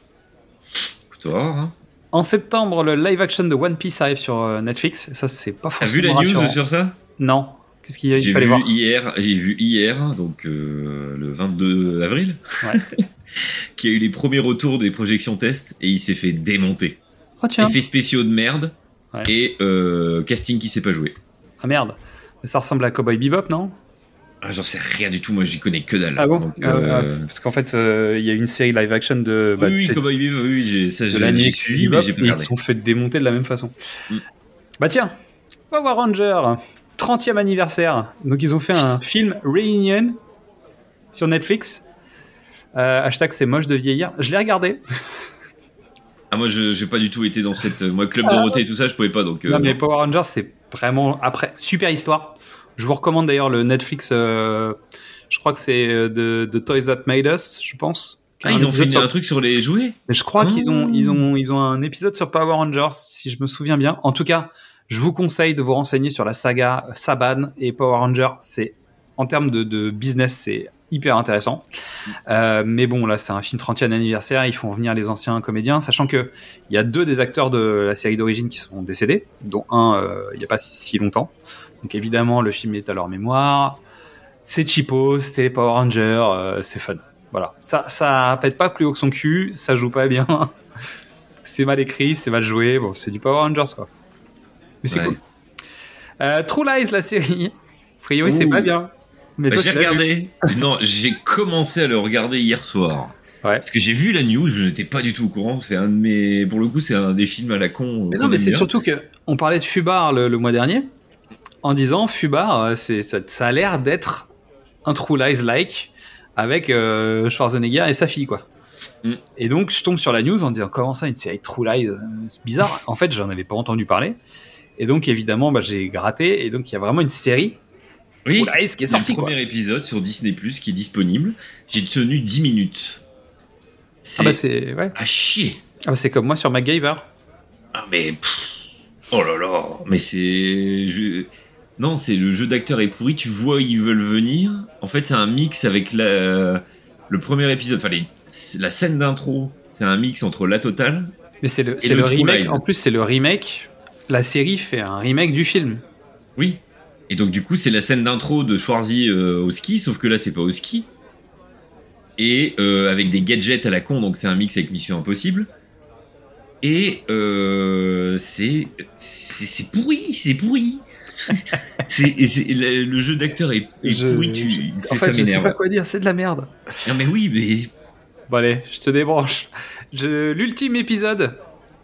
Hein. En septembre, le live action de One Piece arrive sur euh, Netflix. Ça, c'est pas T'as vu forcément la news sur ça? Non. Qu'est-ce qu'il y a- il J'ai fallait vu voir hier, j'ai vu hier, donc euh, le 22 avril, Ouais. y a eu les premiers retours des projections tests et il s'est fait démonter. Oh tiens. Effets spéciaux de merde Ouais. et euh, casting qui s'est pas joué. Ah merde. Mais ça ressemble à Cowboy Bebop, non? Ah, J'en sais rien du tout, moi j'y connais que dalle. Ah bon Donc, Ah, euh, ah, Parce qu'en fait, euh, il y a une série live action de, bah, oui, oui, Cowboy Bebop, oui, j'ai ça j'ai suivi, mais j'ai pas et ils se regardé. sont fait démonter de la même façon. Mm. Bah tiens, Power Ranger, 30e anniversaire. Donc ils ont fait un film Reunion sur Netflix. Euh, hashtag c'est moche de vieillir. Je l'ai regardé. Ah moi je j'ai pas du tout été dans cette moi Club Dorothée et tout ça je pouvais pas donc non mais Power Rangers c'est vraiment après super histoire. Je vous recommande d'ailleurs le Netflix. euh, je crois que c'est euh, de, de Toys That Made Us, je pense. Ah, ils ont fait sur- un truc sur les jouets? Mais je crois qu'ils ont, Oh. ils ont, ils ont un épisode sur Power Rangers, si je me souviens bien. En tout cas, je vous conseille de vous renseigner sur la saga Saban et Power Rangers. C'est, en termes de, de business, c'est hyper intéressant. Euh, mais bon, là, c'est un film 30e anniversaire. Ils font venir les anciens comédiens, sachant que il y a deux des acteurs de la série d'origine qui sont décédés, dont un euh, il n'y a pas si longtemps. Donc évidemment, le film est à leur mémoire. C'est cheapo, c'est Power Rangers, euh, c'est fun. Voilà, ça, ça pète pas plus haut que son cul, ça joue pas bien. c'est mal écrit, c'est mal joué. Bon, c'est du Power Rangers quoi. Mais c'est Ouais. cool. Euh, True Lies, la série. A priori, c'est pas bien. Mais Bah, j'ai regardé. non, j'ai commencé à le regarder hier soir. Ouais. Parce que j'ai vu la news, je n'étais pas du tout au courant. C'est un de mes, pour le coup, c'est un des films à la con. Mais qu'on non, mais c'est surtout que on parlait de Fubar le, le mois dernier en disant Fubar, euh, c'est ça, ça a l'air d'être un True Lies like avec euh, Schwarzenegger et sa fille quoi. Mm. Et donc je tombe sur la news en disant comment ça une série True Lies, euh, c'est bizarre. en fait, j'en avais pas entendu parler. Et donc évidemment, bah, j'ai gratté et donc il y a vraiment une série Oui. True Lies qui est sortie le quoi. premier épisode sur Disney Plus qui est disponible. J'ai tenu 10 minutes. C'est Ah bah c'est ouais. à chier. Ah bah, c'est comme moi sur MacGyver. Ah mais pff, oh là là, mais c'est je- Non, c'est le jeu d'acteur est pourri, tu vois ils veulent venir. En fait, c'est un mix avec la, le premier épisode, enfin les- la scène d'intro, c'est un mix entre la totale. Mais c'est le, le remake. En plus, c'est le remake. La série fait un remake du film. Oui. Et donc du coup, c'est la scène d'intro de Schwarzy euh, au ski, sauf que là, c'est pas au ski. Et euh, avec des gadgets à la con, donc c'est un mix avec Mission Impossible. Et euh, c'est pourri, c'est pourri. c'est c'est- le, le jeu d'acteur est, est Je- pourri. Tu, je- c'est- en ça fait, je sais pas quoi dire. C'est de la merde. Non mais oui, mais Bon allez, je te débranche. Je- L'ultime épisode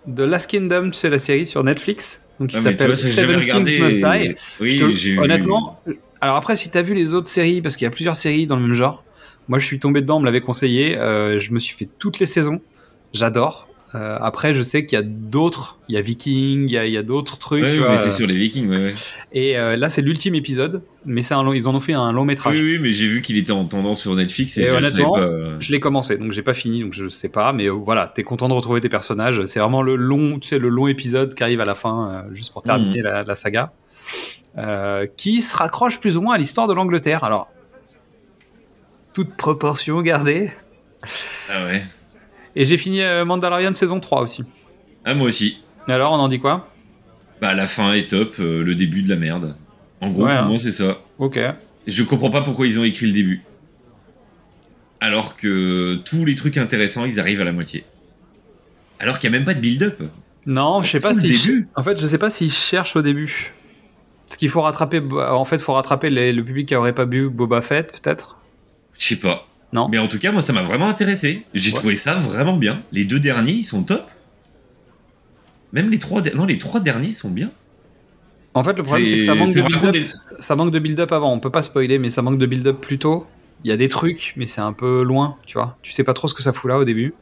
de Last Kingdom, tu sais la série sur Netflix, donc qui s'appelle vois, Seven. Kings Must Die. Oui, Je te- j'ai vu. honnêtement, alors après si t'as vu les autres séries, parce qu'il y a plusieurs séries dans le même genre, moi je suis tombé dedans, on me l'avait conseillé, euh, je me suis fait toutes les saisons, j'adore. Euh, après je sais qu'il y a d'autres, il y a Viking, il y a, d'autres trucs. Ouais, vois, mais c'est euh, sur les Vikings, ouais, ouais. Et euh, là c'est l'ultime épisode, mais c'est un long, ils en ont fait un long métrage. Oui, oui, mais j'ai vu qu'il était en tendance sur Netflix et, Et je honnêtement, pas. euh, Je l'ai commencé, donc j'ai pas fini, donc je sais pas, mais euh, voilà, t'es content de retrouver tes personnages. C'est vraiment le long, tu sais, le long épisode qui arrive à la fin, euh, juste pour terminer la, la saga, euh, qui se raccroche plus ou moins à l'histoire de l'Angleterre. Alors, toute proportion gardée. Ah ouais. Et j'ai fini euh, Mandalorian saison 3 aussi. Ah moi aussi. Alors, on en dit quoi? Bah la fin est top, euh, le début de la merde. En gros, Ouais, pour hein. moi c'est ça. Ok. Je comprends pas pourquoi ils ont écrit le début. Alors que tous les trucs intéressants, ils arrivent à la moitié. Alors qu'il y a même pas de build-up. Non, je sais pas si. début. En fait, je sais pas s'ils cherchent au début. Parce qu'il faut rattraper. En fait, faut rattraper les- le public qui aurait pas vu Boba Fett, peut-être? Je sais pas. Non. Mais en tout cas, moi ça m'a vraiment intéressé. J'ai Ouais. trouvé ça vraiment bien. Les deux derniers, ils sont top. Même les trois, non, les trois derniers sont bien. En fait, le problème, C'est- que ça manque de build-up. Ça manque de build-up avant. On peut pas spoiler, mais ça manque de build-up plus tôt. Il y a des trucs, mais c'est un peu loin, tu vois. Tu sais pas trop ce que ça fout là au début.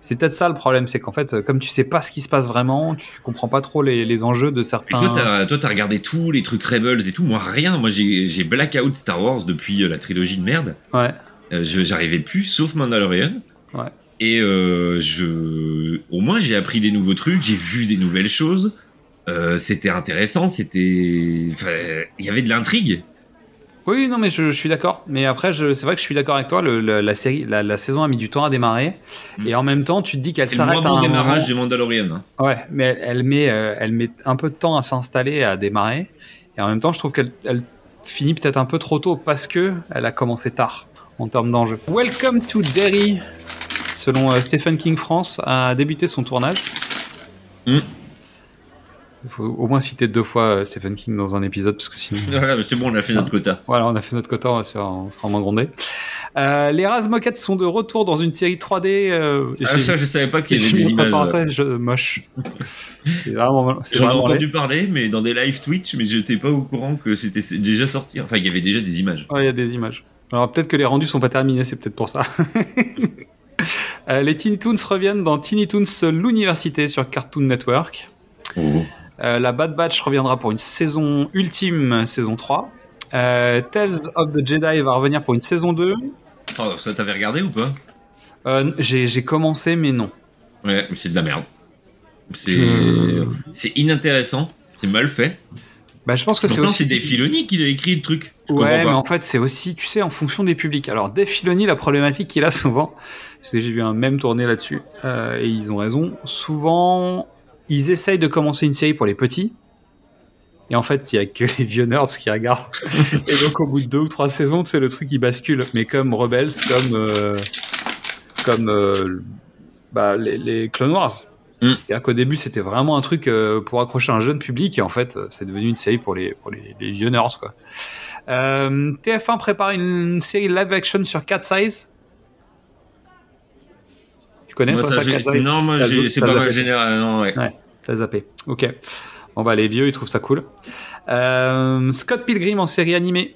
C'est peut-être ça le problème, c'est qu'en fait, comme tu sais pas ce qui se passe vraiment, tu comprends pas trop les, les enjeux de Et certains. toi, t'as, toi, t'as regardé tous les trucs Rebels et tout. Moi, rien. Moi, j'ai, j'ai blackout Star Wars depuis euh, la trilogie de merde. Ouais. Euh, je, j'arrivais plus, sauf Mandalorian. Ouais. Et euh, je, au moins, j'ai appris des nouveaux trucs. J'ai vu des nouvelles choses. Euh, c'était intéressant. C'était, enfin, il y avait de l'intrigue. Oui, non, mais je, je suis d'accord. Mais après, c'est vrai que je suis d'accord avec toi. le- le- la série, la, la saison a mis du temps à démarrer, Mm. et en même temps, tu te dis qu'elle C'est le s'arrête moins bon un démarrage moment. de Mandalorian. hein. Ouais, mais elle, elle met, euh, elle met un peu de temps à s'installer, à démarrer. Et en même temps, je trouve qu'elle elle finit peut-être un peu trop tôt parce que elle a commencé tard en termes d'enjeu. Welcome to Derry, selon euh, Stephen King France, a débuté son tournage. Mm. Il faut au moins citer deux fois euh, Stephen King dans un épisode parce que sinon. Voilà, c'est bon, on a fait notre quota. Voilà, on a fait notre quota, on va se faire, on se fera moins gronder. Euh, les Raz Moquettes sont de retour dans une série 3D. Euh, Ah, ça, je savais pas qu'il y avait des images. parenthèses, je- moche. C'est vraiment, J'en ai entendu parler, mais dans des live Twitch, mais j'étais pas au courant que c'était déjà sorti. Enfin, il y avait déjà des images. Ouais, il y a des images. Alors peut-être que les rendus sont pas terminés, c'est peut-être pour ça. Euh, les Teen Toons reviennent dans Teeny Toons l'université sur Cartoon Network. Euh, la Bad Batch reviendra pour une saison ultime, saison 3. Euh, Tales of the Jedi va revenir pour une saison 2. Oh, ça t'avais regardé ou pas? Euh, J'ai j'ai commencé, mais non. Ouais, mais c'est de la merde. C'est inintéressant, c'est mal fait. Bah, je pense que c'est aussi. c'est Dave Filoni qui a écrit le truc. Ouais, mais en fait, c'est aussi, tu sais, en fonction des publics. Alors, Dave Filoni, la problématique qu'il a souvent, parce que j'ai vu un même tourner là-dessus, euh, et ils ont raison. Souvent, ils essayent de commencer une série pour les petits, et en fait, il y a que les vieux nerds qui regardent. et donc, au bout de deux ou trois saisons, tu sais, le truc il bascule. Mais comme Rebels, comme euh, comme euh, bah, les, les Clone Wars. Mm. C'est-à-dire qu'au début, c'était vraiment un truc pour accrocher un jeune public, et en fait, c'est devenu une série pour les, pour les, les vieux nerds, quoi. Euh, TF1 prépare une série live action sur Cat Size. Tu connais, Moi, toi, ça, Cat Size? non, moi, c'est pas ma génération. Non, ouais. Ouais, t'as zappé. Ok. Bon, bah, les vieux, ils trouvent ça cool. Euh, Scott Pilgrim en série animée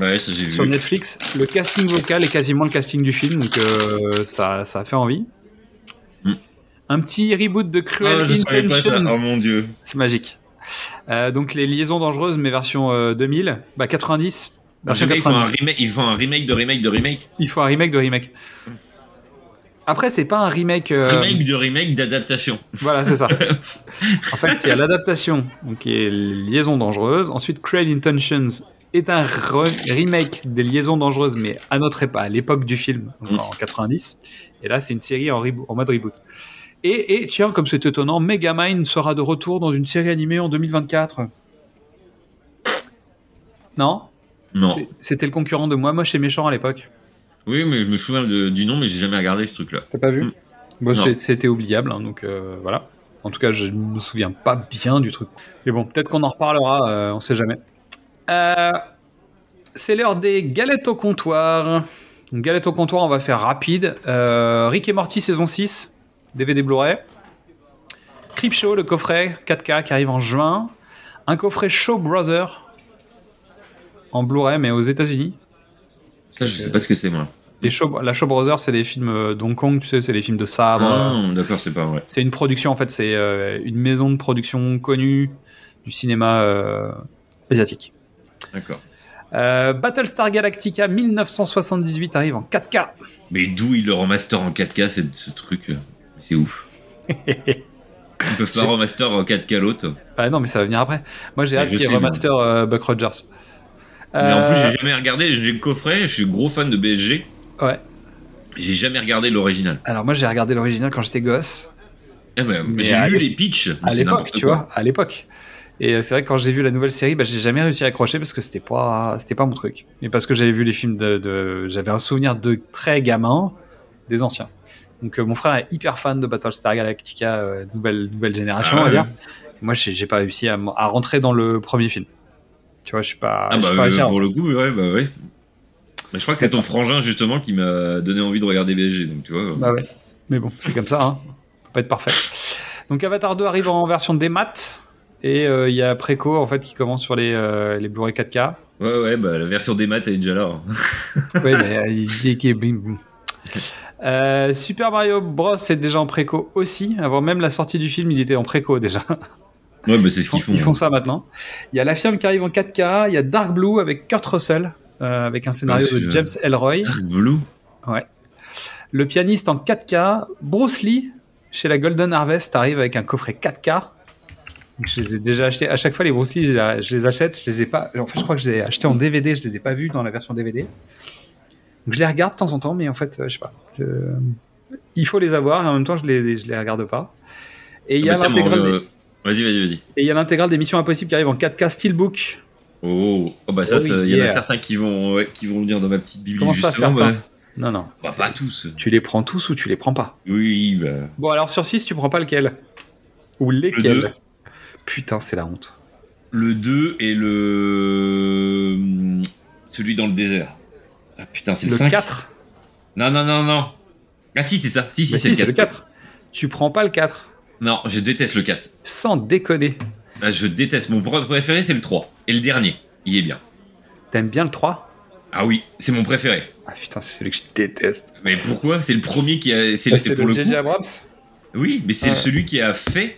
Ouais, ça j'ai sur vu. Netflix. Le casting vocal est quasiment le casting du film, donc euh, ça, ça a fait envie. Mm. Un petit reboot de Cruel Ah, je savais pas ça. Intentions. Oh mon dieu. C'est magique. Euh, donc les liaisons dangereuses, mais version euh, 2000, bah 90. Alors, Version ils, font un 90. remake, ils font un remake de remake de remake. Il faut un remake de remake. Après, c'est pas un remake. euh, Remake de remake d'adaptation. Voilà, c'est ça. en fait, il y a l'adaptation, donc qui est Liaison dangereuse. Ensuite, Cruel Intentions est un re- remake des Liaisons dangereuses, mais à notre époque, à l'époque du film, donc Mm. en 90. Et là, c'est une série en mode reboot. Et, et tiens, comme c'est étonnant, Megamind sera de retour dans une série animée en 2024. Non? Non. C'était le concurrent de Moi Moche et Méchant à l'époque. Oui, mais je me souviens de- du nom, mais j'ai jamais regardé ce truc-là. T'as pas vu? Mm. Bon, c'est- c'était oubliable, hein, donc euh, voilà. En tout cas, je me souviens pas bien du truc. Mais bon, peut-être qu'on en reparlera, euh, on sait jamais. Euh, c'est l'heure des galettes au comptoir. Galettes au comptoir, on va faire rapide. Euh, Rick et Morty saison 6, DVD Blu-ray. Creepshow, le coffret 4K qui arrive en juin. Un coffret Show Brother en Blu-ray, mais aux États-Unis. Ça, je sais pas ce que c'est, moi. Les Show- la Show Brothers, c'est des films euh, d'Hong Kong, tu sais, c'est des films de sabre. Ah, d'accord, c'est pas vrai. C'est une production, en fait, c'est euh, une maison de production connue du cinéma euh, asiatique. D'accord. Euh, Battlestar Galactica 1978 arrive en 4K. Mais d'où ils le remaster en 4K, c'est ce truc C'est ouf. Ils peuvent pas remaster en 4K l'autre. Ah non, mais ça va venir après. Moi, j'ai Mais hâte qu'ils remaster euh, Buck Rogers. Mais en plus, Euh, j'ai jamais regardé. J'ai le coffret, je suis gros fan de BSG. ouais. J'ai jamais regardé l'original. Alors moi, j'ai regardé l'original quand j'étais gosse. Eh ben, Mais j'ai lu les pitchs. mais À l'époque, tu quoi. vois, à l'époque. Et euh, c'est vrai que quand j'ai vu la nouvelle série, bah, j'ai jamais réussi à accrocher parce que c'était pas, c'était pas mon truc. Et parce que j'avais vu les films de, de- j'avais un souvenir de très gamin des anciens. Donc euh, mon frère est hyper fan de Battlestar Galactica, euh, nouvelle nouvelle génération, Ah on va ouais. dire. Et moi, j'ai pas réussi à, à rentrer dans le premier film. Tu vois, je suis pas. Ah bah, pas réussi à pour le coup, ouais, bah ouais. Mais je crois que c'est ton frangin justement qui m'a donné envie de regarder BSG, donc tu vois. Bah ouais. Mais bon, c'est comme ça, hein. Peut pas être parfait. Donc Avatar 2 arrive en version démat. Et euh, il y a Préco en fait qui commence sur les, euh, les Blu-ray 4K. Ouais, ouais, bah la version des maths elle est déjà là. hein. Oui, mais euh, Euh, Super Mario Bros est déjà en préco aussi. Avant même la sortie du film, il était en préco déjà. Ouais, bah c'est ce qu'ils font. Ils font ça maintenant. Il y a La Firme qui arrive en 4K. Il y a Dark Blue avec Kurt Russell, euh, avec un scénario de James Elroy. Blue. Ouais. Le pianiste en 4K. Bruce Lee chez la Golden Harvest arrive avec un coffret 4K. Donc, je les ai déjà achetés. À chaque fois, les Bruce Lee, je, les achète. Je les ai pas. En fait, je crois que je les ai achetés en DVD. Je les ai pas vus dans la version DVD. Donc, je les regarde de temps en temps, mais en fait, euh, je sais pas. Je- Il faut les avoir et en même temps, je les, je les regarde pas. Et il y a Ah bah l'intégrale des- Vas-y, vas-y, vas-y. et il y a l'intégrale des Missions Impossibles qui arrive en 4K Steelbook. Oh, oh, bah ça, Oh, ça- il y en a certains qui vont, ouais, qui vont venir dans ma petite bibliothèque. Comment ça, justement, certains bah, Non, non. bah, pas tous. Tu les prends tous ou tu les prends pas Oui, bah. Bon, alors sur 6, tu prends pas lequel Ou lesquels Putain, c'est la honte. Le 2 et le. Celui dans le désert. Ah putain, c'est le, Le 5 4 Non, non, non, non. Ah si, c'est ça. Si, si, Bah c'est si, le c'est 4. le 4. Tu prends pas le 4. Non, je déteste le 4. Sans déconner. Ah, je déteste. Mon préféré, c'est le 3. Et le dernier. Il est bien. T'aimes bien le 3 Ah oui, c'est mon préféré. Ah putain, c'est celui que je déteste. Mais pourquoi? C'est le premier qui a. C'est C'est pour le le JJ. Abrams? Oui, mais c'est celui qui a fait.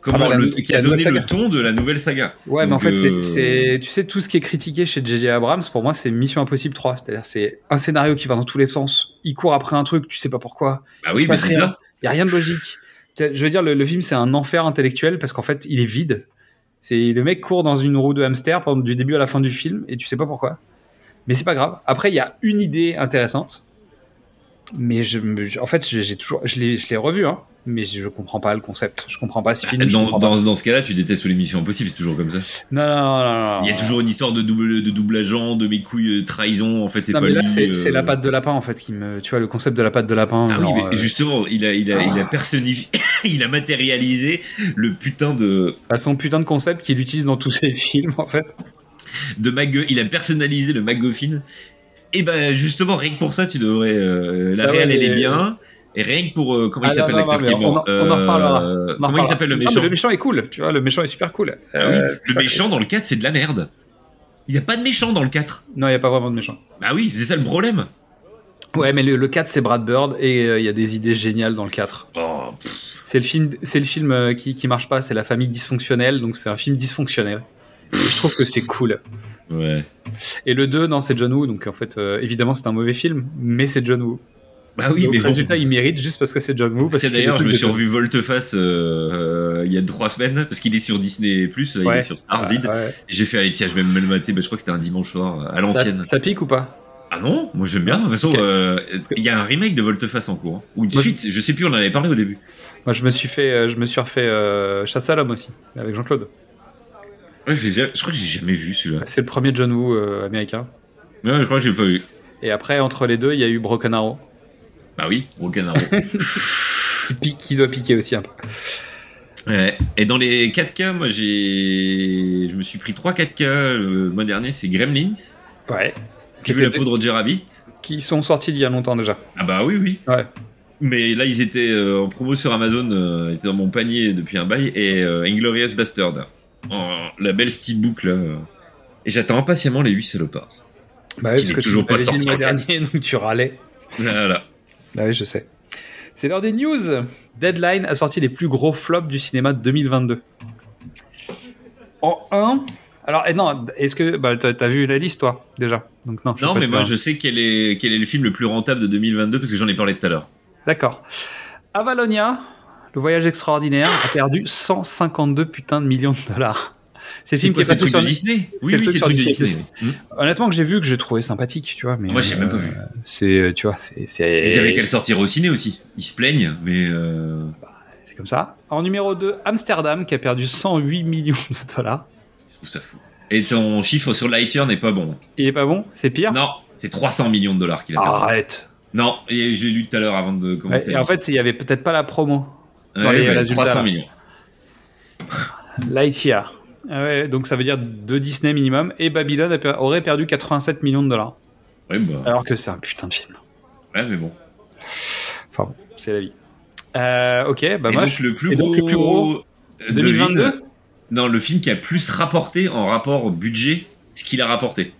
Comment Ah bah, le, qui a donné le ton de la nouvelle saga. Ouais, mais en fait, c'est- euh, c'est. Tu sais, tout ce qui est critiqué chez JJ Abrams, pour moi, c'est Mission Impossible 3. C'est-à-dire, c'est un scénario qui va dans tous les sens. Il court après un truc, tu sais pas pourquoi. Bah oui, mais c'est ça. Il y a rien de logique. Je veux dire, le, le film, c'est un enfer intellectuel parce qu'en fait, il est vide. C'est le mec court dans une roue de hamster pendant du début à la fin du film et tu sais pas pourquoi. Mais c'est pas grave. Après, il y a une idée intéressante. Mais je, en fait, j'ai toujours, je l'ai, je l'ai revu, hein. Mais je comprends pas le concept. Je comprends pas ce film. je Dans, dans, dans ce cas-là, tu détestes les missions impossibles, c'est toujours comme ça. Non, non, non. Il y a toujours une histoire de double, de double agent, de mes couilles, euh, trahison. En fait, c'est pas mais là, c'est, euh, la patte de lapin, en fait, qui me, tu vois, le concept de la patte de lapin. Ah oui, mais euh, justement, il a, il a, il a Ah. personnifié, il a matérialisé le putain de, bah, son putain de concept qu'il utilise dans tous ses films, en fait. de Mag, il a personnalisé le MacGuffin. Et ben justement, rien que pour ça, tu devrais. euh, la Ah ouais, réelle, elle est bien. Et rien que pour euh, comment Ah il s'appelle non, non, l'acteur qui est on en- mort. on en reparlera. Euh, en Comment il reparlera. s'appelle le Non, méchant Le méchant est cool, tu vois, le méchant est super cool. Ah oui, Euh, Le putain, méchant dans le 4, c'est de la merde. Il n'y a pas de méchant dans le 4. Non, il n'y a pas vraiment de méchant. Bah oui, c'est ça le problème. Ouais, mais le, le 4, c'est Brad Bird et il y a des idées géniales dans le 4. Oh, pff, C'est le film, c'est le film qui, qui marche pas, c'est la famille dysfonctionnelle, donc c'est un film dysfonctionnel. Je trouve que c'est cool. ouais. Et le 2, non, c'est John Woo, donc en fait, évidemment, c'est un mauvais film, mais c'est John Woo. Bah oui, Donc, mais bon. résultat, il mérite juste parce que c'est John Woo. parce fait d'ailleurs, je me suis revu Volteface euh, euh, il y a trois semaines parce qu'il est sur Disney Plus, il Ouais. est sur Starzid. Ouais. J'ai fait allez tiens, je vais me le mater. Bah, je crois que c'était un dimanche soir euh, à l'ancienne. Ça, ça pique ou pas? Ah non, moi j'aime bien. De toute façon, euh, il y a un remake de Volteface en cours hein. ou une Moi, suite. Je sais plus, on en avait parlé au début. Moi, je me suis fait, euh, je me suis refait euh, Chasse à l'homme aussi avec Jean-Claude. Ouais, je crois que j'ai jamais vu celui-là. C'est le premier John Woo euh, américain. Ouais, je crois que j'ai pas vu. Et après, entre les deux, il y a eu Broken Arrow, Bah oui, Arrow. qui, pique- qui doit piquer aussi un peu. Ouais. Et dans les 4K, moi j'ai, je me suis pris 3 4K le mois dernier. C'est Gremlins. Ouais. J'ai vu la peau de Roger Rabbit. Qui sont sortis il y a longtemps déjà. Ah bah oui, oui. Ouais. Mais là, ils étaient euh, en promo sur Amazon, euh, étaient dans mon panier depuis un bail, et euh, Inglorious Bastard. En- la belle steelbook, là. euh. Et j'attends impatiemment les 8 salopards. Bah Qui n'est toujours pas t'avais dit sorti dernier, donc tu râlais. Voilà. Ah oui, je sais. C'est l'heure des news. Deadline a sorti les plus gros flops du cinéma de 2022. En 1. Alors, eh non, est-ce que. Bah, t'as vu la liste, toi, déjà? Donc, non, Non, mais moi, je sais quel est, quel est le film le plus rentable de 2022, parce que j'en ai parlé tout à l'heure. D'accord. Avalonia, le voyage extraordinaire, a perdu 152 putains de millions de dollars. C'est le film qui quoi, est passé c'est sur Disney C'est Oui, c'est le truc de Disney+. Hmm. Honnêtement, que j'ai vu, que j'ai trouvé sympathique, tu vois. Mais Moi, j'ai même pas euh, vu. C'est, euh, tu vois, c'est. c'est- Ils avaient qu'à le sortir au ciné aussi. Ils se plaignent, mais. euh, C'est comme ça. En numéro 2, Amsterdam, qui a perdu 108 millions de dollars. Je trouve ça fou. Et ton chiffre sur Lightyear n'est pas bon. Il est pas bon? C'est pire? Non, c'est 300 millions de dollars qu'il a perdu. Arrête Non, et je l'ai lu tout à l'heure avant de Ouais, commencer. Et en fait, c'est- il y avait peut-être pas la promo. Ouais, dans les ouais, résultats, 300 là. millions. Lightyear. Ah ouais, donc ça veut dire deux Disney minimum. Et Babylone aurait perdu 87 millions de dollars. Ouais, bah. Alors que c'est un putain de film. Ouais, mais bon. Enfin bon, c'est la vie. Euh, ok, bah moi, donc, je- le plus gros. donc, le plus gros de 2022 Lynn, Non, le film qui a plus rapporté en rapport au budget, ce qu'il a rapporté.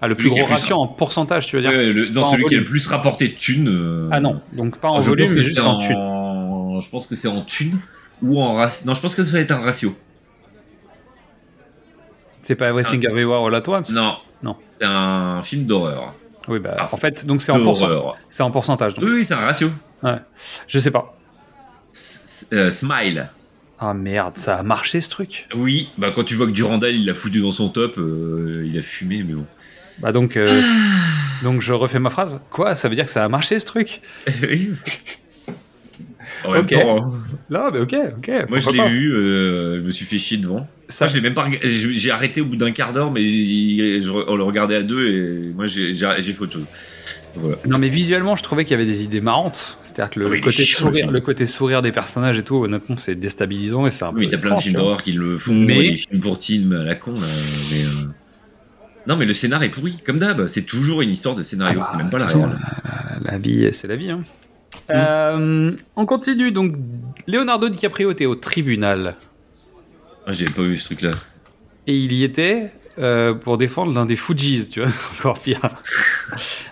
Ah, le plus celui gros ratio en pourcentage, tu veux dire Ouais, le- dans celui qui a le plus rapporté de thunes. euh, Ah non, donc pas en je volume, mais juste en en... thune. Je pense que c'est en thunes ou en ratio. Non, je pense que ça va être un ratio. C'est pas Everything Everywhere All At Once Non. Non. C'est un film d'horreur. Oui, bah, Ah, en fait, donc c'est en, pourcent- pourcentage. Donc. Oui, oui, c'est un ratio. Ouais. Je sais pas. S- euh, Smile. Ah merde, ça a marché ce truc Oui, bah quand tu vois que Durandal il l'a foutu dans son top, euh, il a fumé, mais bon. Bah donc, euh, donc je refais ma phrase. Quoi? Ça veut dire que ça a marché ce truc? Oui. En même Ok. temps, hein, Non, mais ok, ok. moi je l'ai vu, euh, je me suis fait chier devant. Ça- Moi je l'ai même pas j'ai arrêté au bout d'un quart d'heure, mais il- je- on le regardait à deux et moi j'ai fait autre chose. Voilà. Non, mais visuellement, je trouvais qu'il y avait des idées marrantes. C'est-à-dire que le, Ah oui, côté sourire, le côté sourire des personnages et tout, honnêtement, c'est déstabilisant et c'est un peu. Oui, t'as plein de films d'horreur qui le font, Mais- des films pour à la con, là, mais euh, Non, mais le scénar est pourri, comme d'hab. C'est toujours une histoire de scénario, Ah bah, c'est même pas la réelle. La vie, c'est la vie. Hein. Euh, on continue. Donc, Leonardo DiCaprio était au tribunal Ah, J'avais pas vu ce truc-là. et il y était euh, pour défendre l'un des Fujis, tu vois, encore pire.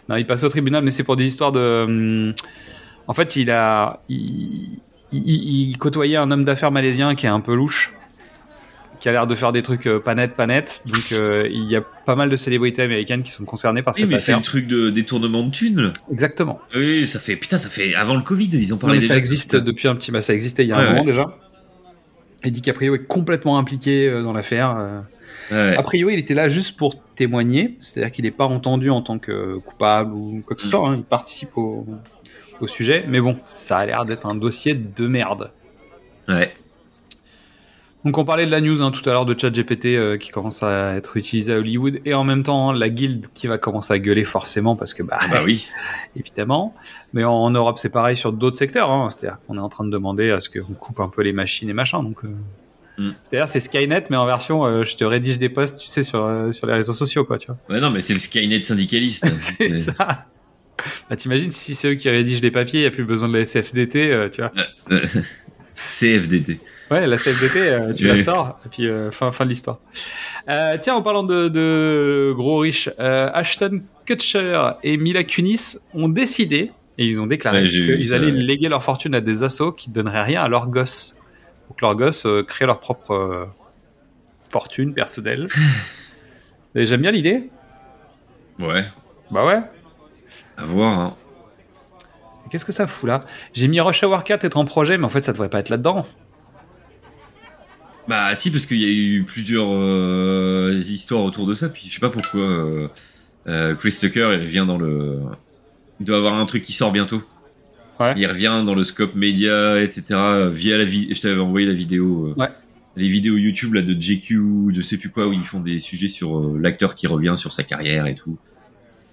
non, il passait au tribunal, mais c'est pour des histoires de. hum, En fait, il a, il, il- il côtoyait un homme d'affaires malaisien qui est un peu louche, qui a l'air de faire des trucs euh, pas nets, pas nets. Donc, euh, il y a pas mal de célébrités américaines qui sont concernées par Oui, mais c'est le truc de détournement de thunes. Exactement. Oui, ça fait putain, ça fait avant le Covid, ils ont Non, parlé. mais déjà ça existe depuis un petit, bah, ça existait il y a un moment ouais. déjà. Et DiCaprio est complètement impliqué euh, dans l'affaire. Ouais. A priori, il était là juste pour témoigner, c'est-à-dire qu'il n'est pas entendu en tant que coupable ou quoi que ce soit. hein, Il participe au, au sujet, mais bon, ça a l'air d'être un dossier de merde. Ouais. Donc on parlait de la news hein, tout à l'heure de ChatGPT euh, qui commence à être utilisé à Hollywood et en même temps hein, la guilde qui va commencer à gueuler forcément parce que bah, Ah bah oui. évidemment. Mais en, en Europe c'est pareil sur d'autres secteurs. Hein. C'est-à-dire qu'on est en train de demander à ce qu'on coupe un peu les machines et machin. Donc euh, Mm. c'est-à-dire c'est Skynet mais en version euh, je te rédige des posts tu sais sur euh, sur les réseaux sociaux quoi tu vois. Ouais, non, mais c'est le Skynet syndicaliste. c'est ça. Bah, t'imagines si c'est eux qui rédigent les papiers, il n'y a plus besoin de la SFDT, tu vois. CFDT. Ouais, la CFDT, euh, tu Oui. la sors, et puis euh, fin, fin de l'histoire. Euh, tiens, en parlant de, de gros riches, Ashton Kutcher et Mila Kunis ont décidé, et ils ont déclaré Ouais, qu'ils allaient léguer leur fortune à des assos qui ne donneraient rien à leurs gosses. Pour que leurs gosses créent leur propre fortune personnelle. et j'aime bien l'idée. Ouais. Bah ouais. À voir. Hein. Qu'est-ce que ça fout là? J'ai mis Rush Hour 4 être en projet, mais en fait, ça devrait pas être là-dedans. Bah si, parce qu'il y a eu plusieurs euh, histoires autour de ça, puis je sais pas pourquoi euh, euh, Chris Tucker il revient dans le... Il doit avoir un truc qui sort bientôt. Ouais. Il revient dans le scope média, etc. Via la vie, je t'avais envoyé la vidéo. Ouais. Les vidéos YouTube là de JQ, je sais plus quoi, où ils font des sujets sur l'acteur qui revient sur sa carrière et tout.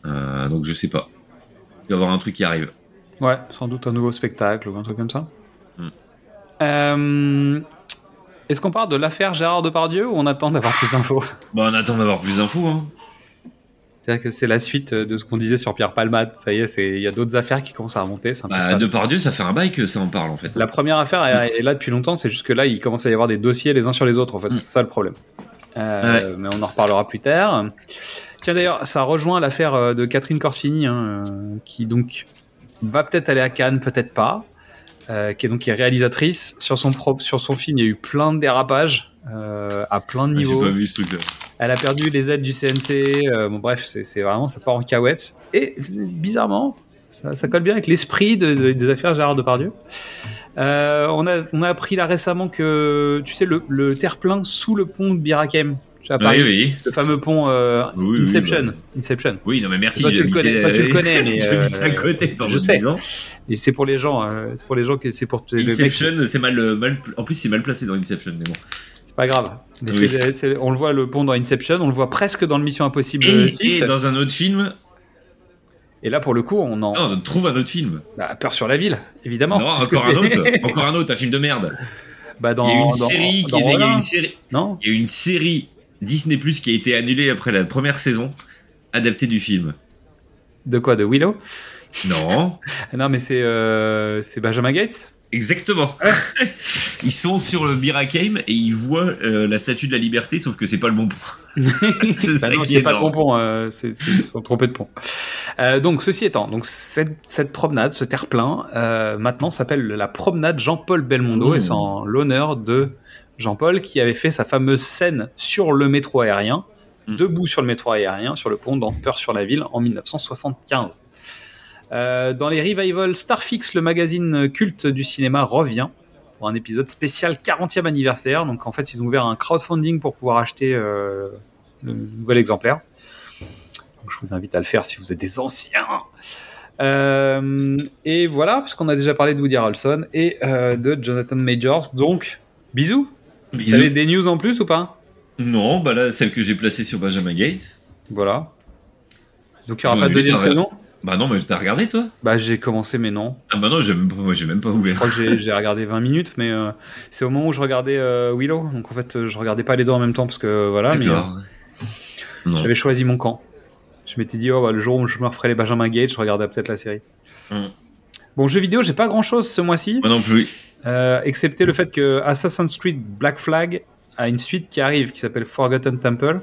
Donc je sais pas. Il doit avoir un truc qui arrive. Ouais, sans doute un nouveau spectacle ou un truc comme ça. Hmm. Euh, Est-ce qu'on parle de l'affaire Gérard Depardieu ou on attend d'avoir plus d'infos? Bon, on attend d'avoir plus d'infos. Hein. C'est-à-dire que c'est la suite de ce qu'on disait sur Pierre Palmade. Ça y est, il y a d'autres affaires qui commencent à remonter. Bah, ça. Depardieu, ça fait un bail que ça en parle en fait. La première affaire est, est là depuis longtemps, c'est juste que là, il commence à y avoir des dossiers les uns sur les autres, en fait. Mm. C'est ça le problème. Euh, Mais on en reparlera plus tard. Tiens, d'ailleurs, ça rejoint l'affaire euh, de Catherine Corsini, hein, euh, qui donc va peut-être aller à Cannes, peut-être pas. Euh, qui est donc qui est réalisatrice sur son propre sur son film il y a eu plein de dérapages euh, à plein de Ah, niveaux pas vu ce truc là. elle a perdu les aides du CNC. euh, bon, bref, c'est vraiment, ça part en cahuète. Et bizarrement, ça, ça colle bien avec l'esprit de- de- des affaires Gérard Depardieu. On, a, on a appris là récemment que, tu sais, le, le terre-plein sous le pont de Birakem, tu Paris, oui, oui. le fameux pont euh, Oui, Inception. bah. Inception. Oui, non mais merci. Toi, tu le connais, toi, tu le connais, mais, euh, à côté pendant je sais. 10 ans. Et c'est pour les gens, euh, c'est pour les gens que c'est pour mec- Inception, c'est mal, mal, en plus c'est mal placé dans Inception, mais bon. C'est pas grave. Mais on le voit le pont dans Inception, on le voit presque dans le Mission Impossible Et, 6. et dans un autre film, Et là, pour le coup, on en non, on trouve un autre film. bah, peur sur la ville, évidemment. non, encore un autre, encore un autre, un film de merde. Bah dans, il y a eu une dans- série qui dans est- il y a une série, Non il y a une série Disney Plus qui a été annulée après la première saison, adaptée du film. De quoi De Willow? Non, Non, mais c'est euh, c'est Benjamin Gates? Exactement. Ils sont sur le Birakeim et ils voient euh, la statue de la liberté, sauf que c'est pas le bon point. C'est Bah pas le bon pont, euh, c'est- ils sont trompés de pont. Euh, donc, ceci étant, donc cette, cette promenade, ce terre-plein, maintenant s'appelle la promenade Jean-Paul Belmondo Mmh. et c'est en l'honneur de Jean-Paul qui avait fait sa fameuse scène sur le métro aérien, Mmh. debout sur le métro aérien, sur le pont dans Peur sur la ville en 1975. Euh, dans les revivals, Starfix, le magazine culte du cinéma, revient pour un épisode spécial 40e anniversaire. Donc en fait, ils ont ouvert un crowdfunding pour pouvoir acheter euh, le nouvel exemplaire. Donc, je vous invite à le faire si vous êtes des anciens. Euh, et voilà, puisqu'on a déjà parlé de Woody Harrelson et de Jonathan Majors. Donc, bisous. Vous avez des news en plus ou pas? Non, bah là, celle que j'ai placée sur Benjamin Gates. Voilà. Donc il n'y aura pas de deuxième saison? Bah non, mais t'as regardé toi? Bah j'ai commencé mais non. Ah bah non, j'ai même, pas- même pas Je ouvert. crois que j'ai- regardé 20 minutes mais euh, c'est au moment où je regardais euh, Willow. Donc en fait je regardais pas les deux en même temps parce que voilà. Mais, euh. J'avais choisi mon camp. Je m'étais dit, oh, bah, le jour où je me referai les Benjamin Gates, je regarderai peut-être la série. Mm. Bon, jeux vidéo, j'ai pas grand chose ce mois-ci, Moi non plus. euh, excepté le fait que Assassin's Creed Black Flag a une suite qui arrive qui s'appelle Forgotten Temple.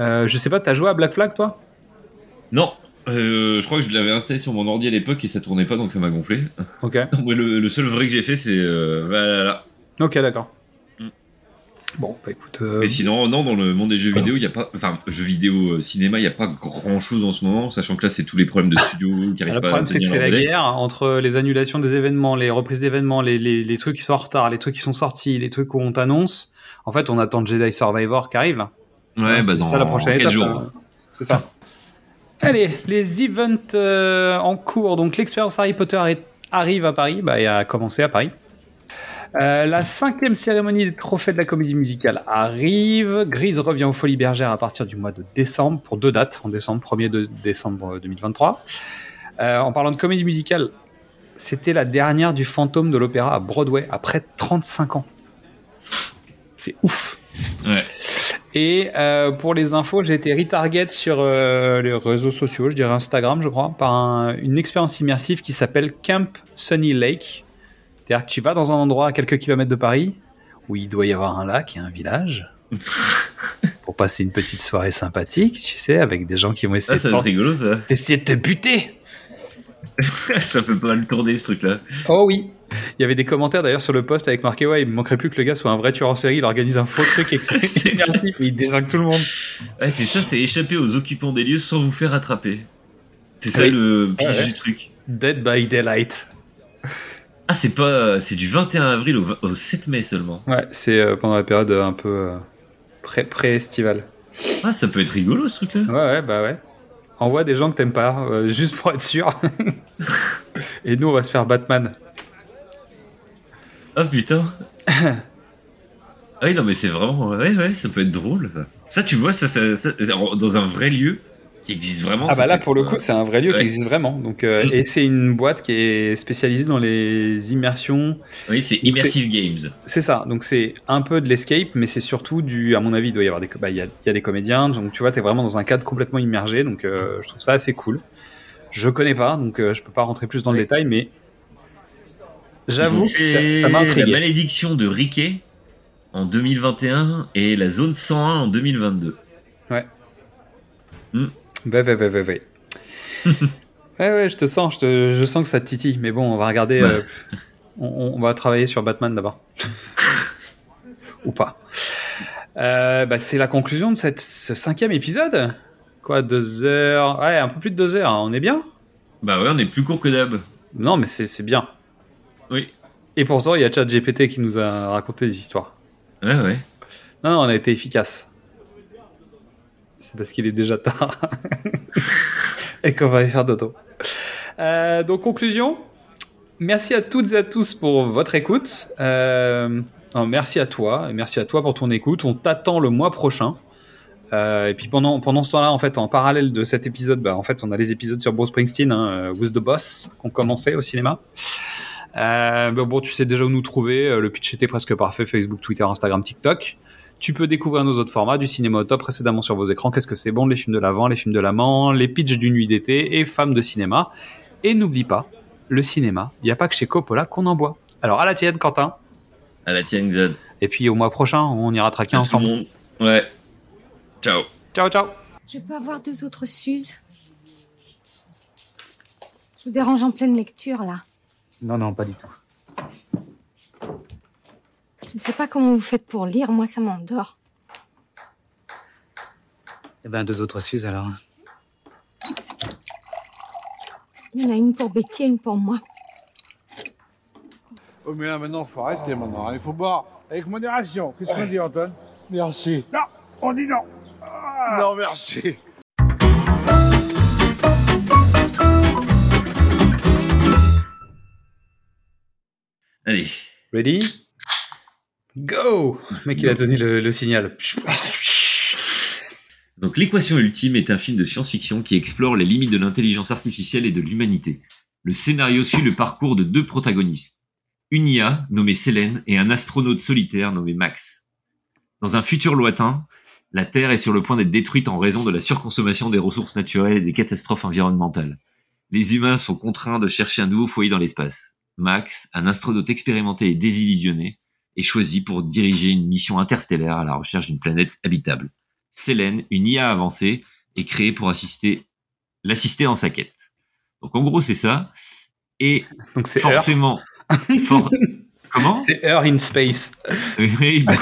Euh, je sais pas, t'as joué à Black Flag toi? Non. Euh, je crois que je l'avais installé sur mon ordi à l'époque et ça tournait pas donc ça m'a gonflé. Ok. Ouais, le, le seul vrai que j'ai fait c'est euh, Valhalla. Ok, d'accord. Bon, bah écoute. euh, Mais sinon, non, dans le monde des jeux vidéo, il y a pas, enfin, jeux vidéo, euh, cinéma, il y a pas grand chose en ce moment, sachant que là, c'est tous les problèmes de studio qui arrivent Le pas problème, à c'est que c'est la délai. guerre entre les annulations des événements, les reprises d'événements, les, les, les trucs qui sont en retard, les trucs qui sont sortis, les trucs où on t'annonce. En fait, on attend Jedi Survivor qui arrive là. Ouais, bah dans ça la prochaine 4 étape. jours. là. C'est ça. Allez, les events euh, en cours. Donc l'expérience Harry Potter est- arrive à Paris, bah, et a commencé à Paris. Euh, la cinquième cérémonie des trophées de la comédie musicale arrive. Grise revient aux Folies Bergères à partir du mois de décembre pour deux dates, en décembre 1er de décembre 2023. Euh, en parlant de comédie musicale, c'était la dernière du fantôme de l'opéra à Broadway après 35 ans. C'est ouf. Ouais. Et euh, pour les infos, j'ai été retarget sur euh, les réseaux sociaux, je dirais Instagram, je crois, par un- une expérience immersive qui s'appelle Camp Sunny Lake. C'est-à-dire que tu vas dans un endroit à quelques kilomètres de Paris où il doit y avoir un lac et un village pour passer une petite soirée sympathique, tu sais, avec des gens qui vont essayer Ah, ça de rigolo, ça. d'essayer de te buter. ça peut pas le tourner, ce truc-là. Oh oui. Il y avait des commentaires d'ailleurs sur le post avec marqué ouais, il me manquerait plus que le gars soit un vrai tueur en série, il organise un faux truc et c'est immersif il désingue tout le monde. Ouais, c'est ça, c'est échapper aux occupants des lieux sans vous faire attraper. C'est ça Oui. le pitch Ouais, ouais. du truc. Dead by Daylight. Ah, c'est pas, c'est du 21 avril au, au 7 mai seulement. Ouais, c'est euh, pendant la période euh, un peu euh, pré- pré-estivale. Ah, ça peut être rigolo ce truc-là. Ouais, ouais, bah ouais. Envoie des gens que t'aimes pas, euh, juste pour être sûr. Et nous, on va se faire Batman. Ah putain. ah oui, non, mais c'est vraiment. Ouais, ouais, ça peut être drôle ça. Ça, tu vois, ça, ça- ça- dans un vrai lieu qui existe vraiment. Ah bah là, pour le coup, c'est un vrai lieu ouais. qui existe vraiment. Donc, euh, Mm. et c'est une boîte qui est spécialisée dans les immersions. Oui, c'est Immersive Games. C'est ça. Donc c'est un peu de l'escape, mais c'est surtout du. À mon avis, il doit y avoir des. Bah, il y a, il y a des comédiens. Donc tu vois, t'es vraiment dans un cadre complètement immergé. Donc euh, je trouve ça assez cool. Je connais pas, donc euh, je peux pas rentrer plus dans le détail, mais j'avoue que ça, m'a La intrigué. malédiction de Riquet en 2021 et la zone 101 en 2022. Ouais. Hmm. Ouais, ouais, ouais, ouais, ouais. ouais, ouais, je te sens, je, te, je sens que ça te titille. Mais bon, on va regarder. Ouais. euh, on, on va travailler sur Batman d'abord. Ou pas. Euh, bah, c'est la conclusion de cette, ce cinquième épisode. Quoi, deux heures Ouais, un peu plus de deux heures. hein. On est bien? Bah ouais, on est plus court que d'hab. Non, mais c'est c'est bien. Oui. Et pourtant, il y a ChatGPT qui nous a raconté des histoires. Ouais, ouais. Non, non, on a été efficace. C'est parce qu'il est déjà tard. et qu'on va aller faire dodo. Euh, donc, conclusion. Merci à toutes et à tous pour votre écoute. Euh, non, merci à toi. Merci à toi pour ton écoute. On t'attend le mois prochain. Euh, et puis pendant, pendant ce temps-là, en fait, en parallèle de cet épisode, bah, en fait, on a les épisodes sur Bruce Springsteen, hein, euh, Who's the Boss, qu'on commençait au cinéma. Bon, tu sais déjà où nous trouver. Le pitch était presque parfait. Facebook, Twitter, Instagram, TikTok. Tu peux découvrir nos autres formats du cinéma au top précédemment sur vos écrans. Qu'est-ce que c'est bon Les films de l'avant, les films de l'amant, les pitchs d'une nuit d'été et femmes de cinéma. Et n'oublie pas, le cinéma, il n'y a pas que chez Coppola qu'on en boit. Alors à la tienne, Quentin. À la tienne, Xad. Et puis au mois prochain, on ira traquer À tout le ensemble. monde. Ouais. Ciao. Ciao, ciao. Je peux avoir deux autres Suzes Je vous dérange en pleine lecture, là. Non, non, pas du tout. Je ne sais pas comment vous faites pour lire, moi ça m'endort. Eh ben, deux autres Suze alors. Il y en a une pour Betty et une pour moi. Oh, mais là, maintenant, faut arrêter, maintenant. Il faut boire avec modération. Qu'est-ce qu'on dit, Antoine? Merci. Non, on dit non. Non, merci. Allez. Ready? Go Le mec, il a donné le, le signal. Donc l'équation ultime est un film de science-fiction qui explore les limites de l'intelligence artificielle et de l'humanité. Le scénario suit le parcours de deux protagonistes. Une IA nommée Selene et un astronaute solitaire nommé Max. Dans un futur lointain, la Terre est sur le point d'être détruite en raison de la surconsommation des ressources naturelles et des catastrophes environnementales. Les humains sont contraints de chercher un nouveau foyer dans l'espace. Max, un astronaute expérimenté et désillusionné, est choisi pour diriger une mission interstellaire à la recherche d'une planète habitable. Selene, une IA avancée, est créée pour assister, l'assister dans sa quête. Donc en gros c'est ça. Et Donc forcément, for- comment? C'est Earth in Space. Oui, bah.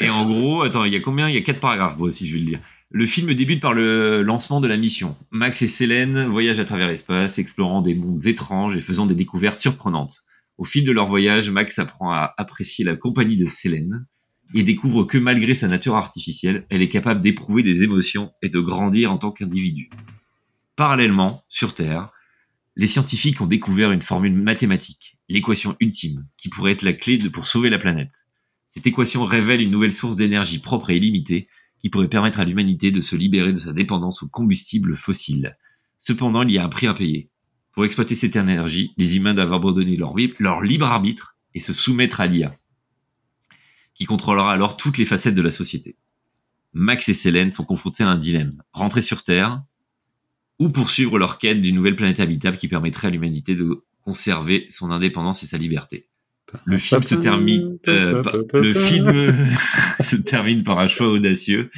Et en gros, attends, il y a combien? Il y a quatre paragraphes, moi aussi je vais le lire. Le film débute par le lancement de la mission. Max et Selene voyagent à travers l'espace, explorant des mondes étranges et faisant des découvertes surprenantes. Au fil de leur voyage, Max apprend à apprécier la compagnie de Selene et découvre que malgré sa nature artificielle, elle est capable d'éprouver des émotions et de grandir en tant qu'individu. Parallèlement, sur Terre, les scientifiques ont découvert une formule mathématique, l'équation ultime, qui pourrait être la clé pour sauver la planète. Cette équation révèle une nouvelle source d'énergie propre et illimitée qui pourrait permettre à l'humanité de se libérer de sa dépendance aux combustibles fossiles. Cependant, il y a un prix à payer. Pour exploiter cette énergie, les humains doivent abandonner leur, libre arbitre et se soumettre à l'IA, qui contrôlera alors toutes les facettes de la société. Max et Selene sont confrontés à un dilemme. Rentrer sur Terre ou poursuivre leur quête d'une nouvelle planète habitable qui permettrait à l'humanité de conserver son indépendance et sa liberté. Le film se termine, euh, par- le film se termine par un choix audacieux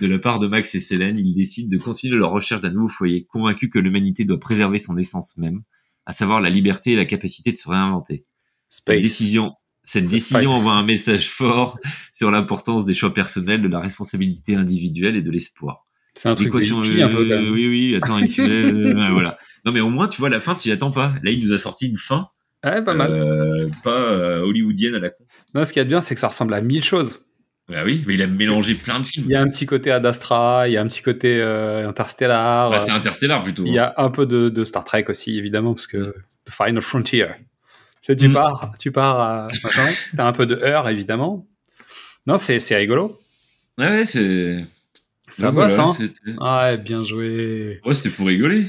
de la part de Max et Selene. Ils décident de continuer leur recherche d'un nouveau foyer, convaincus que l'humanité doit préserver son essence même, à savoir la liberté et la capacité de se réinventer. Cette décision, cette décision envoie un message fort sur l'importance des choix personnels, de la responsabilité individuelle et de l'espoir. C'est un truc un peu, quand euh, même. oui, oui, attends, il se fait, euh, voilà. Non, mais au moins, tu vois, la fin, tu l'attends pas. Là, il nous a sorti une fin. Ouais, pas mal. euh, pas euh, hollywoodienne à la con. Non, ce qui est bien, c'est que ça ressemble à mille choses. Bah oui, mais il a mélangé plein de films. Il y a un petit côté Ad Astra, il y a un petit côté euh, Interstellar. Bah, c'est Interstellar plutôt. Il y a un peu de, de Star Trek aussi, évidemment, parce que The Final Frontier. C'est tu Mm. pars, tu pars à t'as un peu de heure, évidemment. Non, c'est c'est rigolo. Ouais, c'est. Ça bosse, voilà, hein. c'était- Ouais, bien joué. Ouais, c'était pour rigoler.